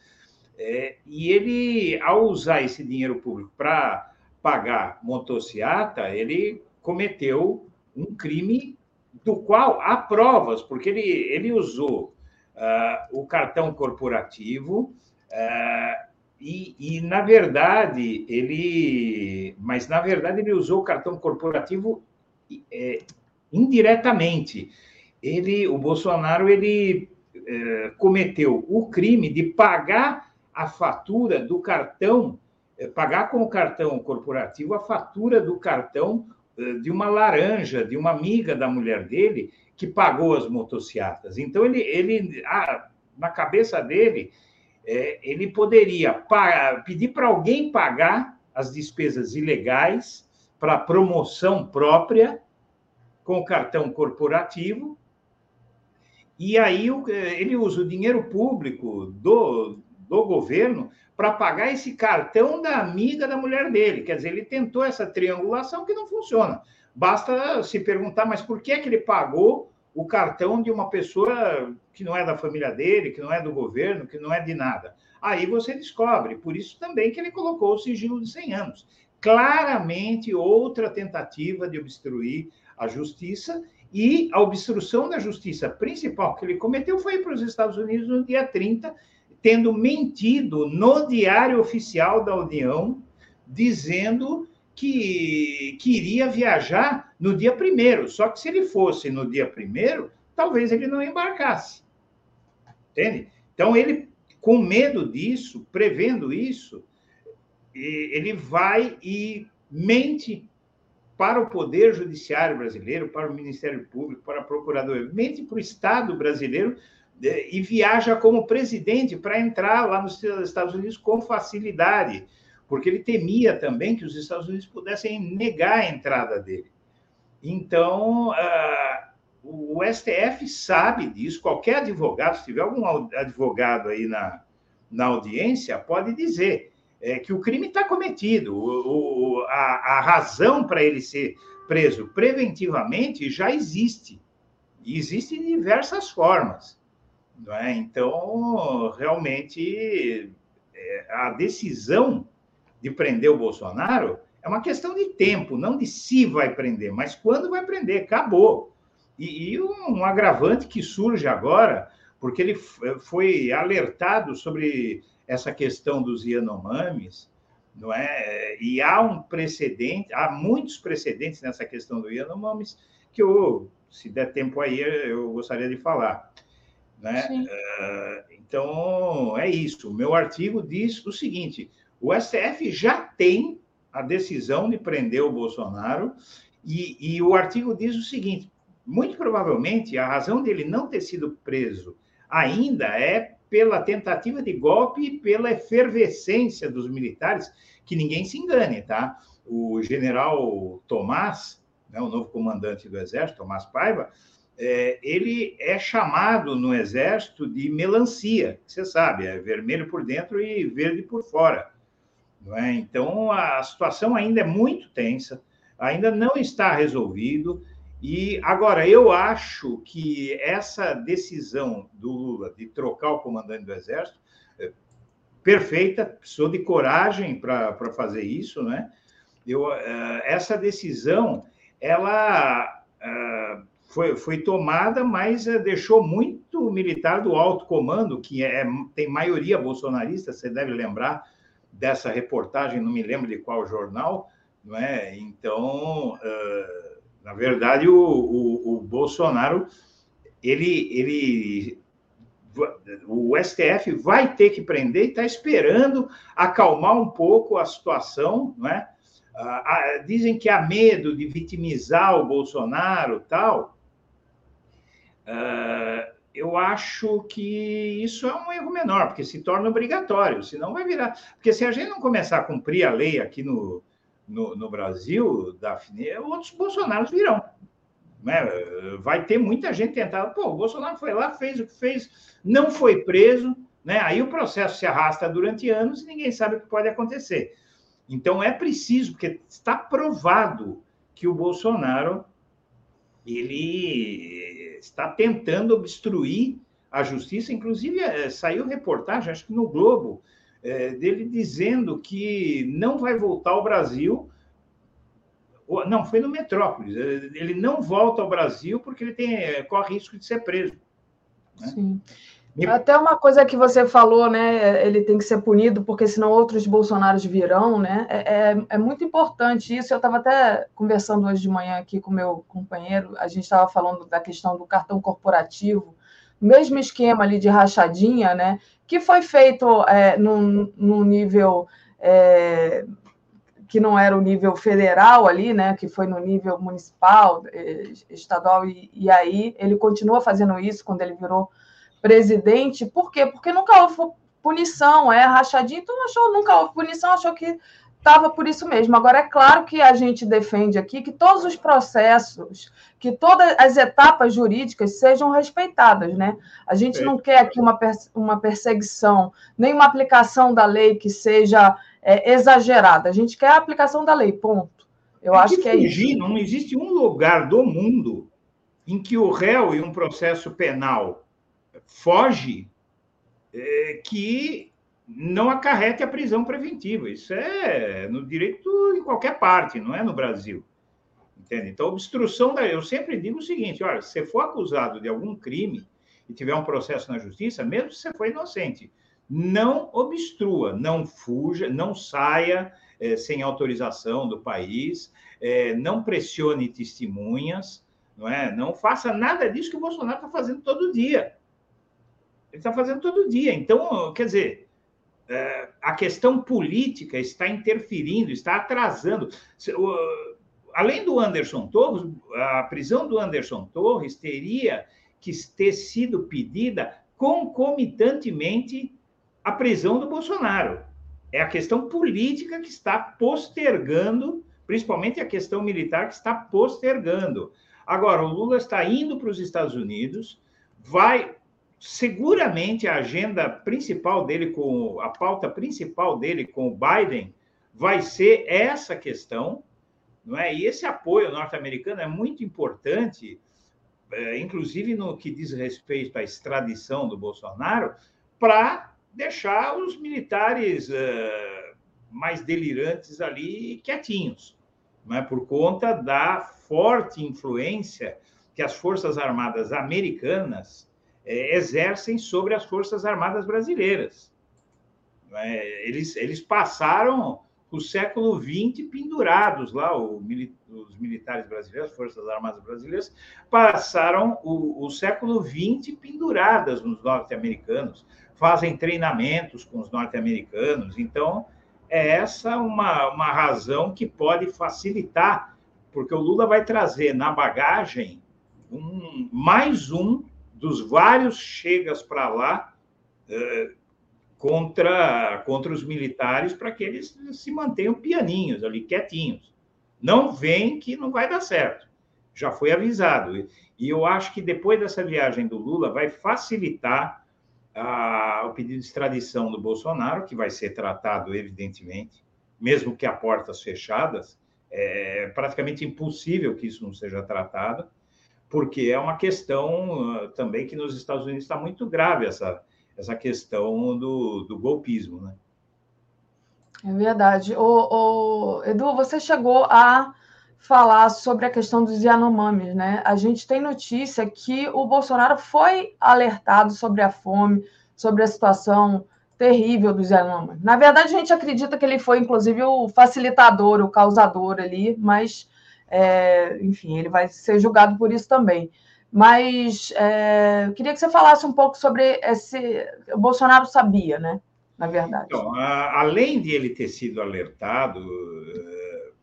É, e ele, ao usar esse dinheiro público para pagar motociata, ele cometeu um crime do qual há provas, porque ele, ele usou uh, o cartão corporativo e, e, na verdade, ele. Mas, na verdade, ele usou o cartão corporativo é, indiretamente. Ele, o Bolsonaro, ele é, cometeu o crime de pagar a fatura do cartão, é, pagar com o cartão corporativo a fatura do cartão é, de uma laranja, de uma amiga da mulher dele, que pagou as motocicletas. Então, ele, ele ah, na cabeça dele, é, ele poderia pagar, pedir para alguém pagar as despesas ilegais para promoção própria com cartão corporativo, e aí ele usa o dinheiro público do, do governo para pagar esse cartão da amiga da mulher dele. Quer dizer, ele tentou essa triangulação que não funciona. Basta se perguntar, mas por que, é que ele pagou o cartão de uma pessoa que não é da família dele, que não é do governo, que não é de nada. Aí você descobre. Por isso também que ele colocou o sigilo de 100 anos. Claramente outra tentativa de obstruir a justiça e a obstrução da justiça principal que ele cometeu foi para os Estados Unidos no dia 30, tendo mentido no Diário Oficial da União, dizendo que, que iria viajar no dia primeiro. Só que se ele fosse no dia primeiro, talvez ele não embarcasse. Entende? Então, ele, com medo disso, prevendo isso, ele vai e mente para o Poder Judiciário brasileiro, para o Ministério Público, para a Procuradoria, mente para o Estado brasileiro e viaja como presidente para entrar lá nos Estados Unidos com facilidade porque ele temia também que os Estados Unidos pudessem negar a entrada dele. Então, uh, o STF sabe disso, qualquer advogado, se tiver algum advogado aí na, na audiência, pode dizer é, que o crime está cometido, o, o, a, a razão para ele ser preso preventivamente já existe, e existe de diversas formas. Não é? Então, realmente, é, a decisão de prender o Bolsonaro é uma questão de tempo, não de se vai prender, mas quando vai prender, acabou. E, e um agravante que surge agora, porque ele foi alertado sobre essa questão dos Yanomamis, não é? E há um precedente, há muitos precedentes nessa questão do Yanomamis que eu, se der tempo aí, eu gostaria de falar. Né? Uh, então, é isso. O meu artigo diz o seguinte: o STF já tem a decisão de prender o Bolsonaro, e, e o artigo diz o seguinte: muito provavelmente a razão dele não ter sido preso ainda é pela tentativa de golpe e pela efervescência dos militares, que ninguém se engane, tá? O general Tomás, né, o novo comandante do Exército, Tomás Paiva, é, ele é chamado no Exército de melancia, você sabe, é vermelho por dentro e verde por fora. É? Então, a situação ainda é muito tensa, ainda não está resolvido. E agora, eu acho que essa decisão do Lula de trocar o comandante do Exército, é perfeita, precisou de coragem para fazer isso, né? Eu, é, essa decisão, ela é, foi, foi tomada, mas deixou muito militar do alto comando, que é, tem maioria bolsonarista, você deve lembrar, dessa reportagem, não me lembro de qual jornal, não é? Então, uh, na verdade, o, o, o, Bolsonaro, ele, ele, o STF vai ter que prender e está esperando acalmar um pouco a situação, não é? Uh, dizem que há medo de vitimizar o Bolsonaro, tal. Uh, eu acho que isso é um erro menor, porque se torna obrigatório, senão vai virar. Porque se a gente não começar a cumprir a lei aqui no, no, no Brasil, Daphne, outros Bolsonaros virão. Né? Vai ter muita gente tentando. Pô, o Bolsonaro foi lá, fez o que fez, não foi preso, né? aí o processo se arrasta durante anos e ninguém sabe o que pode acontecer. Então é preciso, porque está provado que o Bolsonaro ele está tentando obstruir a justiça. Inclusive, é, saiu reportagem, acho que no Globo, é, dele dizendo que não vai voltar ao Brasil. Não, foi no Metrópolis. Ele não volta ao Brasil porque ele tem, corre risco de ser preso. Né? Sim. Até uma coisa que você falou, né? Ele tem que ser punido, porque senão outros Bolsonaros virão, né? É, é, é muito importante isso. Eu estava até conversando hoje de manhã aqui com meu companheiro, a gente estava falando da questão do cartão corporativo, mesmo esquema ali de rachadinha, né? Que foi feito é, num, nível é, que não era o nível federal ali, né? Que foi no nível municipal, é, estadual, e, e aí ele continua fazendo isso quando ele virou presidente. Por quê? Porque nunca houve punição, é rachadinho, então achou, nunca houve punição, achou que estava por isso mesmo. Agora, é claro que a gente defende aqui que todos os processos, que todas as etapas jurídicas sejam respeitadas, né? A gente não quer aqui uma, uma perseguição, nem uma aplicação da lei que seja é, exagerada. A gente quer a aplicação da lei, ponto. Eu Tem acho que, que é isso. Não existe um lugar do mundo em que o réu em um processo penal foge é, que não acarrete a prisão preventiva. Isso é no direito em qualquer parte, não é no Brasil. Entende? Então, obstrução da. Eu sempre digo o seguinte: olha, se você for acusado de algum crime e tiver um processo na justiça, mesmo se você for inocente, não obstrua, não fuja, não saia é, sem autorização do país, é, não pressione testemunhas, não é? Não faça nada disso que o Bolsonaro está fazendo todo dia. Ele está fazendo todo dia. Então, quer dizer, é, a questão política está interferindo, está atrasando. Além do Anderson Torres, a prisão do Anderson Torres teria que ter sido pedida concomitantemente à prisão do Bolsonaro. É a questão política que está postergando, principalmente a questão militar que está postergando. Agora, o Lula está indo para os Estados Unidos, vai seguramente a agenda principal dele, com a pauta principal dele com o Biden, vai ser essa questão, não é? E esse apoio norte-americano é muito importante, é, inclusive no que diz respeito à extradição do Bolsonaro, para deixar os militares uh, mais delirantes ali quietinhos, não é? Por conta da forte influência que as forças armadas americanas é, exercem sobre as Forças Armadas Brasileiras. É, eles, eles passaram o século XX pendurados lá, o, os militares brasileiros, as Forças Armadas Brasileiras, passaram o, o século XX penduradas nos norte-americanos, fazem treinamentos com os norte-americanos. Então, é essa uma, uma razão que pode facilitar, porque o Lula vai trazer na bagagem um, mais um dos vários chegas para lá é, contra, contra os militares para que eles se mantenham pianinhos ali, quietinhos. Não vem que não vai dar certo. Já foi avisado. E eu acho que depois dessa viagem do Lula vai facilitar a, o pedido de extradição do Bolsonaro, que vai ser tratado, evidentemente, mesmo que a portas fechadas. É praticamente impossível que isso não seja tratado porque é uma questão uh, também que nos Estados Unidos está muito grave essa, essa questão do, do golpismo, né? É verdade. O, o, Edu, você chegou a falar sobre a questão dos Yanomamis, né? A gente tem notícia que o Bolsonaro foi alertado sobre a fome, sobre a situação terrível dos Yanomamis. Na verdade, a gente acredita que ele foi, inclusive, o facilitador, o causador ali, mas é, enfim, ele vai ser julgado por isso também. Mas é, queria que você falasse um pouco sobre esse. O Bolsonaro sabia, né? Na verdade. Então, a, além de ele ter sido alertado uh,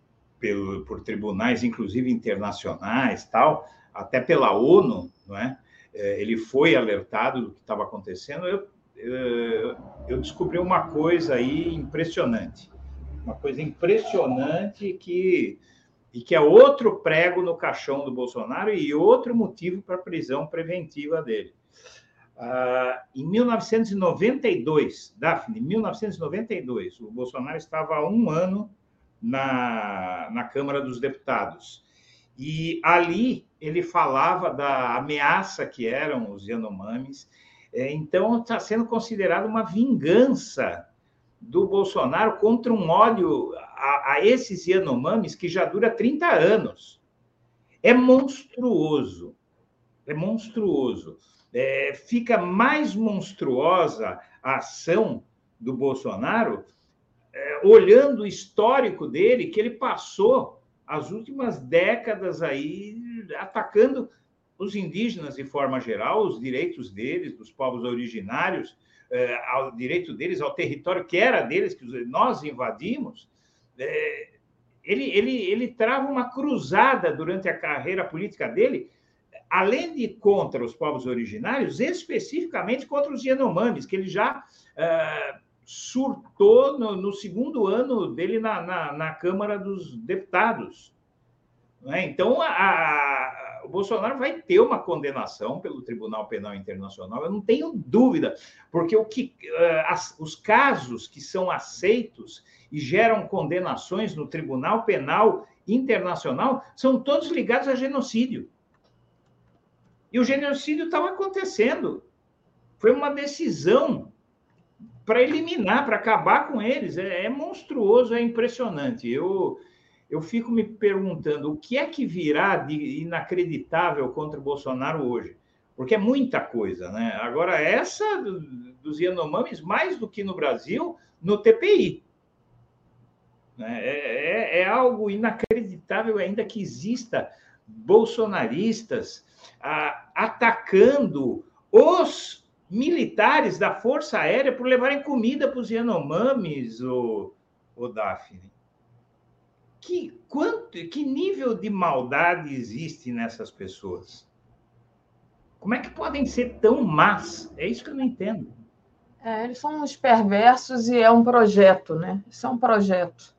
pelo, por tribunais, inclusive internacionais, tal, até pela ONU, não é? é ele foi alertado do que estava acontecendo. Eu, eu, eu descobri uma coisa aí impressionante, uma coisa impressionante que e que é outro prego no caixão do Bolsonaro e outro motivo para a prisão preventiva dele. Uh, em 1992, Daphne, 1992, o Bolsonaro estava há um ano na, na Câmara dos Deputados. E ali ele falava da ameaça que eram os Yanomamis. É, então, está sendo considerado uma vingança do Bolsonaro contra um ódio a, a esses Yanomamis que já dura 30 anos. É monstruoso. É monstruoso. É, fica mais monstruosa a ação do Bolsonaro é, olhando o histórico dele, que ele passou as últimas décadas aí atacando os indígenas de forma geral, os direitos deles, dos povos originários, é, ao direito deles ao território que era deles, que nós invadimos. É, ele, ele, ele trava uma cruzada durante a carreira política dele, além de contra os povos originários, especificamente contra os Yanomamis, que ele já uh, surtou no, no, segundo ano dele na, na, na Câmara dos Deputados. É? Então, a, o Bolsonaro vai ter uma condenação pelo Tribunal Penal Internacional, eu não tenho dúvida, porque o que, uh, as, os casos que são aceitos e geram condenações no Tribunal Penal Internacional são todos ligados a genocídio. E o genocídio estava acontecendo. Foi uma decisão para eliminar, para acabar com eles. É, é, monstruoso, é impressionante. Eu, eu fico me perguntando o que é que virá de inacreditável contra o Bolsonaro hoje. Porque é muita coisa, né? Agora, essa dos Yanomamis, mais do que no Brasil, no TPI. Né? É, é, é algo inacreditável ainda que exista bolsonaristas atacando os militares da Força Aérea por levarem comida para os Yanomamis, o, o Daphne. Que, quanto, que nível de maldade existe nessas pessoas? Como é que podem ser tão más? É isso que eu não entendo. É, eles são uns perversos e é um projeto, né? Isso é um projeto.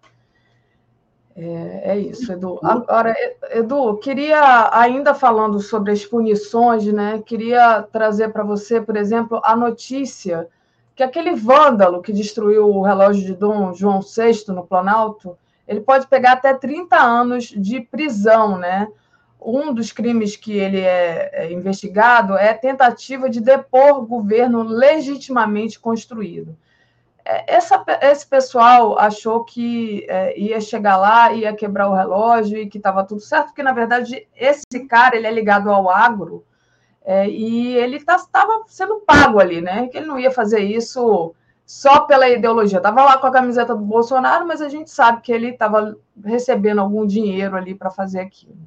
É, é, isso, Edu. Agora, Edu, queria, ainda falando sobre as punições, né? Queria trazer para você, por exemplo, a notícia que aquele vândalo que destruiu o relógio de Dom João VI no Planalto, ele pode pegar até 30 anos de prisão, né? Um dos crimes que ele é, é investigado é tentativa de depor governo legitimamente construído essa, esse pessoal achou que é, ia chegar lá, ia quebrar o relógio e que estava tudo certo, porque, na verdade, esse cara ele é ligado ao agro é, e ele estava tá, sendo pago ali, né? Que ele não ia fazer isso só pela ideologia. Estava lá com a camiseta do Bolsonaro, mas a gente sabe que ele estava recebendo algum dinheiro ali para fazer aquilo.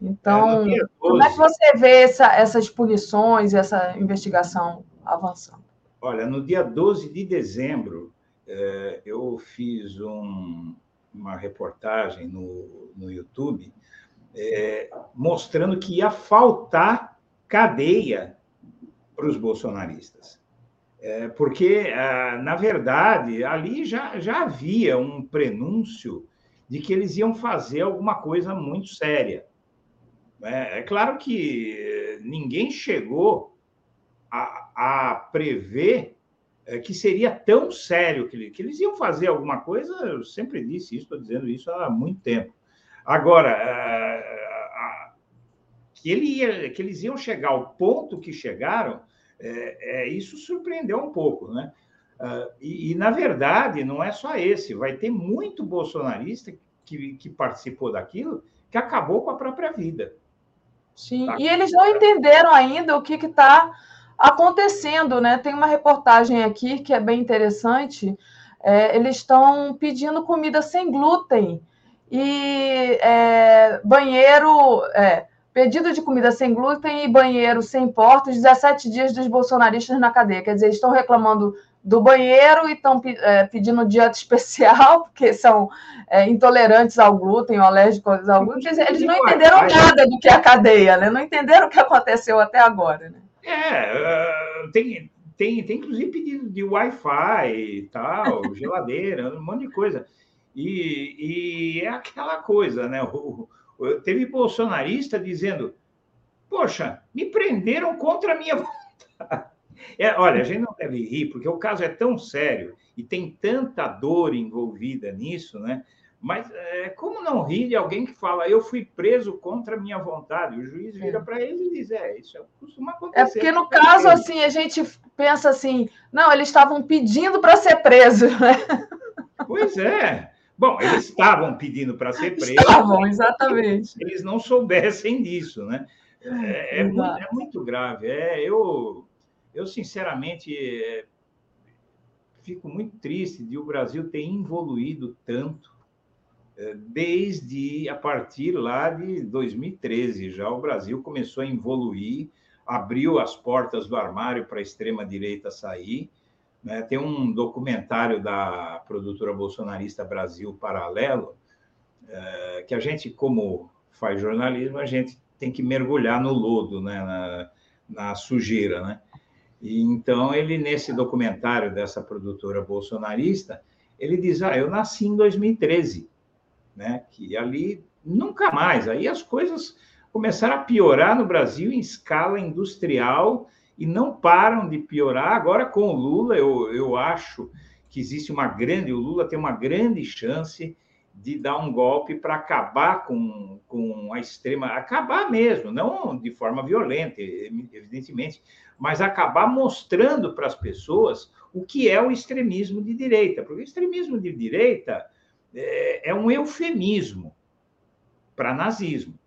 Então, é, como é que você vê essa, essas punições, essa investigação avançando? Olha, no dia 12 de dezembro, é, eu fiz um, uma reportagem no, no YouTube é, mostrando que ia faltar cadeia para os bolsonaristas. É, porque, ah, na verdade, ali já, já havia um prenúncio de que eles iam fazer alguma coisa muito séria. É, é claro que ninguém chegou a, a prever é, que seria tão sério que, que, eles iam fazer alguma coisa, eu sempre disse isso, estou dizendo isso há muito tempo. Agora, é, que, ele ia, que eles iam chegar ao ponto que chegaram, é, é isso surpreendeu um pouco, né? Uh, e, e, na verdade, não é só esse, vai ter muito bolsonarista que, que participou daquilo que acabou com a própria vida. Sim, tá? e eles não entenderam ainda o que está acontecendo, né? Tem uma reportagem aqui que é bem interessante. É, eles estão pedindo comida sem glúten e é, banheiro, é, pedido de comida sem glúten e banheiro sem portas, 17 dias dos bolsonaristas na cadeia. Quer dizer, estão reclamando do banheiro e estão é, pedindo dieta especial, porque são é, intolerantes ao glúten ou alérgicos ao glúten. Eles não entenderam nada do que é a cadeia, né? Não entenderam o que aconteceu até agora, né? É, tem, tem, tem inclusive pedido de Wi-Fi e tal, geladeira, um monte de coisa. E, e é aquela coisa, né? O, teve bolsonarista dizendo: Poxa, me prenderam contra a minha vontade. É, olha, a gente não deve rir, porque o caso é tão sério e tem tanta dor envolvida nisso, né? Mas é, como não rir de alguém que fala, eu fui preso contra a minha vontade? O juiz vira É. para ele e diz, é, isso costuma acontecer. É porque, no caso, assim, a gente pensa assim, não, eles estavam pedindo para ser presos, né? Pois é. Bom, eles estavam pedindo para ser presos. Estavam, exatamente. Eles não soubessem disso, né? É, é muito, é muito grave. É, eu, eu, sinceramente, é, fico muito triste de o Brasil ter evoluído tanto é, desde a partir lá de 2013. Já o Brasil começou a evoluir, abriu as portas do armário para a extrema-direita sair. Né? Tem um documentário da produtora bolsonarista Brasil Paralelo, é, que a gente, como faz jornalismo, a gente tem que mergulhar no lodo, né? na, na sujeira. Né? E, então, ele, nesse documentário dessa produtora bolsonarista, ele diz: Ah, eu nasci em 2013, né? que ali nunca mais. Aí as coisas começaram a piorar no Brasil em escala industrial e não param de piorar. Agora, com o Lula, eu, eu acho que existe uma grande. O Lula tem uma grande chance de dar um golpe para acabar com, com a extrema. Acabar mesmo, não de forma violenta, evidentemente, mas acabar mostrando para as pessoas o que é o extremismo de direita. Porque o extremismo de direita é, é um eufemismo para nazismo.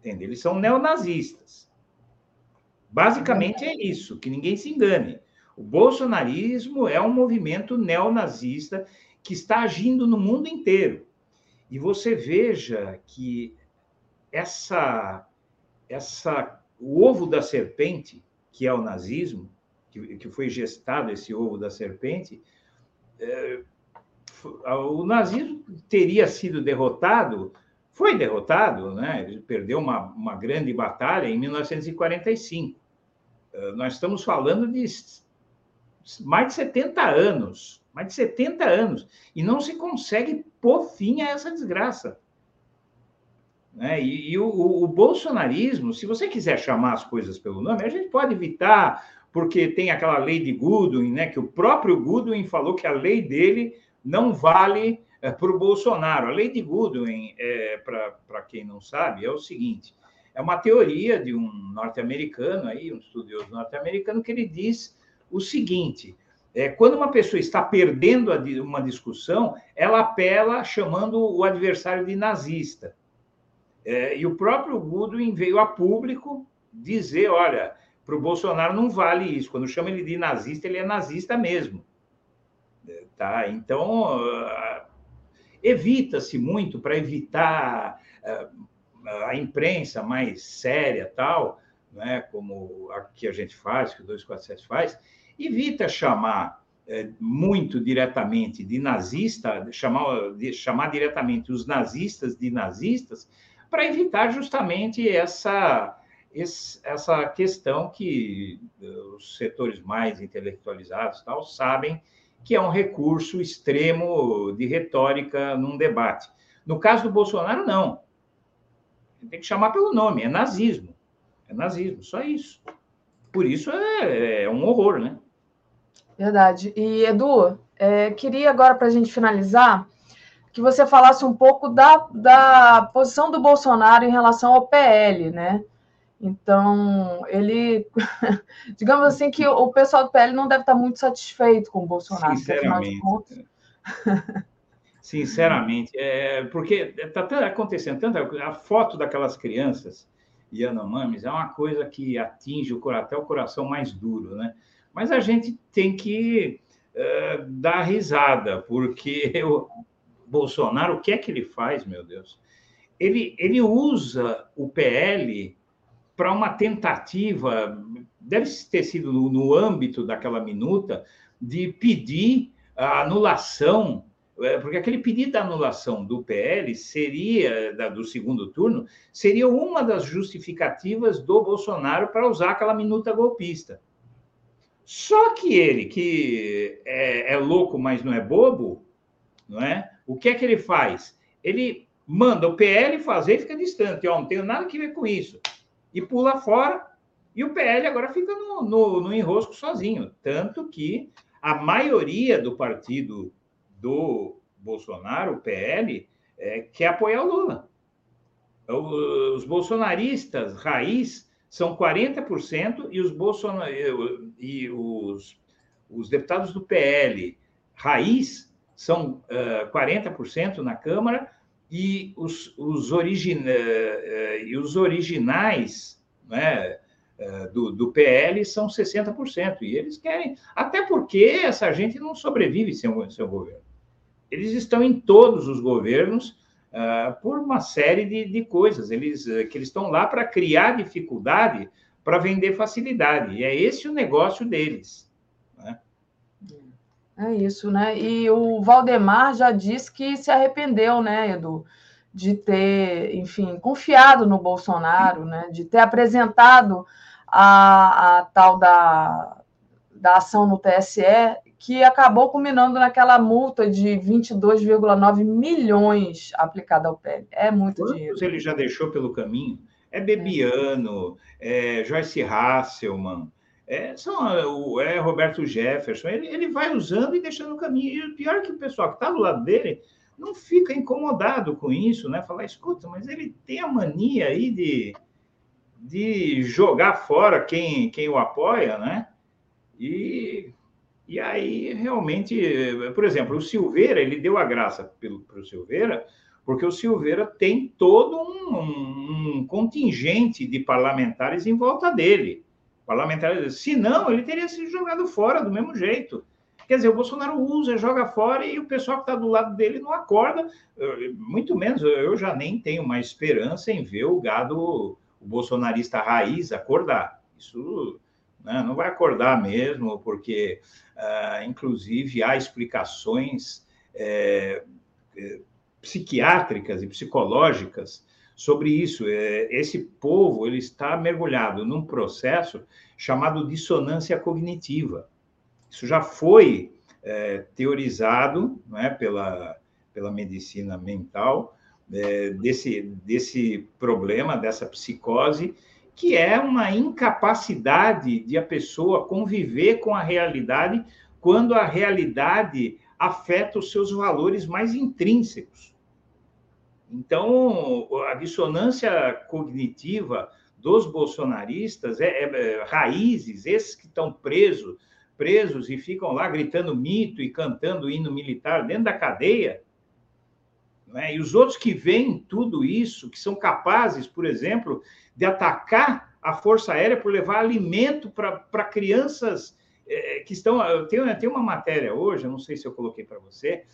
Entende? Eles são neonazistas. Basicamente é isso, que ninguém se engane. O bolsonarismo é um movimento neonazista que está agindo no mundo inteiro. E você veja que essa, essa, o ovo da serpente, que é o nazismo, que, que foi gestado esse ovo da serpente, é, o nazismo teria sido derrotado, foi derrotado, né? ele perdeu uma, uma grande batalha em 1945. Nós estamos falando de mais de 70 anos, mais de 70 anos, e não se consegue pôr fim a essa desgraça. Né? E, e o, o, bolsonarismo, se você quiser chamar as coisas pelo nome, a gente pode evitar, porque tem aquela lei de Goodwin, né? que o próprio Goodwin falou que a lei dele não vale é, para o Bolsonaro. A lei de Goodwin, é, para quem não sabe, é o seguinte: é uma teoria de um norte-americano, aí, um estudioso norte-americano, que ele diz o seguinte: é, quando uma pessoa está perdendo uma discussão, ela apela chamando o adversário de nazista. É, e o próprio Goodwin veio a público dizer: olha, para o Bolsonaro não vale isso. Quando chama ele de nazista, ele é nazista mesmo. É, tá? Então, uh, evita-se muito para evitar uh, a imprensa mais séria, tal, né, como a que a gente faz, que o 247 faz, evita chamar é, muito diretamente de nazista, chamar, de, chamar diretamente os nazistas de nazistas, para evitar justamente essa, essa questão que os setores mais intelectualizados tal, sabem que é um recurso extremo de retórica num debate. No caso do Bolsonaro, não. Tem que chamar pelo nome, é nazismo. É nazismo, só isso. Por isso é, é um horror, né? Verdade. E, Edu, é, queria agora, para a gente finalizar, que você falasse um pouco da, da posição do Bolsonaro em relação ao PL, né? Então, ele, digamos assim, que o pessoal do PL não deve estar muito satisfeito com o Bolsonaro. Sinceramente. Sinceramente, é, porque está acontecendo tanto a foto daquelas crianças Yanomamis é uma coisa que atinge o, até o coração mais duro, né? Mas a gente tem que uh, dar risada, porque o Bolsonaro, o que é que ele faz, meu Deus? Ele, ele usa o PL para uma tentativa, deve ter sido no, no âmbito daquela minuta, de pedir a anulação porque aquele pedido de anulação do PL seria, do segundo turno, seria uma das justificativas do Bolsonaro para usar aquela minuta golpista. Só que ele, que é, é, louco, mas não é bobo, não é? O que é que ele faz? Ele manda o PL fazer e fica distante. Ó, não tenho nada que ver com isso. E pula fora, e o PL agora fica no, no, no enrosco sozinho. Tanto que a maioria do partido do, Bolsonaro, o PL, é, quer apoiar o Lula. Os bolsonaristas raiz são 40% e os, e os, os deputados do PL raiz são uh, 40% na Câmara e os, os, origin... Uh, e os originais né, uh, do, do PL são 60%. E eles querem, até porque essa gente não sobrevive sem o seu governo. Eles estão em todos os governos uh, por uma série de, de coisas. Eles, uh, que eles estão lá para criar dificuldade para vender facilidade. E é esse o negócio deles. Né? É isso, né? E o Valdemar já disse que se arrependeu, né, Edu, de ter, enfim, confiado no Bolsonaro, né, de ter apresentado a, a tal da, da ação no TSE que acabou culminando naquela multa de 22,9 milhões aplicada ao PL. É muito Quantos dinheiro. ele já deixou pelo caminho? É Bebiano, é, é Joyce Hasselman, é, são, é Roberto Jefferson. Ele, ele vai usando e deixando no caminho. E o pior é que o pessoal que está do lado dele não fica incomodado com isso, né? Falar, escuta, mas ele tem a mania aí de, de jogar fora quem, quem o apoia, né? E e aí, realmente, por exemplo, o Silveira, ele deu a graça para o Silveira, porque o Silveira tem todo um, um, contingente de parlamentares em volta dele. Parlamentares, se não, ele teria sido jogado fora do mesmo jeito. Quer dizer, o Bolsonaro usa, joga fora e o pessoal que está do lado dele não acorda. Muito menos, eu já nem tenho mais esperança em ver o gado, o bolsonarista raiz, acordar. Isso né? não vai acordar mesmo, porque, uh, inclusive, há explicações é, é, psiquiátricas e psicológicas sobre isso. É, esse povo ele está mergulhado num processo chamado dissonância cognitiva. Isso já foi é, teorizado não é, pela, pela medicina mental, é, desse, desse problema, dessa psicose, que é uma incapacidade de a pessoa conviver com a realidade quando a realidade afeta os seus valores mais intrínsecos. Então, a dissonância cognitiva dos bolsonaristas é, é, é raízes, esses que estão presos, presos e ficam lá gritando mito e cantando hino militar dentro da cadeia, né? e os outros que veem tudo isso, que são capazes, por exemplo, de atacar a Força Aérea por levar alimento para crianças é, que estão. Eu tenho, uma matéria hoje, eu não sei se eu coloquei para você,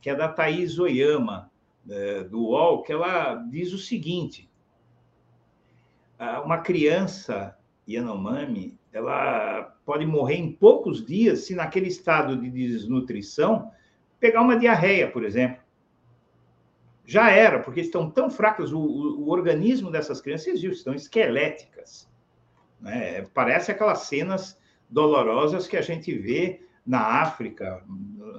que é da Thaís Oyama, é, do UOL, que ela diz o seguinte: uma criança Yanomami, ela pode morrer em poucos dias se naquele estado de desnutrição pegar uma diarreia, por exemplo já era, porque estão tão fracas, o, o, o organismo dessas crianças existe, estão esqueléticas. Né? Parece aquelas cenas dolorosas que a gente vê na África,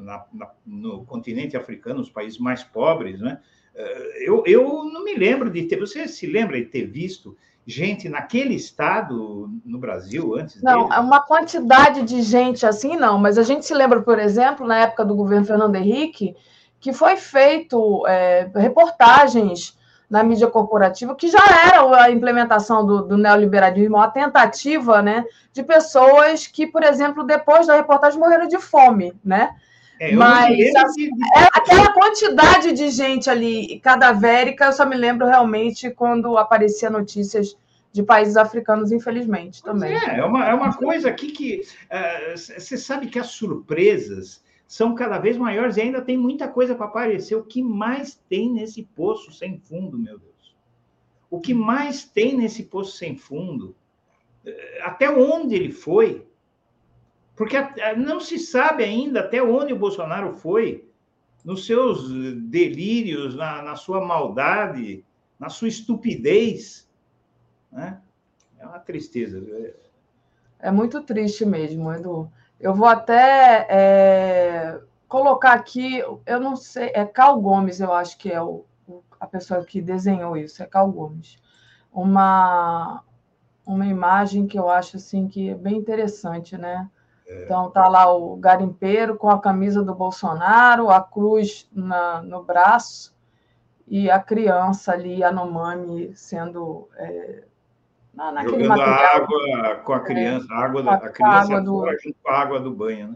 na, na, no continente africano, nos países mais pobres. Né? Eh, eu, eu não me lembro de ter. Você se lembra de ter visto gente naquele estado no Brasil antes? Não, dele? É uma quantidade de gente assim, não, mas a gente se lembra, por exemplo, na época do governo Fernando Henrique que foi feito é, reportagens na mídia corporativa, que já era a implementação do, do, neoliberalismo, a tentativa né, de pessoas que, por exemplo, depois da reportagem morreram de fome, né? É, Mas assim, é aquela quantidade de gente ali cadavérica, eu só me lembro realmente quando aparecia notícias de países africanos, infelizmente, também. É, é uma, é uma coisa aqui que uh, você sabe que as surpresas são cada vez maiores e ainda tem muita coisa para aparecer. O que mais tem nesse poço sem fundo, meu Deus? O que mais tem nesse poço sem fundo? Eh, até onde ele foi? Porque não se sabe ainda até onde o Bolsonaro foi, nos seus delírios, na, na sua maldade, na sua estupidez. Né? É uma tristeza. É muito triste mesmo, Edu. Eu vou até é, colocar aqui, eu não sei, é Cal Gomes, eu acho que é o, a pessoa que desenhou isso, é Cal Gomes. Uma, uma imagem que eu acho assim que é bem interessante, né? Então tá lá o garimpeiro com a camisa do Bolsonaro, a cruz na, no braço e a criança ali, a Nomami, sendo é, na, naquele Jogando material. água com a criança, é, a água da a criança água do, junto com a água do banho, né?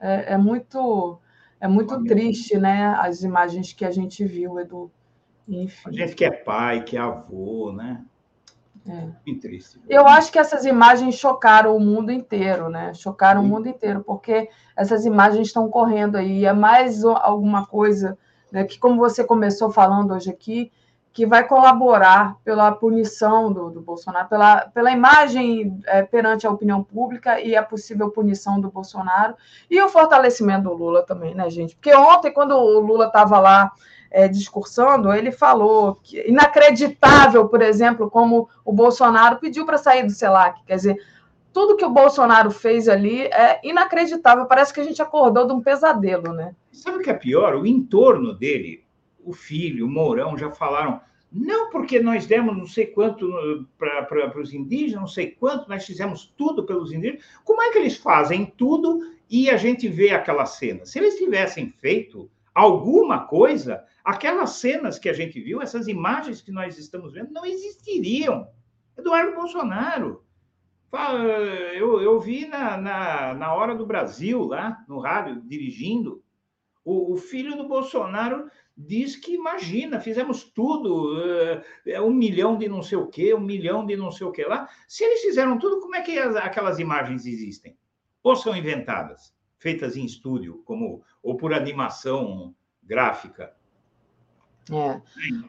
É, é muito é muito triste, né? As imagens que a gente viu, Edu. Enfim. A gente que é pai, que é avô, né? É. Muito triste. Eu acho que essas imagens chocaram o mundo inteiro, né? Chocaram Sim. o mundo inteiro, porque essas imagens estão correndo aí. É mais alguma coisa né, que, como você começou falando hoje aqui, que vai colaborar pela punição do, do Bolsonaro, pela, pela imagem é, perante a opinião pública e a possível punição do Bolsonaro e o fortalecimento do Lula também, né, gente? Porque ontem, quando o Lula estava lá é, discursando, ele falou que inacreditável, por exemplo, como o Bolsonaro pediu para sair do CELAC. Quer dizer, tudo que o Bolsonaro fez ali é inacreditável. Parece que a gente acordou de um pesadelo, né? Sabe o que é pior? O entorno dele o filho, o Mourão já falaram, não porque nós demos não sei quanto para os indígenas, não sei quanto, nós fizemos tudo pelos indígenas. Como é que eles fazem tudo e a gente vê aquela cena? Se eles tivessem feito alguma coisa, aquelas cenas que a gente viu, essas imagens que nós estamos vendo, não existiriam. Eduardo Bolsonaro. Eu, eu vi na, na, na hora do Brasil, lá no rádio, dirigindo, o, o filho do Bolsonaro diz que, imagina, fizemos tudo, é, um milhão de não sei o quê, um milhão de não sei o quê lá. Se eles fizeram tudo, como é que as, aquelas imagens existem? Ou são inventadas, feitas em estúdio, como ou por animação gráfica? É.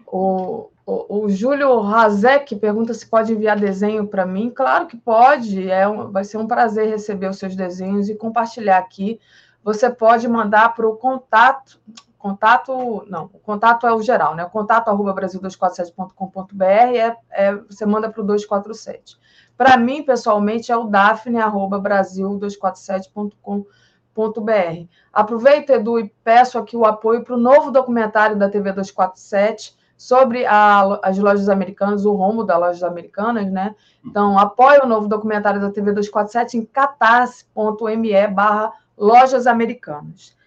O, o, o Júlio Razek pergunta se pode enviar desenho para mim. Claro que pode, é um, vai ser um prazer receber os seus desenhos e compartilhar aqui. Você pode mandar para o contato, contato, não, o contato é o geral, né? O contato arroba brasil247.com.br é, é, você manda para o 247. Para mim, pessoalmente, é o dafne arroba brasil247.com.br. Aproveito, Edu, e peço aqui o apoio para o novo documentário da TV 247 sobre a, as lojas americanas, o rombo das lojas americanas, né? Então, apoie o novo documentário da TV 247 em catarse.me barra lojas americanas.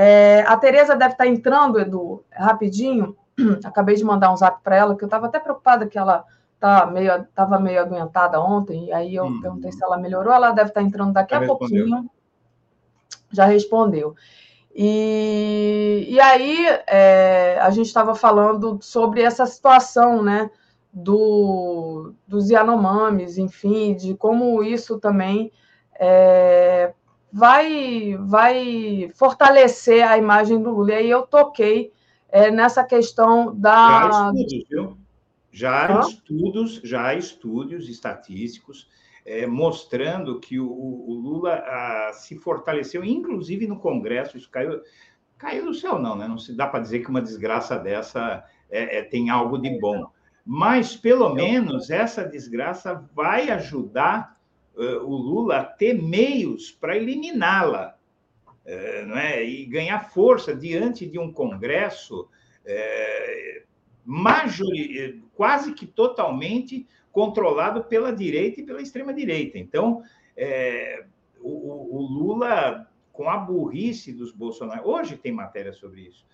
É, a Tereza deve estar entrando, Edu, rapidinho. Acabei de mandar um zap para ela, que eu estava até preocupada que ela tá meio, estava meio adoentada ontem, e aí eu hum. perguntei se ela melhorou. Ela deve estar entrando daqui Já a respondeu. pouquinho. Já respondeu. E, e aí é, a gente estava falando sobre essa situação, né? Do, dos Yanomamis, enfim, de como isso também é, vai, vai fortalecer a imagem do Lula. E aí eu toquei é, nessa questão da. Já estudos, viu? Já há estudos, já há estudos estatísticos é, mostrando que o, o Lula a, se fortaleceu, inclusive no Congresso, isso caiu, caiu do céu, não, né? Não se dá para dizer que uma desgraça dessa é, é, tem algo de bom. Mas, pelo menos, essa desgraça vai ajudar o Lula ter meios para eliminá-la, uh, não é? E ganhar força diante de um Congresso majori... quase que totalmente controlado pela direita e pela extrema direita. Então, o, o, Lula com a burrice dos Bolsonaro. Hoje tem matéria sobre isso.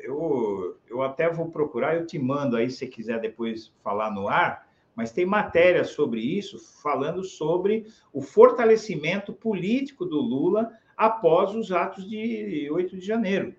eu, eu até vou procurar, eu te mando aí, se quiser depois falar no ar, mas tem matéria sobre isso, falando sobre o fortalecimento político do Lula após os atos de 8 de janeiro.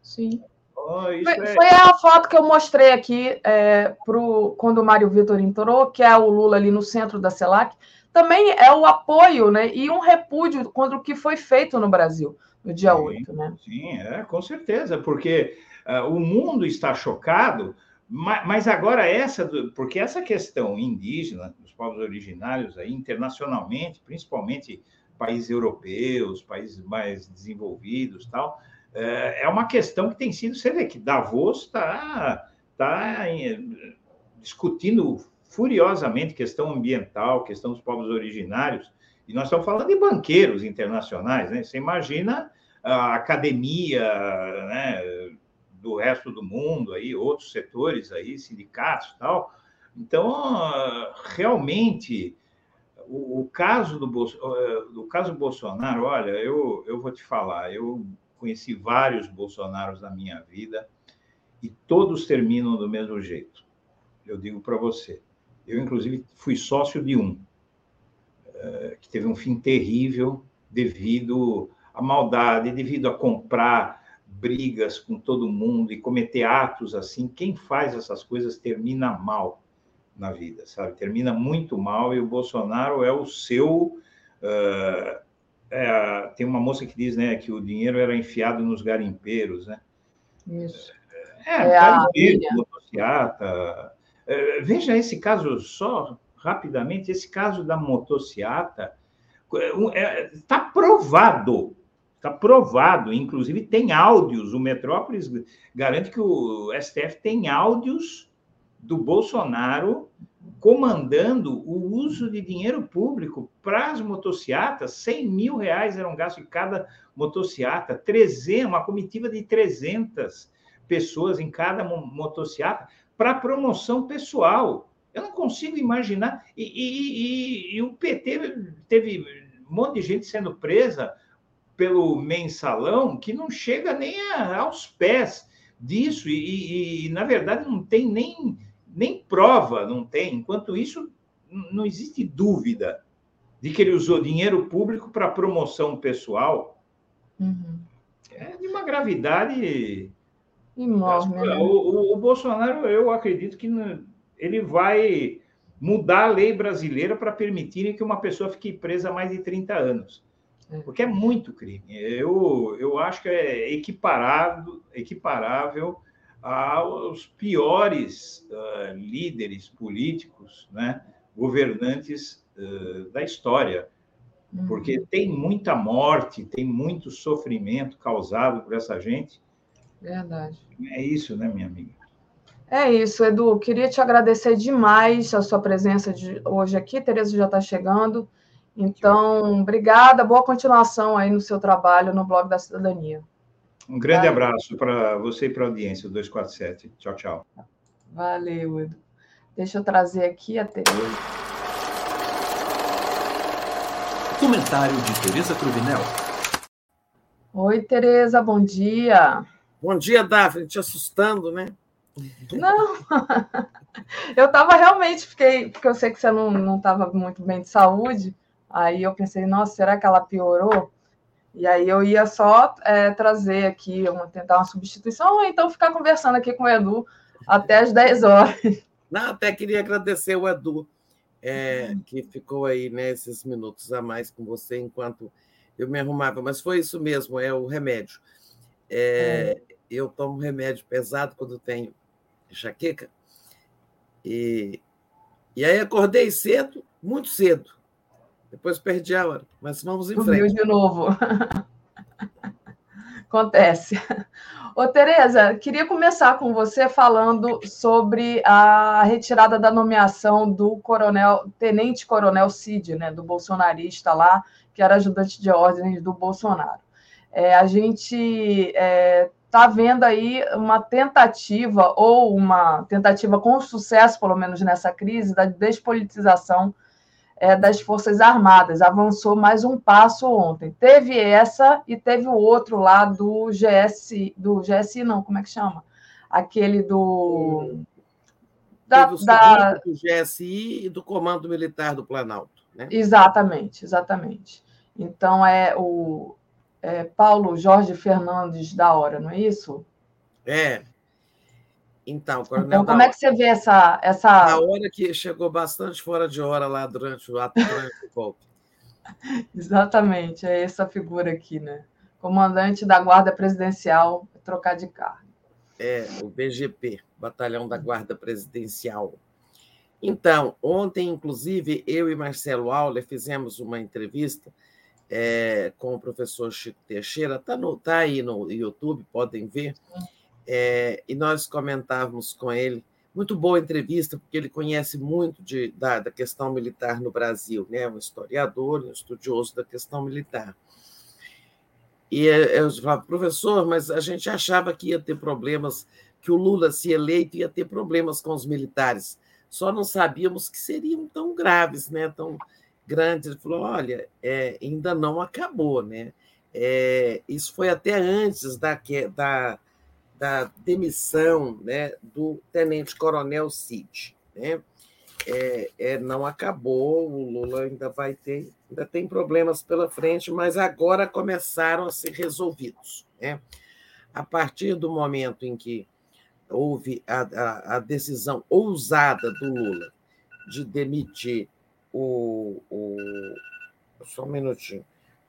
Sim. Oh, foi, é... foi, a foto que eu mostrei aqui é, pro, quando o Mário Vitor entrou, que é o Lula ali no centro da CELAC. Também é o apoio né, e um repúdio contra o que foi feito no Brasil no dia sim, 8. Né? Sim, é, com certeza, porque uh, o mundo está chocado mas agora essa, porque essa questão indígena, dos povos originários aí, internacionalmente, principalmente países europeus, países mais desenvolvidos, tal, é, é uma questão que tem sido, você vê que Davos está tá, tá discutindo furiosamente questão ambiental, questão dos povos originários, e nós estamos falando de banqueiros internacionais, né? Você imagina a academia, né? Do resto do mundo, aí, outros setores, aí, sindicatos tal. Então, realmente, o, o, caso do, do caso Bolsonaro, olha, eu, eu vou te falar, eu conheci vários Bolsonaros na minha vida e todos terminam do mesmo jeito. Eu digo para você. Eu, inclusive, fui sócio de um, que teve um fim terrível devido à maldade, devido a comprar brigas com todo mundo e cometer atos assim. Quem faz essas coisas termina mal na vida, sabe? Termina muito mal e o Bolsonaro é o seu. Uh, é, tem uma moça que diz, né, que o dinheiro era enfiado nos garimpeiros, né? Isso. É, é garimpeiro, motociata. É, veja esse caso só rapidamente, esse caso da motociata está é, tá provado, está provado, inclusive tem áudios, o Metrópolis garante que o STF tem áudios do Bolsonaro comandando o uso de dinheiro público para as motocicletas, 100 mil reais eram gastos em cada motocicleta, 300, uma comitiva de 300 pessoas em cada motocicleta para promoção pessoal. Eu não consigo imaginar. E, e, e, e, o PT teve um monte de gente sendo presa pelo mensalão que não chega nem a, aos pés disso. E, na verdade, não tem nem, nem prova, não tem. Enquanto isso, não existe dúvida de que ele usou dinheiro público para promoção pessoal. Uhum. É de uma gravidade enorme. Né? O, o, o Bolsonaro, eu acredito que ele vai mudar a lei brasileira para permitir que uma pessoa fique presa mais de 30 anos. É. Porque é muito crime. Eu, eu acho que é equiparado, equiparável aos piores uh, líderes políticos, né, governantes uh, da história. Uhum. Porque tem muita morte, tem muito sofrimento causado por essa gente. Verdade. É isso, né, minha amiga? É isso, Edu. Queria te agradecer demais a sua presença de hoje aqui. Tereza já está chegando. Então, obrigada. Boa continuação aí no seu trabalho no Blog da Cidadania. Um grande Valeu. abraço para você e para a audiência, 247. Tchau, tchau. Valeu, Edu. Deixa eu trazer aqui a Tereza. Comentário de Tereza Cruvinel. Oi, Tereza, bom dia. Bom dia, Daphne. Te assustando, né? Não, eu estava realmente, fiquei, porque eu sei que você não estava muito bem de saúde, aí eu pensei, nossa, será que ela piorou? E aí eu ia só é, trazer aqui, tentar uma substituição, ou então ficar conversando aqui com o Edu até as 10 horas. Não, até queria agradecer o Edu, é, que ficou aí nesses né, minutos a mais com você enquanto eu me arrumava, mas foi isso mesmo, é o remédio. É, é. Eu tomo remédio pesado quando tenho enxaqueca. E, e aí acordei cedo, muito cedo. Depois perdi a hora, mas vamos em frente. de novo. Acontece. Ô, Tereza, queria começar com você falando sobre a retirada da nomeação do coronel, tenente coronel Cid, né, do bolsonarista lá, que era ajudante de ordens do Bolsonaro. É, a gente é, está vendo aí uma tentativa, ou uma tentativa com sucesso, pelo menos nessa crise, da despolitização é, das Forças Armadas. Avançou mais um passo ontem. Teve essa e teve o outro lá do GS, do GSI, não, como é que chama? Aquele do. Da, da... do GSI e do Comando Militar do Planalto. Né? Exatamente, exatamente. Então, é o, é, Paulo Jorge Fernandes da hora, não é isso? É. Então, Coronel então como é que você vê essa, essa. A hora que chegou bastante fora de hora lá durante o ato durante o golpe. Exatamente, é essa figura aqui, né? Comandante da Guarda Presidencial, trocar de cargo. É, o BGP, Batalhão da Guarda Presidencial. Então, ontem, inclusive, eu e Marcelo Auler fizemos uma entrevista é, com o professor Chico Teixeira, está tá aí no YouTube, podem ver. É, e nós comentávamos com ele, muito boa entrevista, porque ele conhece muito de, da, da questão militar no Brasil, né? um historiador, um estudioso da questão militar. E eu falava, professor, mas a gente achava que ia ter problemas, que o Lula, se eleito, ia ter problemas com os militares. Só não sabíamos que seriam tão graves, né? tão, grandes. Ele falou: olha, é, ainda não acabou, né? É, isso foi até antes da, da, da demissão né, do tenente-coronel Cid. Né? É, é, não acabou, o Lula ainda vai ter, ainda tem problemas pela frente, mas agora começaram a ser resolvidos. Né? A partir do momento em que houve a, a, a decisão ousada do Lula de demitir o, o. Só um minutinho.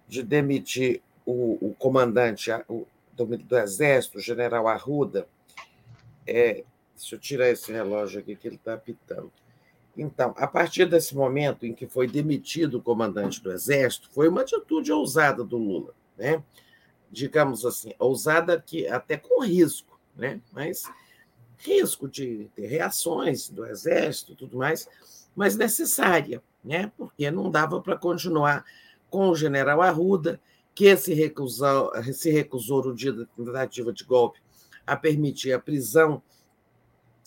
De demitir o, o comandante o, do, do, Exército, o general Arruda. É, deixa eu tirar esse relógio aqui que ele está apitando. Então, a partir desse momento em que foi demitido o comandante do Exército, foi uma atitude ousada do Lula, né? digamos assim, ousada que até com risco, né? mas risco de ter reações do Exército tudo mais, mas necessária, né? porque não dava para continuar com o general Arruda, que se recusou, se recusou no dia da tentativa de golpe a permitir a prisão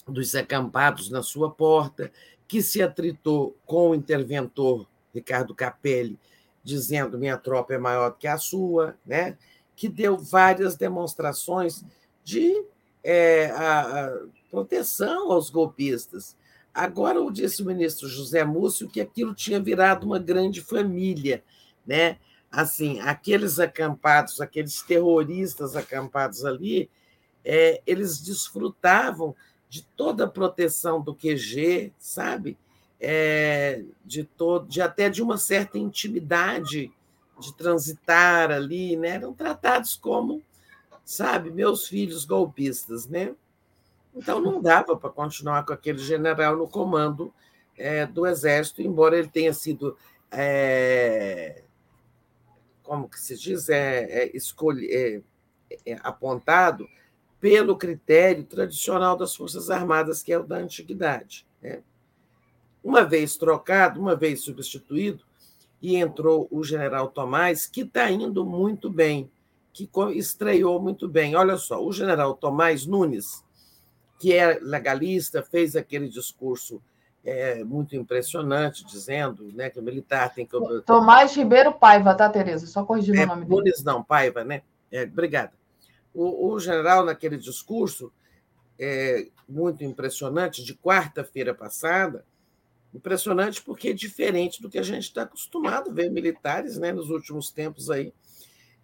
dos acampados na sua porta, que se atritou com o interventor Ricardo Capelli, dizendo minha tropa é maior do que a sua, né? que deu várias demonstrações de é, a, a proteção aos golpistas. Agora, disse o ministro José Múcio que aquilo tinha virado uma grande família, né? Assim, aqueles acampados, aqueles terroristas acampados ali, é, eles desfrutavam de toda a proteção do QG, sabe? É, de todo, de até de uma certa intimidade de transitar ali, né? Eram tratados como sabe, meus filhos golpistas, né? Então não dava para continuar com aquele general no comando é, do exército, embora ele tenha sido é, como que se diz, é, é, é, é, apontado pelo critério tradicional das Forças Armadas, que é o da antiguidade. Né? Uma vez trocado, uma vez substituído, e entrou o general Tomás, que está indo muito bem que estreou muito bem. Olha só, o general Tomás Nunes, que é legalista, fez aquele discurso é, muito impressionante, dizendo né, que o militar tem que. Tomás Ribeiro Paiva, tá, Tereza? Só corrigindo é, o nome dele. Nunes não, Paiva, né? É, obrigada. O, o, general, naquele discurso, é, muito impressionante, de quarta-feira passada, impressionante porque é diferente do que a gente está acostumado a ver militares né, nos últimos tempos aí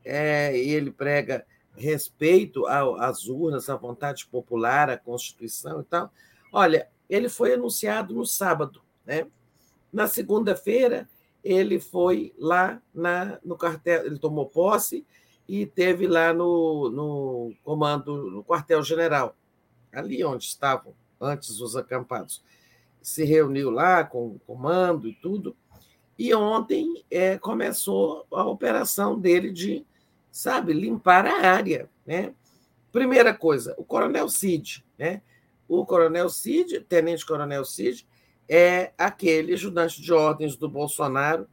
é, ele prega respeito às urnas, à vontade popular, à Constituição e tal. Olha, ele foi anunciado no sábado, né? Na segunda-feira, ele foi lá na, no quartel, ele tomou posse e teve lá no, no comando, no quartel-general, ali onde estavam antes os acampados. Se reuniu lá com o comando e tudo. E ontem é, começou a operação dele de sabe, limpar a área, né? Primeira coisa, o Coronel Cid, né? O Coronel Cid, Tenente Coronel Cid, é aquele ajudante de ordens do Bolsonaro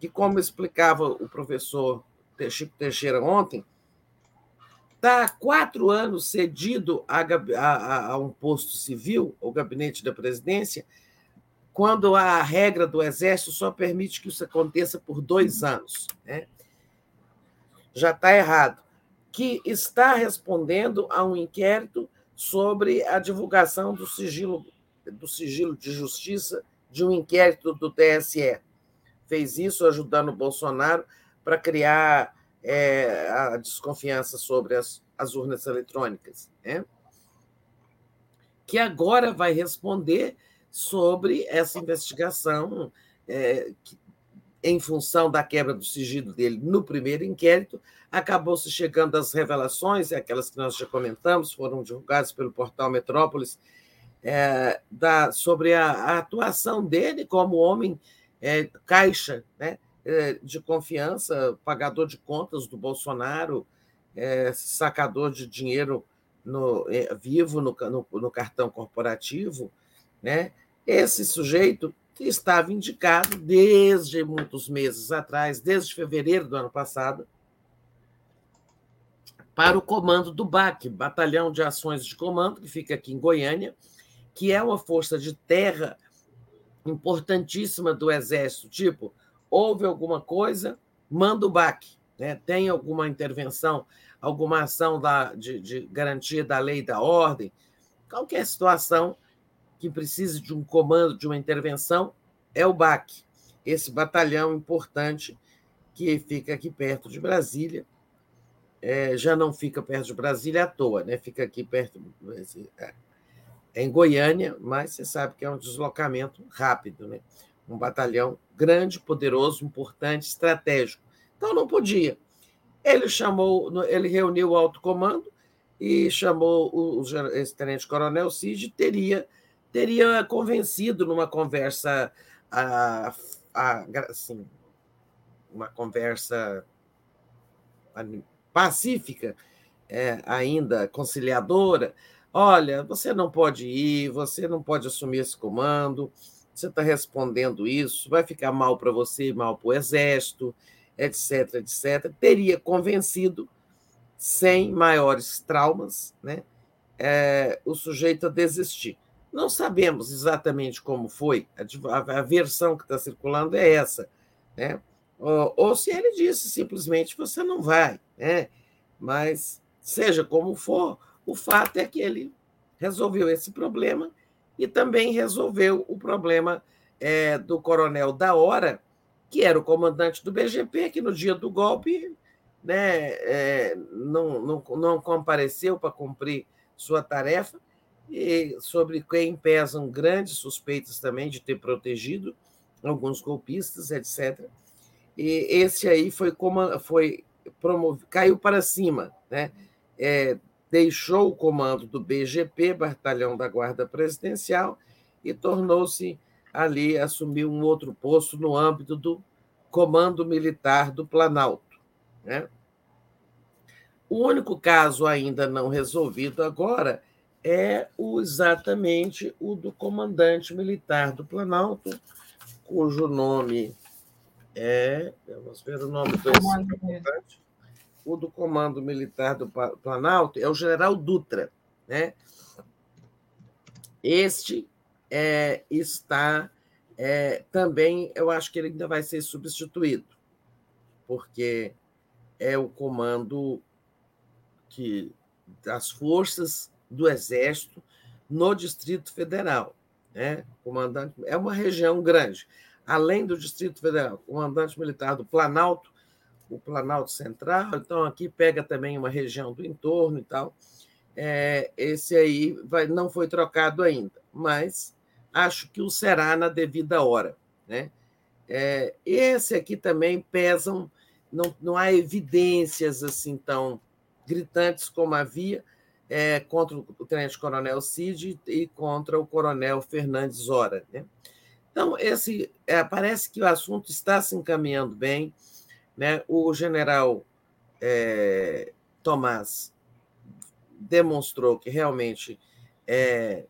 que, como explicava o professor Chico Teixeira ontem, está há quatro anos cedido a, a, a, um posto civil, o gabinete da presidência, quando a regra do Exército só permite que isso aconteça por dois anos. Né? já está errado, que está respondendo a um inquérito sobre a divulgação do sigilo, do sigilo de justiça de um inquérito do TSE. Fez isso ajudando o Bolsonaro para criar é, a desconfiança sobre as, as urnas eletrônicas. Né? Que agora vai responder sobre essa investigação é, que em função da quebra do sigilo dele no primeiro inquérito, acabou se chegando às revelações, aquelas que nós já comentamos, foram divulgadas pelo portal Metrópolis, é, da, sobre a, a, atuação dele como homem é, caixa né, é, de confiança, pagador de contas do Bolsonaro, é, sacador de dinheiro no, é, vivo no, no, no cartão corporativo. Né? Esse sujeito que estava indicado desde muitos meses atrás, desde fevereiro do ano passado, para o comando do BAC, Batalhão de Ações de Comando, que fica aqui em Goiânia, que é uma força de terra importantíssima do Exército, tipo houve alguma coisa, manda o BAC. Né? Tem alguma intervenção, alguma ação da, de, de garantia da lei e da ordem, qualquer situação que precise de um comando, de uma intervenção, é o BAC, esse batalhão importante que fica aqui perto de Brasília. É, já não fica perto de Brasília à toa, né? fica aqui perto, é, é em Goiânia, mas você sabe que é um deslocamento rápido. Né? Um batalhão grande, poderoso, importante, estratégico. Então não podia. Ele chamou, ele reuniu o alto comando e chamou o, o tenente-coronel Cid, teria teria convencido numa conversa a, a, assim, uma conversa pacífica, é, ainda conciliadora. Olha, você não pode ir, você não pode assumir esse comando, você está respondendo isso, vai ficar mal para você, mal para o exército, etc, etc. Teria convencido, sem maiores traumas, né, é, o sujeito a desistir. Não sabemos exatamente como foi, a, a versão que está circulando é essa. Né? Ou, ou, se ele disse simplesmente você não vai. Né? Mas, seja como for, o fato é que ele resolveu esse problema e também resolveu o problema é, do coronel da hora, que era o comandante do BGP, que no dia do golpe né, é, não, não, não compareceu para cumprir sua tarefa e sobre quem pesam grandes suspeitas também de ter protegido alguns golpistas, etc. E esse aí foi como foi promovido, caiu para cima, né? É, deixou o comando do BGP, Batalhão da Guarda Presidencial, e tornou-se ali, assumiu um outro posto no âmbito do Comando Militar do Planalto. Né? O único caso ainda não resolvido agora é o, exatamente o do comandante militar do Planalto, cujo nome é. Vamos ver o nome do comandante. O do Comando Militar do Planalto é o general Dutra. Né? Este é, está é, também, eu acho que ele ainda vai ser substituído, porque é o comando que das forças do Exército no Distrito Federal. Né? Comandante, é uma região grande. Além do Distrito Federal, comandante militar do Planalto, o Planalto Central, então aqui pega também uma região do entorno e tal. É, esse aí vai, não foi trocado ainda, mas acho que o será na devida hora. Né? É, esse aqui também pesam, não, não há evidências assim tão gritantes como havia, é, contra o tenente-coronel Cid e contra o coronel Fernandes Zora. Né? Então, esse, é, parece que o assunto está se encaminhando bem. Né? O general é, Tomás demonstrou que realmente, é,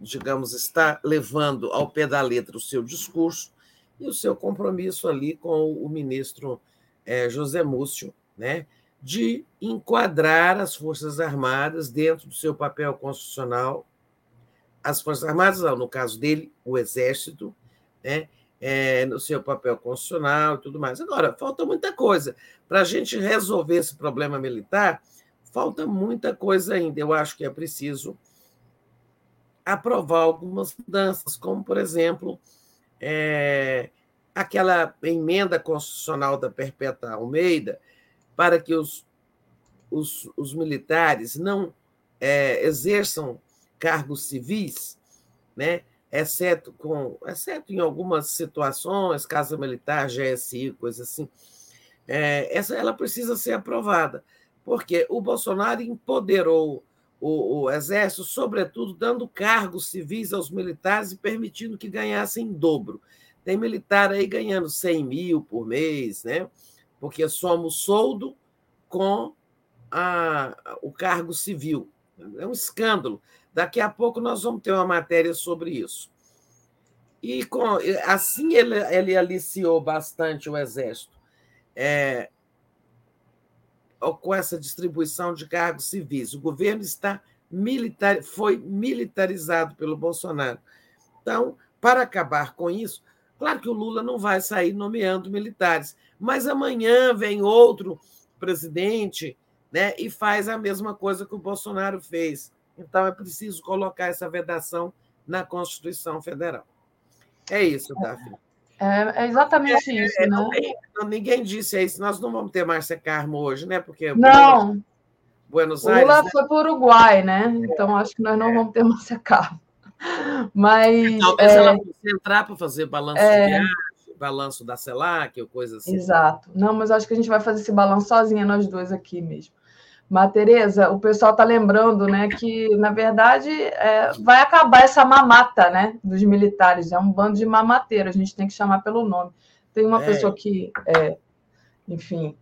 digamos, está levando ao pé da letra o seu discurso e o seu compromisso ali com o ministro é, José Múcio, né? De enquadrar as Forças Armadas dentro do seu papel constitucional. As Forças Armadas, no caso dele, o Exército, né, é, no seu papel constitucional e tudo mais. Agora, falta muita coisa. Para a gente resolver esse problema militar, falta muita coisa ainda. Eu acho que é preciso aprovar algumas mudanças, como, por exemplo, é, aquela emenda constitucional da Perpétua Almeida, para que os, os, os militares não é, exerçam cargos civis, né? exceto, com, exceto em algumas situações, Casa Militar, GSI, coisa assim, é, essa ela precisa ser aprovada, porque o Bolsonaro empoderou o, o, Exército, sobretudo dando cargos civis aos militares e permitindo que ganhassem em dobro. Tem militar aí ganhando 100 mil por mês, né? Porque somos soldo com a, o cargo civil. É um escândalo. Daqui a pouco nós vamos ter uma matéria sobre isso. E com, assim ele, ele aliciou bastante o Exército. É, com essa distribuição de cargos civis. O governo está militar, foi militarizado pelo Bolsonaro. Então, para acabar com isso, Claro que o Lula não vai sair nomeando militares, mas amanhã vem outro presidente né, e faz a mesma coisa que o Bolsonaro fez. Então é preciso colocar essa vedação na Constituição Federal. É isso, Davi. É, é exatamente é, isso, é, né? ninguém disse isso. Nós não vamos ter Márcia Carmo hoje, né? Porque não. Buenos Aires. Lula né? foi para o Uruguai, né? Então acho que nós não é. vamos ter Márcia Carmo. Mas. Talvez é, ela fosse entrar para fazer balanço é, de viagem, balanço da CELAC ou coisa assim. Exato. Não, mas acho que a gente vai fazer esse balanço sozinha, nós dois aqui mesmo. Mas, Tereza, o pessoal está lembrando né, que, na verdade, é, vai acabar essa mamata né, dos militares. É um bando de mamateiros, a gente tem que chamar pelo nome. Tem uma é. pessoa que, é, enfim,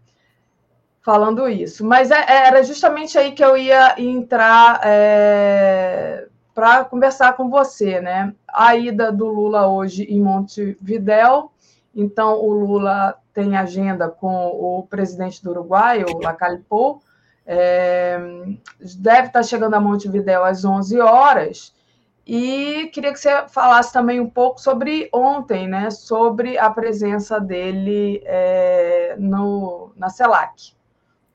falando isso. Mas é, era justamente aí que eu ia entrar é, para conversar com você. Né? A ida do Lula hoje em Montevidéu. Então, o Lula tem agenda com o presidente do Uruguai, o Lacalipou, é, deve estar chegando a Montevidéu às 11 horas. E queria que você falasse também um pouco sobre ontem, né? Sobre a presença dele é, no, na CELAC.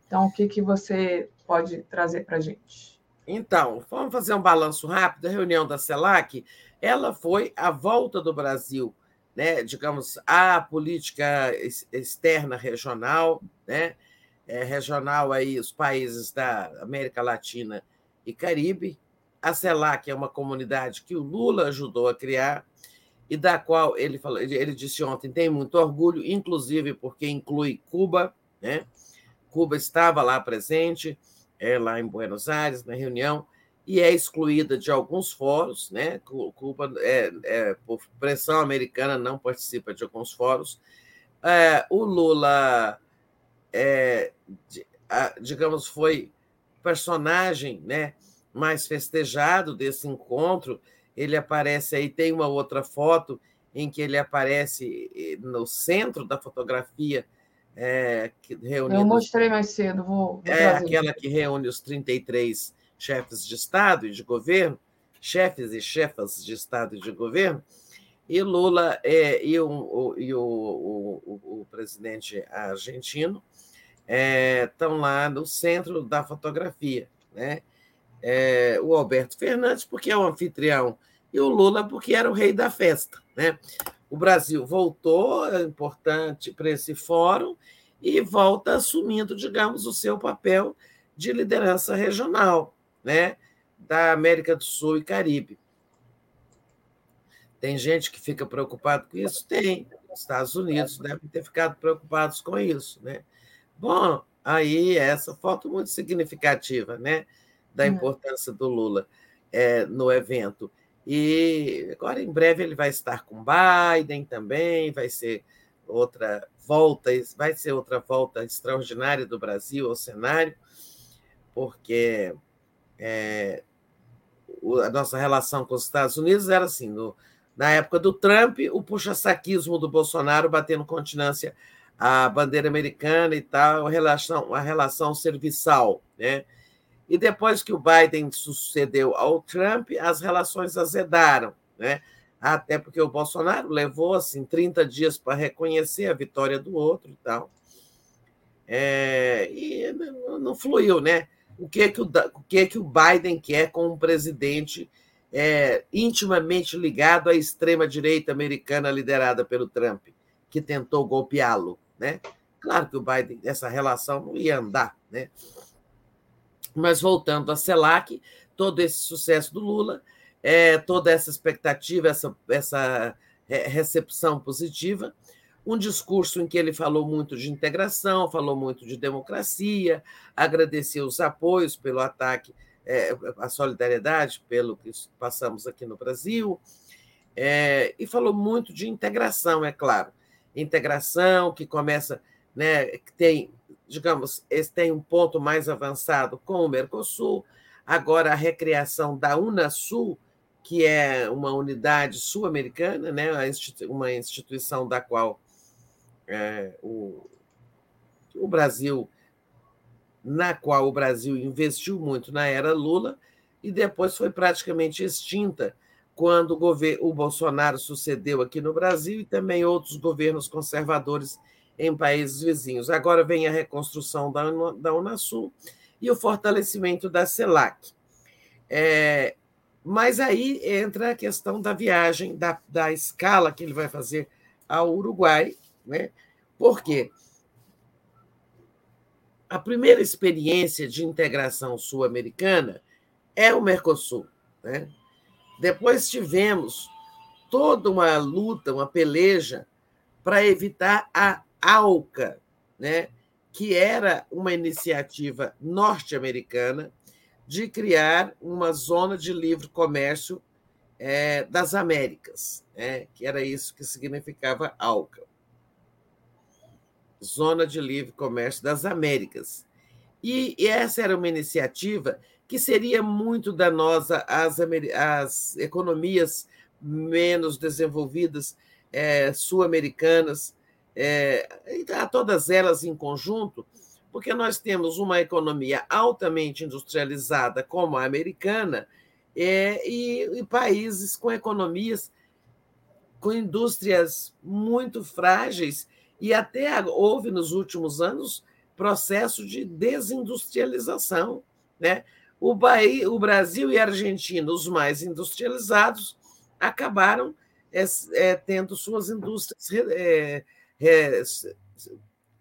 Então, o que, que você pode trazer para a gente? Então, vamos fazer um balanço rápido. A reunião da CELAC, ela foi a volta do Brasil, né? Digamos, à política externa regional, né? é, regional aí os países da América Latina e Caribe, a CELAC é uma comunidade que o Lula ajudou a criar e da qual ele falou, ele disse ontem tem muito orgulho, inclusive porque inclui Cuba, né? Cuba estava lá presente, é, lá em Buenos Aires na reunião e é excluída de alguns fóruns, né? Cuba, é, é, por pressão americana, não participa de alguns fóruns. É, o Lula é, digamos, foi personagem né, mais festejado desse encontro. Ele aparece aí, tem uma outra foto em que ele aparece no centro da fotografia. É, reunindo, Eu mostrei mais cedo, vou. vou é aquela que reúne os 33 chefes de Estado e de governo, chefes e chefas de Estado e de governo, e Lula é, e, o, o, e o, o, o presidente argentino estão é, lá no centro da fotografia. Né? É, o Alberto Fernandes, porque é o anfitrião, e o Lula, porque era o rei da festa. Né? O Brasil voltou, é importante para esse fórum, e volta assumindo, digamos, o seu papel de liderança regional né? da América do Sul e Caribe. Tem gente que fica preocupado com isso? Tem. Os Estados Unidos devem ter ficado preocupados com isso. Né? Bom, aí essa foto muito significativa, né, da hum. importância do Lula é, no evento. E agora em breve ele vai estar com Biden também, vai ser outra volta, vai ser outra volta extraordinária do Brasil ao cenário, porque é, a nossa relação com os Estados Unidos era assim, no, na época do Trump, o puxa-saquismo do Bolsonaro batendo continência a bandeira americana e tal, a relação, a relação serviçal. Né? E depois que o Biden sucedeu ao Trump, as relações azedaram. Né? Até porque o Bolsonaro levou assim 30 dias para reconhecer a vitória do outro e tal. É, e não, fluiu, né? O que, que o, o que, que o Biden quer com um presidente é, intimamente ligado à extrema-direita americana liderada pelo Trump, que tentou golpeá-lo? Né? Claro que o Biden, essa relação não ia andar. Né? Mas voltando à CELAC, todo esse sucesso do Lula, é, toda essa expectativa, essa, essa é, recepção positiva, um discurso em que ele falou muito de integração, falou muito de democracia, agradeceu os apoios pelo ataque, é, a solidariedade pelo que passamos aqui no Brasil, é, e falou muito de integração, é claro. Integração, que começa, né, que tem, digamos, tem um ponto mais avançado com o Mercosul, agora a recriação da Unasul, que é uma unidade sul-americana, né, uma instituição da qual é, o, o Brasil, na qual o Brasil investiu muito na era Lula, e depois foi praticamente extinta quando o, o Bolsonaro sucedeu aqui no Brasil e também outros governos conservadores em países vizinhos. Agora vem a reconstrução da, da Unasul e o fortalecimento da CELAC. É, mas aí entra a questão da viagem, da, da escala que ele vai fazer ao Uruguai, né? Por quê? A primeira experiência de integração sul-americana é o Mercosul. Né? Depois tivemos toda uma luta, uma peleja para evitar a ALCA, né? que era uma iniciativa norte-americana de criar uma zona de livre comércio é, das Américas, né? que era isso que significava ALCA. Zona de Livre Comércio das Américas. E essa era uma iniciativa que seria muito danosa às, às economias menos desenvolvidas é, sul-americanas, é, a todas elas em conjunto, porque nós temos uma economia altamente industrializada como a americana é, e, e países com economias com indústrias muito frágeis e até houve nos últimos anos processo de desindustrialização, né? O, Bahia, o Brasil e a Argentina, os mais industrializados, acabaram é, é, tendo suas indústrias, é,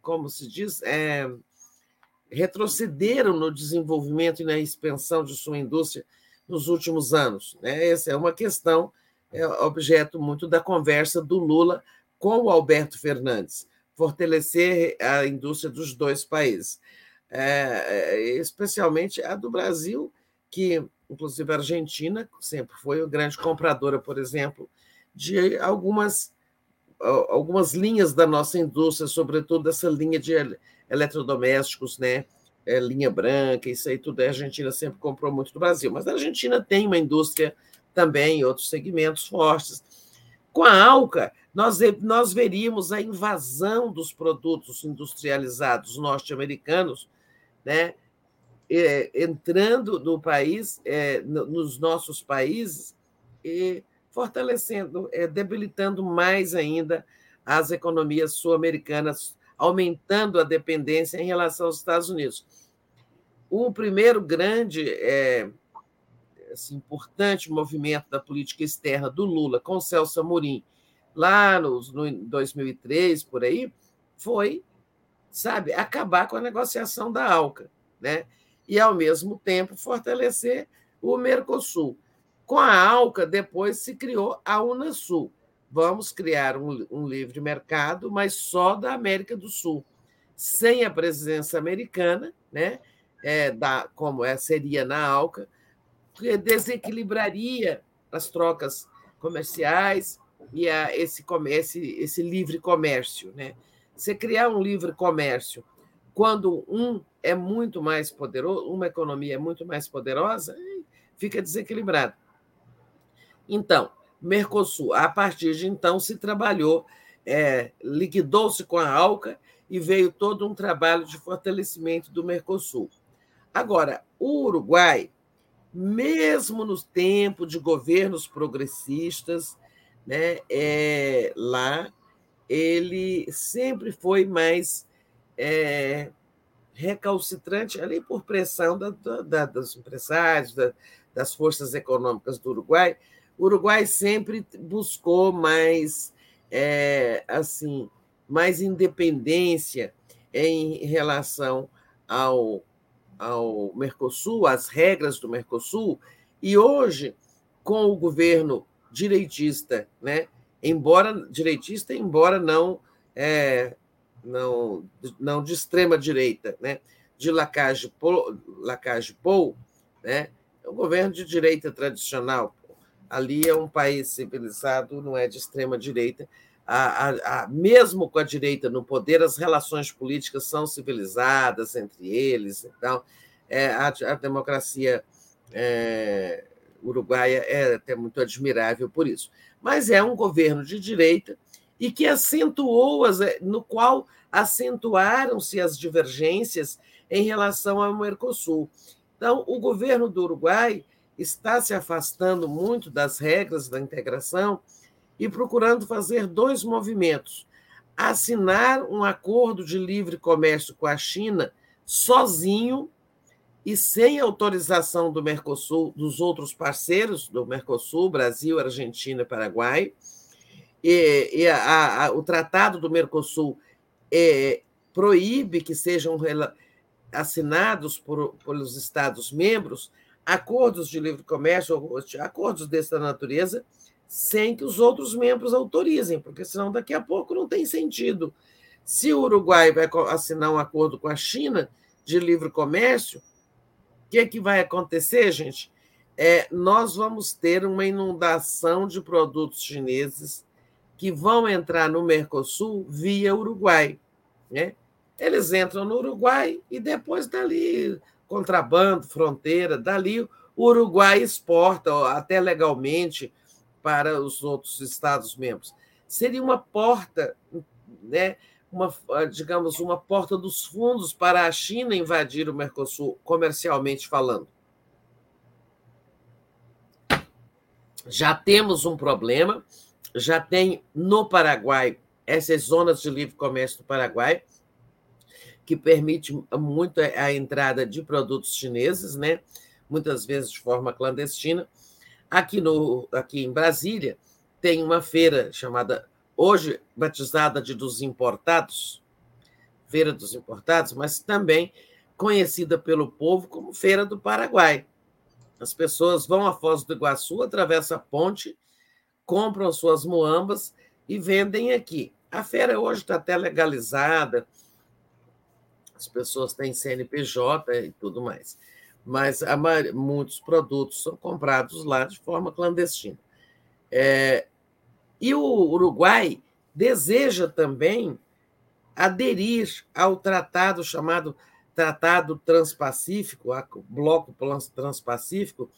como se diz, é, retrocederam no desenvolvimento e na expansão de sua indústria nos últimos anos. Né? Essa é uma questão, é objeto muito da conversa do Lula com o Alberto Fernandes, fortalecer a indústria dos dois países. É, é, especialmente a do Brasil, que, inclusive, a Argentina sempre foi grande compradora, por exemplo, de algumas, algumas linhas da nossa indústria, sobretudo essa linha de eletrodomésticos, né? É, linha branca, isso aí tudo a Argentina sempre comprou muito do Brasil. Mas a Argentina tem uma indústria também, outros segmentos fortes. Com a Alca, nós, nós veríamos a invasão dos produtos industrializados norte-americanos né, é, entrando no país, é, nos nossos países, e fortalecendo, é, debilitando mais ainda as economias sul-americanas, aumentando a dependência em relação aos Estados Unidos. O primeiro grande, é, assim, importante movimento da política externa do Lula com Celso Amorim, lá no, no 2003, por aí, foi sabe, acabar com a negociação da ALCA, né? E ao mesmo tempo fortalecer o Mercosul. Com a ALCA depois se criou a Unasul. Vamos criar um, um livre mercado, mas só da América do Sul, sem a presença americana, né? É, da, como é, seria na ALCA, que desequilibraria as trocas comerciais e a, esse, esse, esse livre comércio, né? Você criar um livre comércio quando um é muito mais poderoso, uma economia é muito mais poderosa, fica desequilibrado. Então, Mercosul, a partir de então, se trabalhou, é, liquidou-se com a ALCA e veio todo um trabalho de fortalecimento do Mercosul. Agora, o Uruguai, mesmo no tempo de governos progressistas, né, é, lá ele sempre foi mais é, recalcitrante ali por pressão da, da, dos empresários, da, das forças econômicas do Uruguai. O Uruguai sempre buscou mais é, assim mais independência em relação ao, ao Mercosul, às regras do Mercosul, e hoje, com o governo direitista, né, embora direitista, embora não é, não, não de extrema direita, né? de Lacage Pou, Lacage né? é um governo de direita tradicional. Ali é um país civilizado, não é de extrema direita. A, a, a, mesmo com a direita no poder, as relações políticas são civilizadas entre eles. Então, é, a, a democracia é, uruguaia é até muito admirável por isso mas é um governo de direita e que acentuou, as, no qual acentuaram-se as divergências em relação ao Mercosul. Então, o governo do Uruguai está se afastando muito das regras da integração e procurando fazer dois movimentos: assinar um acordo de livre comércio com a China sozinho e sem autorização do Mercosul, dos outros parceiros do Mercosul, Brasil, Argentina Paraguai. E, e a, a, o Tratado do Mercosul é, proíbe que sejam assinados por, pelos Estados-membros acordos de livre comércio, acordos dessa natureza, sem que os outros membros autorizem, porque senão daqui a pouco não tem sentido. Se o Uruguai vai assinar um acordo com a China de livre comércio, o que, é que vai acontecer, gente? É, nós vamos ter uma inundação de produtos chineses que vão entrar no Mercosul via Uruguai. Né? Eles entram no Uruguai e depois dali, contrabando, fronteira, dali o Uruguai exporta até legalmente para os outros Estados-membros. Seria uma porta, né, uma, digamos, uma porta dos fundos para a China invadir o Mercosul, comercialmente falando. Já temos um problema, já tem no Paraguai essas zonas de livre comércio do Paraguai, que permite muito a entrada de produtos chineses, né? muitas vezes de forma clandestina. Aqui, no, aqui em Brasília, tem uma feira chamada, hoje batizada de dos Importados, Feira dos Importados, mas também conhecida pelo povo como Feira do Paraguai. As pessoas vão a Foz do Iguaçu, atravessam a ponte, compram suas muambas e vendem aqui. A feira hoje está até legalizada, as pessoas têm CNPJ e tudo mais. Mas a, muitos produtos são comprados lá de forma clandestina. É, e o Uruguai deseja também aderir ao tratado chamado Tratado Transpacífico, Bloco Transpacífico,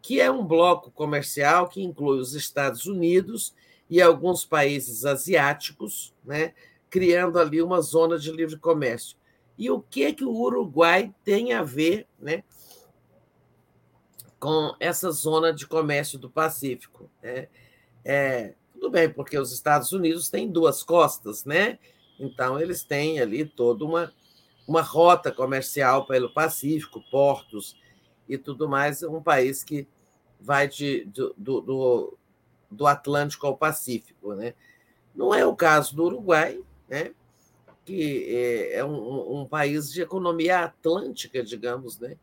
que é um bloco comercial que inclui os Estados Unidos e alguns países asiáticos, né, criando ali uma zona de livre comércio. E o que que o Uruguai tem a ver, né, com essa zona de comércio do Pacífico? É, é, tudo bem, porque os Estados Unidos têm duas costas, né? Então eles têm ali toda uma uma rota comercial pelo Pacífico, portos e tudo mais, um país que vai de, do, do, do Atlântico ao Pacífico. Né? Não é o caso do Uruguai, né? Que é, é um, um, país de economia atlântica, digamos, né?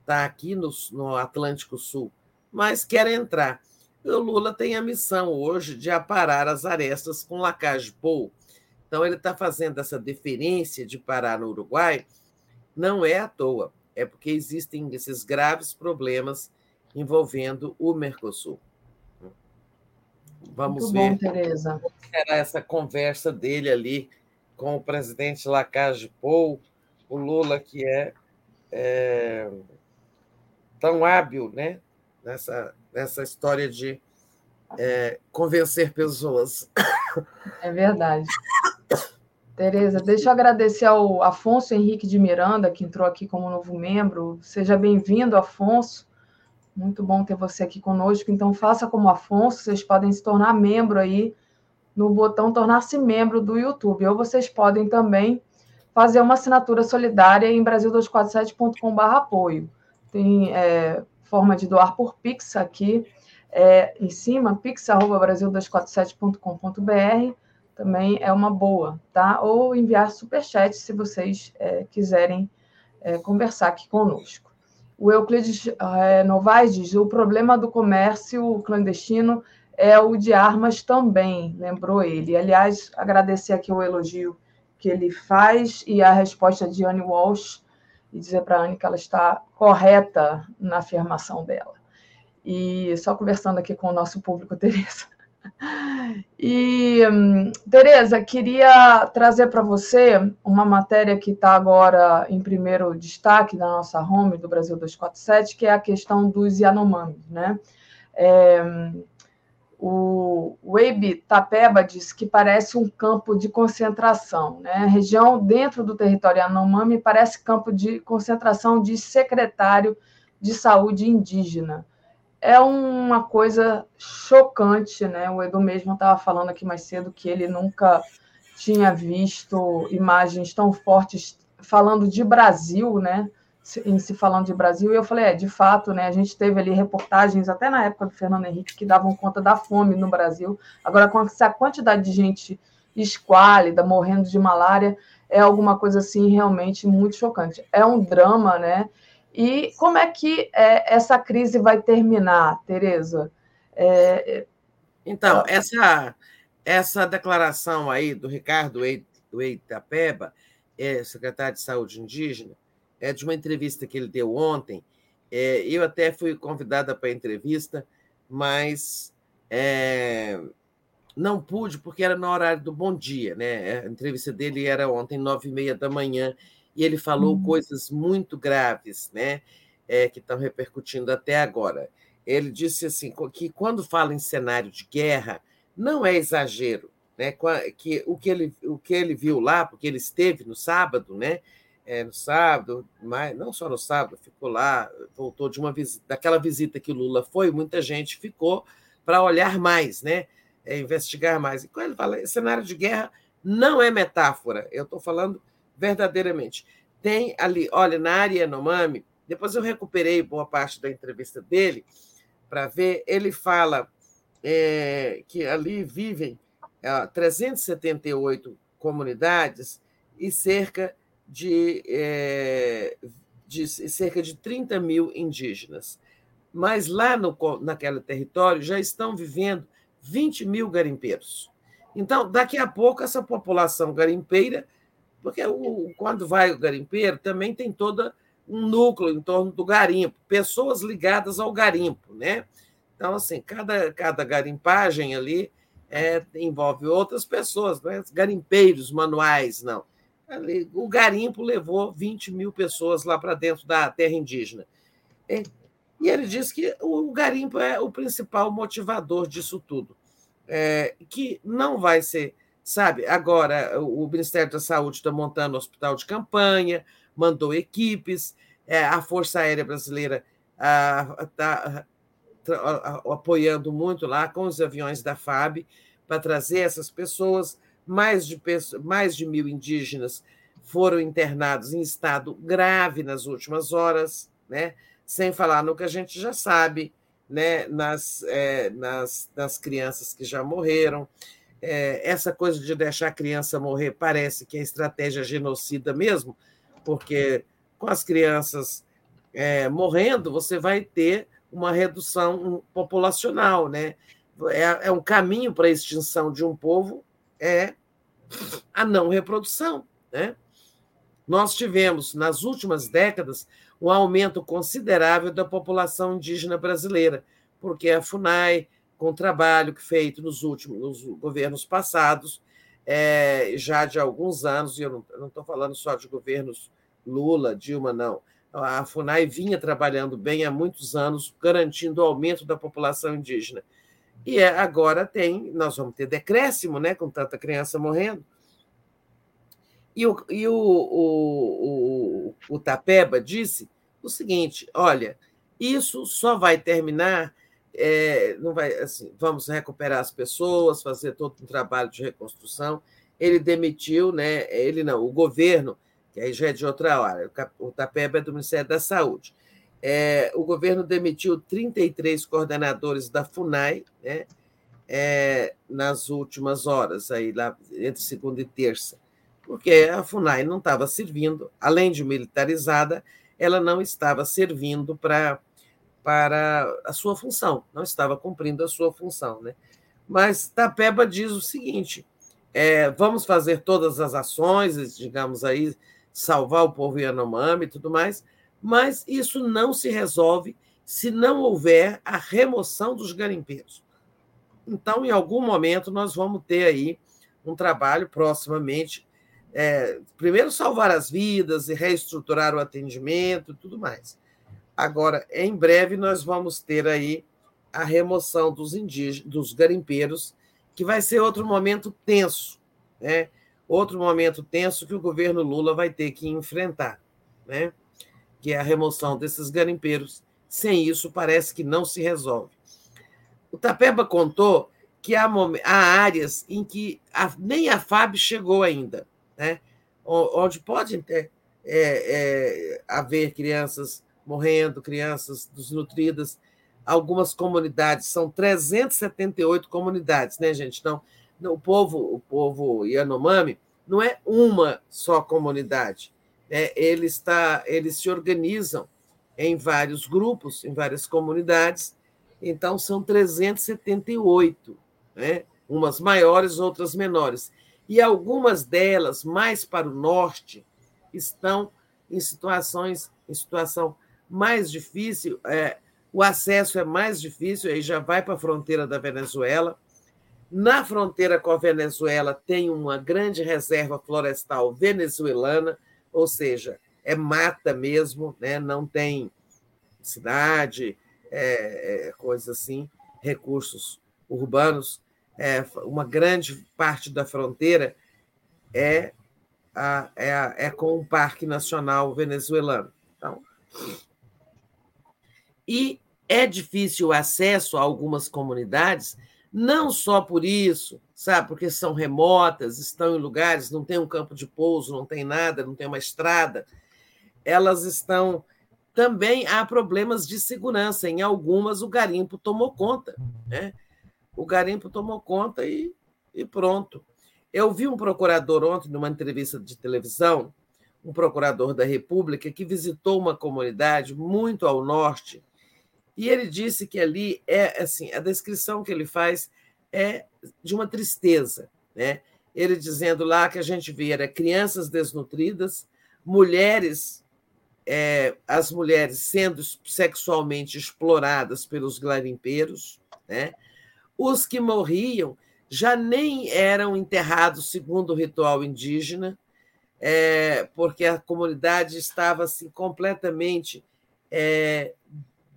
Está aqui no, no, Atlântico Sul, mas quer entrar. O Lula tem a missão hoje de aparar as arestas com Lacage Pou. Então, ele está fazendo essa deferência de parar no Uruguai, não é à toa, é porque existem esses graves problemas envolvendo o Mercosul. Vamos Muito ver bom, Tereza. como será essa conversa dele ali com o presidente Lacage Pou, o Lula, que é, é tão hábil né, nessa, nessa história de é, convencer pessoas. É verdade. Tereza, deixa eu agradecer ao Afonso Henrique de Miranda, que entrou aqui como novo membro. Seja bem-vindo, Afonso. Muito bom ter você aqui conosco. Então, faça como Afonso, vocês podem se tornar membro aí no botão tornar-se membro do YouTube. Ou vocês podem também fazer uma assinatura solidária em brasil247.com.br apoio. Tem é, forma de doar por Pix aqui é, em cima, pix.brasil247.com.br também é uma boa, tá? Ou enviar superchat se vocês é, quiserem é, conversar aqui conosco. O Euclides é, Novaes diz: o problema do comércio clandestino é o de armas também, lembrou ele. Aliás, agradecer aqui o elogio que ele faz e a resposta de Anne Walsh e dizer para a Anne que ela está correta na afirmação dela. E só conversando aqui com o nosso público, Tereza. E, Tereza, queria trazer para você uma matéria que está agora em primeiro destaque na nossa home do Brasil 247, que é a questão dos Yanomami. Né? É, o Weibe Tapeba diz que parece um campo de concentração. Né? A região dentro do território Yanomami parece campo de concentração de secretário de saúde indígena. é uma coisa chocante, né? O Edu mesmo estava falando aqui mais cedo que ele nunca tinha visto imagens tão fortes falando de Brasil, né? Em se falando de Brasil, e eu falei, é, de fato, né? A gente teve ali reportagens até na época do Fernando Henrique que davam conta da fome no Brasil. Agora, com essa quantidade de gente esquálida, morrendo de malária, é alguma coisa assim realmente muito chocante. É um drama, né? E como é que é, essa crise vai terminar, Tereza? É, então, essa, essa declaração aí do Ricardo Eitapeba, é, secretário de Saúde Indígena, é de uma entrevista que ele deu ontem. É, eu até fui convidada para a entrevista, mas é, não pude porque era no horário do bom dia. Né? A entrevista dele era ontem, nove e meia da manhã, e ele falou uhum. coisas muito graves, né? É, que estão repercutindo até agora. Ele disse assim que quando fala em cenário de guerra, não é exagero, né? Que o que ele, o que ele viu lá, porque ele esteve no sábado, né? É, no sábado, mas não só no sábado, ficou lá, voltou de uma visita, daquela visita que o Lula foi, muita gente ficou para olhar mais, né? É, investigar mais. E quando ele fala cenário de guerra, não é metáfora. Eu estou falando verdadeiramente. Tem ali, olha, na área Yanomami, depois eu recuperei boa parte da entrevista dele para ver, ele fala é, que ali vivem é, 378 comunidades e cerca de, é, de, cerca de 30 mil indígenas. Mas lá no, naquele território já estão vivendo 20 mil garimpeiros. Então, daqui a pouco, essa população garimpeira porque o, quando vai o garimpeiro, também tem todo um núcleo em torno do garimpo, pessoas ligadas ao garimpo, né? Então, assim, cada, cada garimpagem ali é, envolve outras pessoas, não é garimpeiros manuais, não. O garimpo levou 20 mil pessoas lá para dentro da terra indígena. E, e ele diz que o garimpo é o principal motivador disso tudo, é, que não vai ser sabe? Agora, o Ministério da Saúde está montando um hospital de campanha, mandou equipes, é, a Força Aérea Brasileira está apoiando muito lá com os aviões da FAB para trazer essas pessoas. Mais de, mais de mil indígenas foram internados em estado grave nas últimas horas, né? sem falar no que a gente já sabe, né? nas, é, nas, nas crianças que já morreram é, essa coisa de deixar a criança morrer parece que é estratégia genocida mesmo, porque com as crianças é, morrendo, você vai ter uma redução populacional, né? É, é um caminho para a extinção de um povo é a não reprodução, né? Nós tivemos nas últimas décadas um aumento considerável da população indígena brasileira, porque a Funai com o trabalho feito nos últimos nos governos passados, é, já de alguns anos, e eu não estou falando só de governos Lula, Dilma, não. A FUNAI vinha trabalhando bem há muitos anos, garantindo o aumento da população indígena. E é, agora tem, nós vamos ter decréscimo, né, com tanta criança morrendo. E o, e o, o, o, o Tapeba disse o seguinte: olha, isso só vai terminar é, não vai assim, vamos recuperar as pessoas, fazer todo um trabalho de reconstrução. Ele demitiu, né? Ele não, o governo, que aí já é de outra área, o Tapeba é do Ministério da Saúde. É, o governo demitiu 33 coordenadores da FUNAI, né? É, nas últimas horas, aí lá entre segunda e terça, porque a FUNAI não estava servindo, além de militarizada, ela não estava servindo para para a sua função, não estava cumprindo a sua função. Né? Mas Tapeba diz o seguinte: é, vamos fazer todas as ações, digamos aí, salvar o povo Yanomami e tudo mais, mas isso não se resolve se não houver a remoção dos garimpeiros. Então, em algum momento, nós vamos ter aí um trabalho proximamente. É, primeiro, salvar as vidas e reestruturar o atendimento e tudo mais. Agora, em breve, nós vamos ter aí a remoção dos indígenas, dos garimpeiros, que vai ser outro momento tenso, né? Outro momento tenso que o governo Lula vai ter que enfrentar, né? Que é a remoção desses garimpeiros sem isso parece que não se resolve. O Tapeba contou que há, áreas em que nem a FAB chegou ainda, né? onde pode ter, é, é, haver crianças morrendo, crianças desnutridas. Algumas comunidades, são 378 comunidades, né, gente? Então, o povo, o povo Yanomami não é uma só comunidade. Né? Ele está, eles se organizam em vários grupos, em várias comunidades. Então, são 378, né? umas maiores, outras menores. E algumas delas, mais para o norte, estão em situações, em situação mais difícil, é, o acesso é mais difícil, aí já vai para a fronteira da Venezuela. Na fronteira com a Venezuela tem uma grande reserva florestal venezuelana, ou seja, é mata mesmo, né? não tem cidade, é, é, coisa assim, recursos urbanos. É, uma grande parte da fronteira é, a, é, a, é com o Parque Nacional Venezuelano. Então, e é difícil o acesso a algumas comunidades, não só por isso, sabe, porque são remotas, estão em lugares, não tem um campo de pouso, não tem nada, não tem uma estrada, elas estão também há problemas de segurança. Em algumas, o garimpo tomou conta. Né? O garimpo tomou conta e, e pronto. Eu vi um procurador ontem, numa entrevista de televisão, um procurador da República, que visitou uma comunidade muito ao norte, e ele disse que ali é assim, a descrição que ele faz é de uma tristeza, né? Ele dizendo lá que a gente via crianças desnutridas, mulheres é, as mulheres sendo sexualmente exploradas pelos garimpeiros, né? os que morriam já nem eram enterrados segundo o ritual indígena, é, porque a comunidade estava assim, completamente é,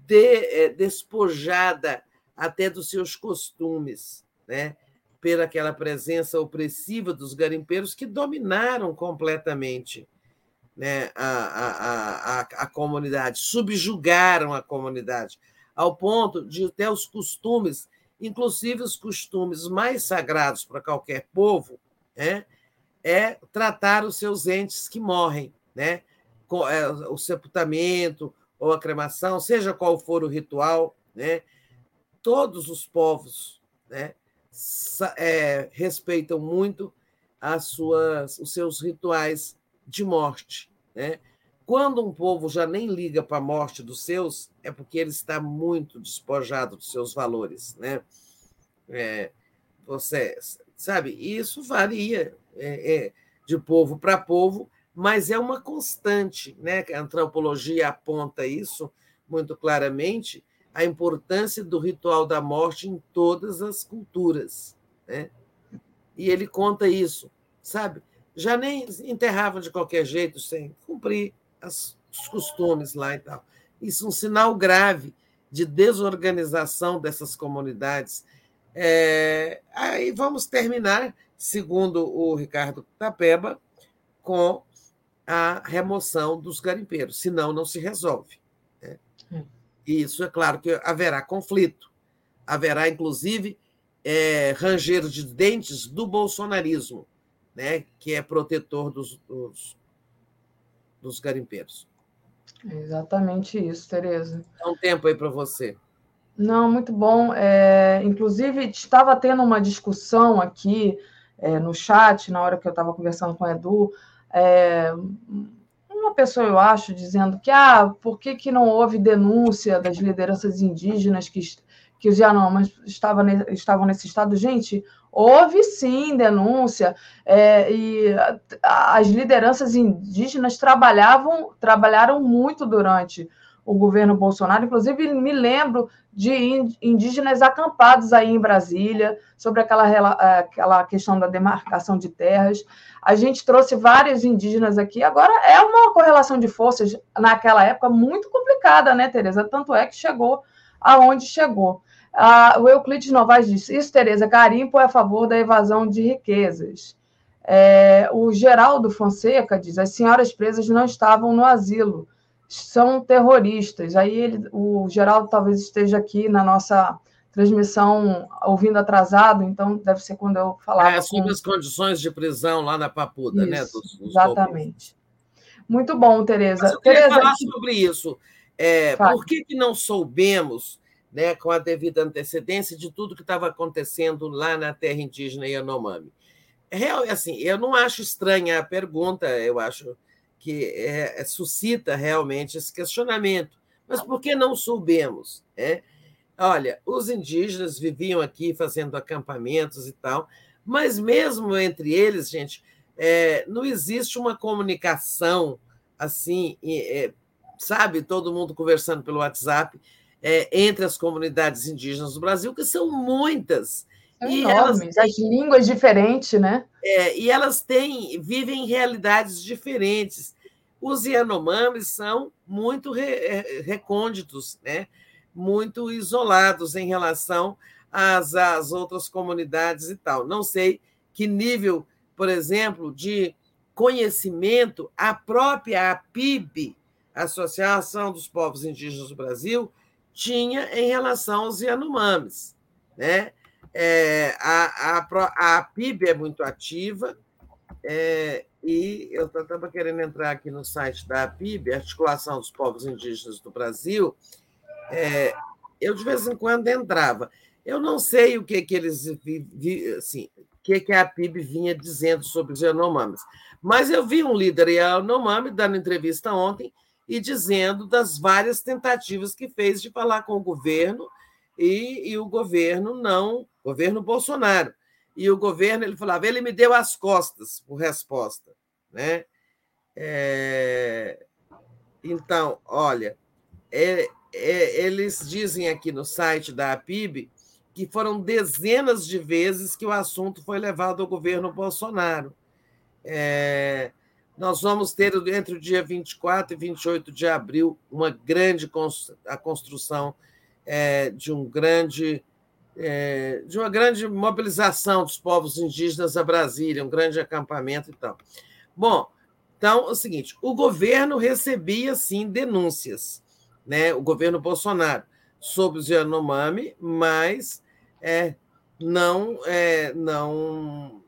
de, é, despojada até dos seus costumes, né? pela aquela presença opressiva dos garimpeiros que dominaram completamente né, a, a, a, a comunidade, subjugaram a comunidade, ao ponto de até os costumes, inclusive os costumes mais sagrados para qualquer povo, né, é tratar os seus entes que morrem, né, é, o sepultamento ou a cremação, seja qual for o ritual, né, todos os povos né, é, respeitam muito as suas, os seus rituais de morte. Né? Quando um povo já nem liga para a morte dos seus, é porque ele está muito despojado dos seus valores. Né? É, você sabe, isso varia é, é, de povo para povo, mas é uma constante. Né? A antropologia aponta isso muito claramente, a importância do ritual da morte em todas as culturas. Né? E ele conta isso, sabe? já nem enterravam de qualquer jeito, sem cumprir as, os costumes lá e tal. Isso é um sinal grave de desorganização dessas comunidades. É, aí vamos terminar, segundo o Ricardo Tapeba, com a remoção dos garimpeiros, senão não se resolve. Né? Hum. E isso é claro que haverá conflito, haverá, inclusive, é, ranger de dentes do bolsonarismo né, que é protetor dos, dos, dos garimpeiros. exatamente isso, Tereza. Dá um tempo aí para você. Não, muito bom. É, inclusive, estava tendo uma discussão aqui é, no chat, na hora que eu estava conversando com o Edu, é, uma pessoa, eu acho, dizendo que ah, por que, que não houve denúncia das lideranças indígenas que, que os Yanomas estavam, estavam nesse estado? Gente, Houve sim denúncia, é, e as lideranças indígenas trabalhavam, trabalharam muito durante o governo Bolsonaro. Inclusive, me lembro de indígenas acampados aí em Brasília, sobre aquela, aquela questão da demarcação de terras. A gente trouxe vários indígenas aqui. Agora, é uma correlação de forças, naquela época, muito complicada, né, Tereza? Tanto é que chegou aonde chegou. Ah, o Euclides Novaes disse: Isso, Tereza, garimpo é a favor da evasão de riquezas. É, o Geraldo Fonseca diz: As senhoras presas não estavam no asilo. São terroristas. Aí ele, o Geraldo talvez esteja aqui na nossa transmissão ouvindo atrasado, então deve ser quando eu falava. É, sobre com... as condições de prisão lá na Papuda, né, isso, né? Dos, dos exatamente. Muito bom, Tereza. Eu queria Tereza, falar sobre isso. É, por que, que não soubemos, né, com a devida antecedência, de tudo que estava acontecendo lá na terra indígena Yanomami? Real, assim, eu não acho estranha a pergunta, eu acho que é, suscita realmente esse questionamento. Mas por que não soubemos? É? Olha, os indígenas viviam aqui fazendo acampamentos e tal, mas mesmo entre eles, gente, é, não existe uma comunicação assim, é, sabe, todo mundo conversando pelo WhatsApp entre as comunidades indígenas do Brasil, que são muitas. São e enormes, elas, as línguas diferentes, né? É, e elas têm, vivem realidades diferentes. Os Yanomamis são muito re, é, recônditos, né? muito isolados em relação às, às outras comunidades e tal. Não sei que nível, por exemplo, de conhecimento a própria APIB, Associação dos Povos Indígenas do Brasil, tinha em relação aos Yanomamis. Né? É, a, a, a APIB é muito ativa, é, e eu estava querendo entrar aqui no site da APIB, Articulação dos Povos Indígenas do Brasil, é, eu de vez em quando entrava. Eu não sei o que, que eles assim, que, que a PIB vinha dizendo sobre os Yanomamis, mas eu vi um líder Yanomami dando entrevista ontem e dizendo das várias tentativas que fez de falar com o governo e, e o governo não, governo Bolsonaro. E o governo, ele falava, ele me deu as costas por resposta. Né? É... Então, olha, é, é, eles dizem aqui no site da APIB que foram dezenas de vezes que o assunto foi levado ao governo Bolsonaro. É, nós vamos ter, entre o dia 24 e 28 de abril, uma grande a construção é, de um grande é, de uma grande mobilização dos povos indígenas a Brasília, um grande acampamento e tal. Bom, então é o seguinte: o governo recebia sim denúncias né, o governo Bolsonaro sobre os Yanomami, mas é, não, é, não,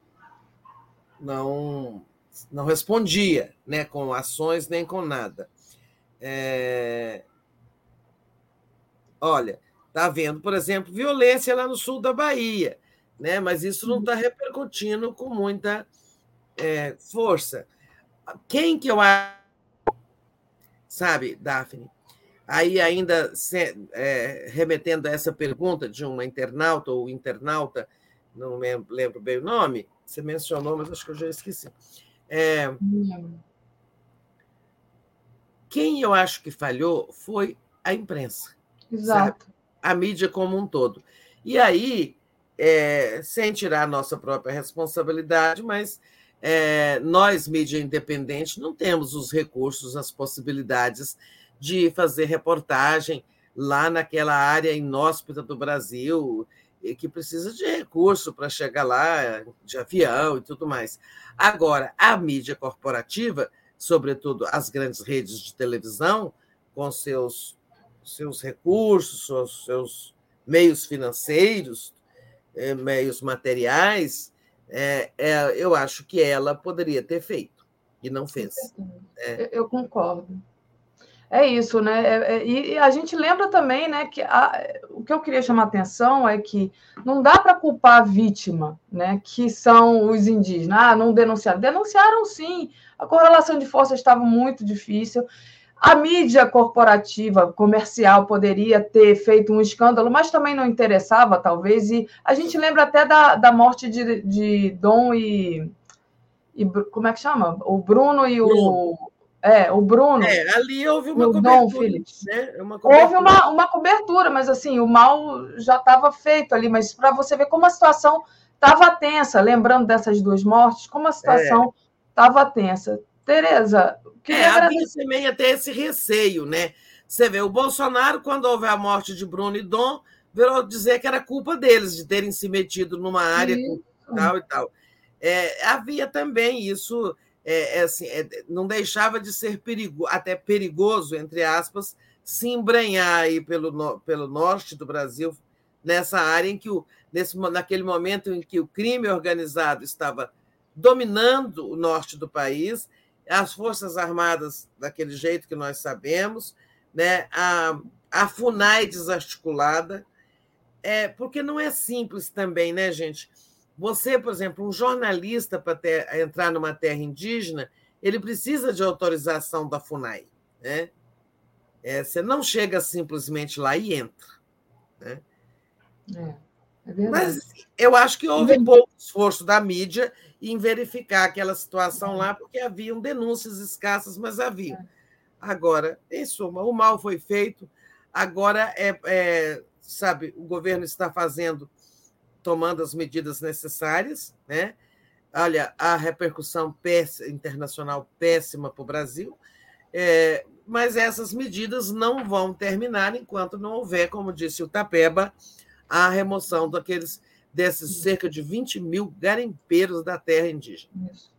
não, não respondia né, com ações nem com nada. É, olha, está havendo, por exemplo, violência lá no sul da Bahia, né, mas isso não está repercutindo com muita é, força. Quem que eu acho, sabe, Daphne? Aí, ainda se, é, remetendo a essa pergunta de uma internauta ou internauta, não lembro bem o nome, você mencionou, mas acho que eu já esqueci. É, quem eu acho que falhou foi a imprensa. Exato. Sabe? A mídia como um todo. E aí, é, sem tirar a nossa própria responsabilidade, mas é, nós, mídia independente, não temos os recursos, as possibilidades de fazer reportagem lá naquela área inóspita do Brasil, que precisa de recurso para chegar lá, de avião e tudo mais. Agora, a mídia corporativa, sobretudo as grandes redes de televisão, com seus, seus recursos, seus, seus meios financeiros, eh, meios materiais, é, é, eu acho que ela poderia ter feito e não fez. É. Eu concordo. É isso, né? É, é, e a gente lembra também, né, que a, o que eu queria chamar a atenção é que não dá para culpar a vítima, né, que são os indígenas. Ah, não denunciaram. Denunciaram sim. A correlação de forças estava muito difícil. A mídia corporativa, comercial, poderia ter feito um escândalo, mas também não interessava, talvez. E a gente lembra até da, da morte de, de Dom e, e. Como é que chama? O Bruno e o. É, o Bruno. É, ali houve uma cobertura. Né? Uma cobertura. Houve uma, uma cobertura, mas assim, o mal já estava feito ali. Mas para você ver como a situação estava tensa, lembrando dessas duas mortes, como a situação estava é. tensa. Tereza, queria é, havia também até esse receio, né? Você vê, o Bolsonaro, quando houve a morte de Bruno e Dom, virou dizer que era culpa deles de terem se metido numa área tal e tal. É, havia também isso é, é assim, é, não deixava de ser perigo, até perigoso, entre aspas, se embranhar aí pelo, pelo norte do Brasil, nessa área em que, o, nesse, naquele momento em que o crime organizado estava dominando o norte do país, as Forças Armadas daquele jeito que nós sabemos, né, a, a FUNAI desarticulada, é, porque não é simples também, né, gente? Você, por exemplo, um jornalista para entrar numa terra indígena, ele precisa de autorização da FUNAI. Né? É, você não chega simplesmente lá e entra. Né? É, é Mas eu acho que houve pouco esforço da mídia em verificar aquela situação lá, porque haviam denúncias escassas, mas havia. É. Agora, em suma, o mal foi feito, agora é, é sabe, o governo está fazendo, tomando as medidas necessárias, né? Olha, a repercussão péssima, internacional péssima para o Brasil, é, mas essas medidas não vão terminar enquanto não houver, como disse o Tapeba, a remoção daqueles desses cerca de 20 mil garimpeiros da terra indígena. Isso.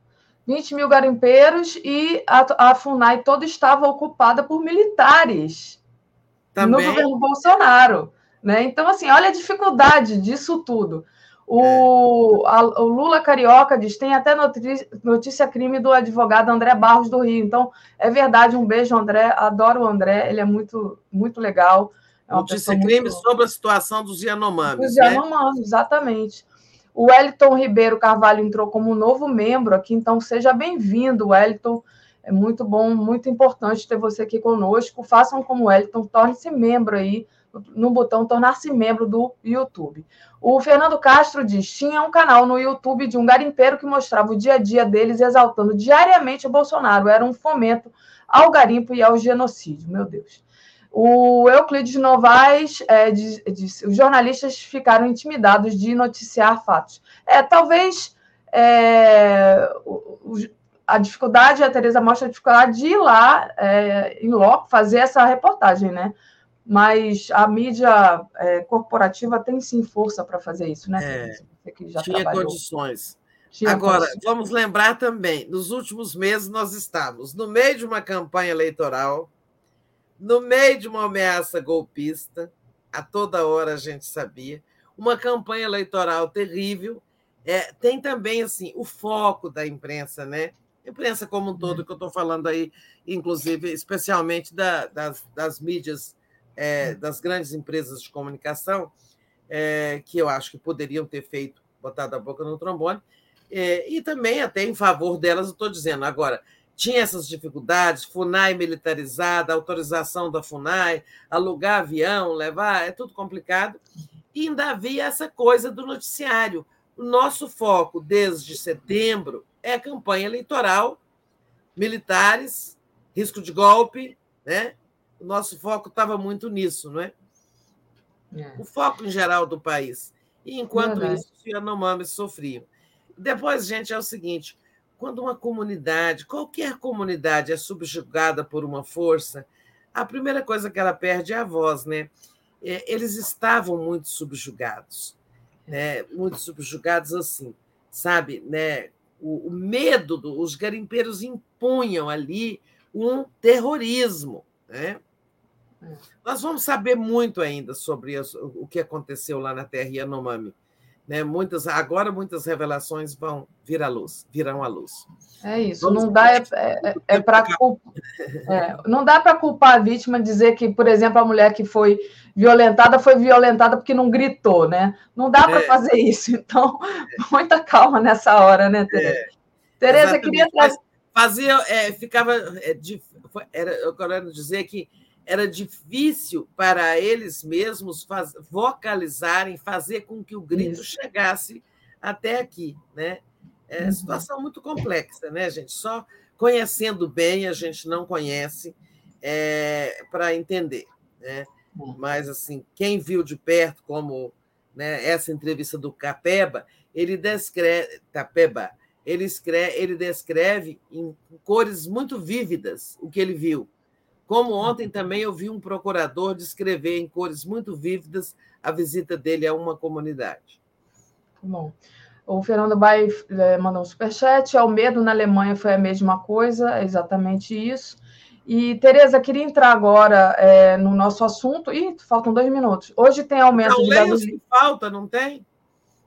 20 mil garimpeiros e a, a FUNAI toda estava ocupada por militares Também. no governo Bolsonaro. Né? Então, assim, olha a dificuldade disso tudo. O, a, o, Lula Carioca diz: tem até notícia, notícia, crime do advogado André Barros do Rio. Então, é verdade, um beijo, André. Adoro o André, ele é muito, muito legal. É notícia crime muito... sobre a situação dos Yanomamis. Dos Yanomamis, né? exatamente. O Wellington Ribeiro Carvalho entrou como novo membro aqui, então seja bem-vindo, Wellington. É muito bom, muito importante ter você aqui conosco. Façam como Wellington, torne-se membro aí no botão tornar-se membro do YouTube. O Fernando Castro diz: tinha um canal no YouTube de um garimpeiro que mostrava o dia a dia deles, exaltando diariamente o Bolsonaro. Era um fomento ao garimpo e ao genocídio. Meu Deus. O Euclides Novaes é, diz, diz, os jornalistas ficaram intimidados de noticiar fatos. É, talvez é, o, a dificuldade, a Tereza mostra a dificuldade de ir lá é, em loco fazer essa reportagem, né? mas a mídia é, corporativa tem sim força para fazer isso, né? É, tinha trabalhou. condições. Tinha Agora, condições. vamos lembrar também, nos últimos meses nós estávamos no meio de uma campanha eleitoral, no meio de uma ameaça golpista, a toda hora a gente sabia, uma campanha eleitoral terrível. É, tem também assim o foco da imprensa, né? imprensa como um todo, é. que eu estou falando aí, inclusive, especialmente da, das, das mídias é, das grandes empresas de comunicação, é, que eu acho que poderiam ter feito, botado a boca no trombone, é, e também até em favor delas, eu estou dizendo. Agora, tinha essas dificuldades, FUNAI militarizada, autorização da FUNAI, alugar avião, levar, é tudo complicado. E ainda havia essa coisa do noticiário. O nosso foco, desde setembro, é a campanha eleitoral, militares, risco de golpe, né? o nosso foco estava muito nisso, não é? é? O foco em geral do país. E enquanto isso, os Yanomamis sofriam. Depois, gente, é o seguinte: quando uma comunidade, qualquer comunidade, é subjugada por uma força, a primeira coisa que ela perde é a voz, né? É, eles estavam muito subjugados, né? Muito subjugados assim, sabe, né? O, o medo, do, os garimpeiros impunham ali um terrorismo, né? Nós vamos saber muito ainda sobre o que aconteceu lá na Terra Yanomami. Né? Muitas, agora muitas revelações vão vir à luz, virão à luz. É isso. Vamos não dá é, é, é para é, não dá para culpar a vítima dizer que, por exemplo, a mulher que foi violentada foi violentada porque não gritou, né? Não dá para é. fazer isso. Então, muita calma nessa hora, né, Tereza? É. Tereza, queria trazer fazia, é, ficava, é, de, era, eu quero dizer que era difícil para eles mesmos faz, vocalizarem, fazer com que o grito Isso. chegasse até aqui, né? É uhum. situação muito complexa, né, gente? Só conhecendo bem a gente não conhece é, para entender, né? Uhum. Mas assim, quem viu de perto, como né, essa entrevista do Capeba, ele descreve Capeba, ele escreve, ele descreve em cores muito vívidas o que ele viu como ontem também eu vi um procurador descrever em cores muito vívidas a visita dele a uma comunidade. Bom. O Fernando Bai é, mandou um superchat. É o medo na Alemanha foi a mesma coisa, é exatamente isso. E, Tereza, queria entrar agora é, no nosso assunto. Ih, faltam dois minutos. Hoje tem aumento não, de gasolina. falta, não tem?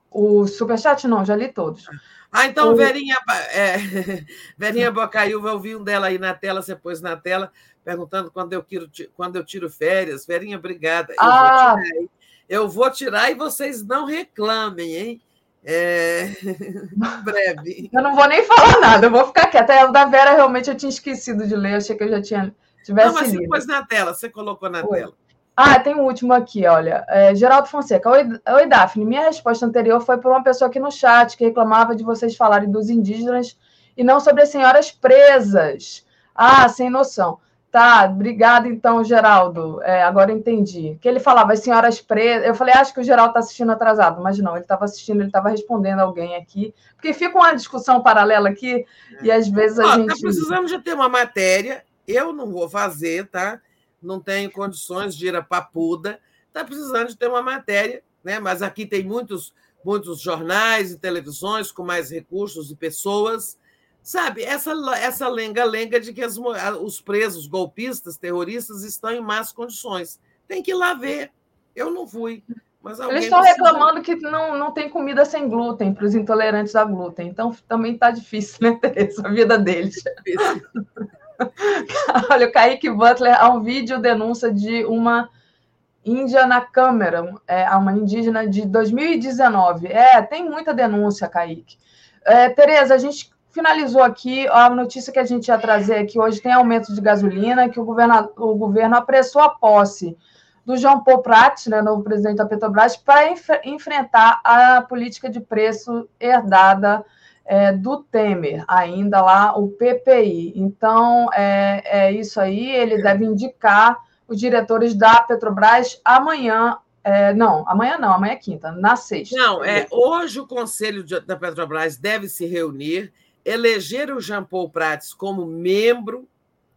O superchat não, já li todos. Ah, então, o... Verinha, é, Verinha Bocaiúva, eu vi um dela aí na tela, você pôs na tela, perguntando quando eu tiro, quando eu tiro férias. Verinha, obrigada. Eu, ah. vou tirar, eu vou tirar e vocês não reclamem, hein? É... breve. Eu não vou nem falar nada, eu vou ficar quieta. É, o da Vera realmente eu tinha esquecido de ler, achei que eu já tinha tivesse Não, mas lido. você pôs na tela, você colocou na Foi. tela. Ah, tem o um último aqui, olha. É, Geraldo Fonseca. Oi, Oi, Daphne. Minha resposta anterior foi para uma pessoa aqui no chat que reclamava de vocês falarem dos indígenas e não sobre as senhoras presas. Ah, sem noção. Tá, obrigada então, Geraldo. É, agora entendi. Que ele falava, as senhoras presas. Eu falei, acho que o Geraldo está assistindo atrasado, mas não, ele estava assistindo, ele estava respondendo alguém aqui. Porque fica uma discussão paralela aqui e às vezes a ah, gente. Tá precisando de ter uma matéria, eu não vou fazer, tá? Não tenho condições de ir a papuda. Está precisando de ter uma matéria, né? Mas aqui tem muitos, muitos jornais e televisões com mais recursos e pessoas Sabe, essa, essa lenga-lenga de que as, os presos golpistas, terroristas, estão em más condições. Tem que ir lá ver. Eu não fui. Mas Eles estão reclamando que não, não tem comida sem glúten para os intolerantes a glúten. Então também está difícil, né, Tereza? A vida deles. Olha, o Kaique Butler há um vídeo denúncia de uma índia na Câmara, é, uma indígena de 2019. É, tem muita denúncia, Kaique. É, Tereza, a gente finalizou aqui a notícia que a gente ia trazer aqui hoje tem aumento de gasolina, que o governo, o governo apressou a posse do João Paul né, novo presidente da Petrobras, para enf enfrentar a política de preço herdada é, do Temer, ainda lá o PPI. Então, é, é isso aí, ele deve indicar os diretores da Petrobras amanhã é, não, amanhã não, amanhã é quinta, na sexta. Não, é hoje o Conselho da Petrobras deve se reunir eleger o Jean Paul Prats como membro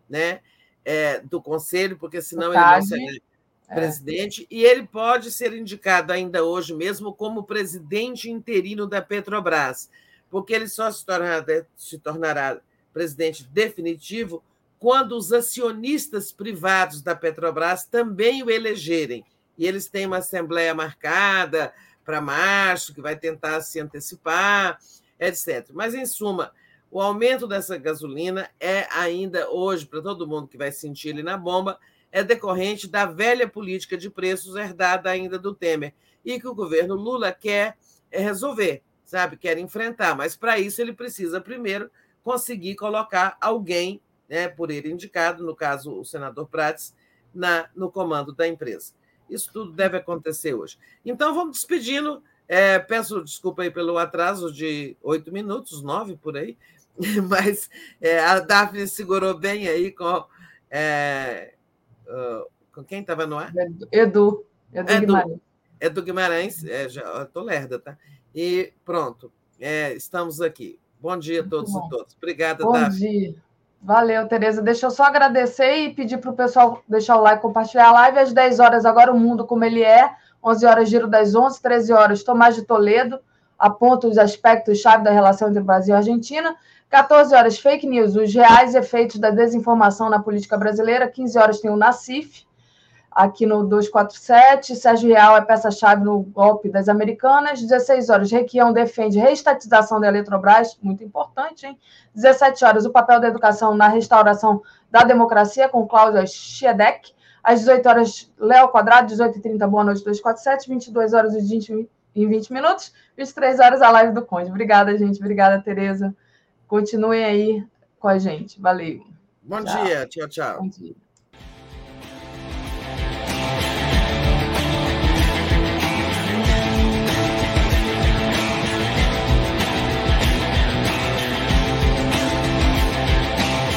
né, é, do conselho, porque senão ele não seria é. presidente, é. e ele pode ser indicado ainda hoje mesmo como presidente interino da Petrobras, porque ele só se tornará, se tornará presidente definitivo quando os acionistas privados da Petrobras também o elegerem. E eles têm uma assembleia marcada para março, que vai tentar se antecipar etc. Mas, em suma, o aumento dessa gasolina é ainda hoje, para todo mundo que vai sentir ele na bomba, é decorrente da velha política de preços herdada ainda do Temer e que o governo Lula quer é, resolver, sabe? Quer enfrentar. Mas, para isso, ele precisa primeiro conseguir colocar alguém, né, por ele indicado, no caso o senador Prates, na, no comando da empresa. Isso tudo deve acontecer hoje. Então, vamos despedindo. É, peço desculpa aí pelo atraso de oito minutos, nove por aí, mas é, a Daphne segurou bem aí com, é, uh, com quem estava no ar? Edu. Edu, Edu Guimarães. Edu Guimarães, é, já estou lerda, tá? E pronto, é, estamos aqui. Bom dia a todos e todas. Obrigada, Bom Daphne. dia. Valeu, Tereza. Deixa eu só agradecer e pedir para o pessoal deixar o like, compartilhar a live. Às 10 horas, agora o mundo como ele é. 11 horas, giro das 11, 13 horas, Tomás de Toledo, aponta os aspectos-chave da relação entre Brasil e Argentina. 14 horas, fake news, os reais efeitos da desinformação na política brasileira. 15 horas tem o Nacif, aqui no 247. Sérgio Real é peça-chave no golpe das americanas. 16 horas, Requião defende reestatização da Eletrobras, muito importante, hein? 17 horas, o papel da educação na restauração da democracia, com Cláudia Schiedek. Às 18 horas, Léo Quadrado, 18h30, boa noite, 247, 22 horas e 20, e 20 minutos, 23 horas a live do Conde. Obrigada, gente. Obrigada, Tereza. Continuem aí com a gente. Valeu. Bom tchau. dia. Tchau, tchau. Bom dia.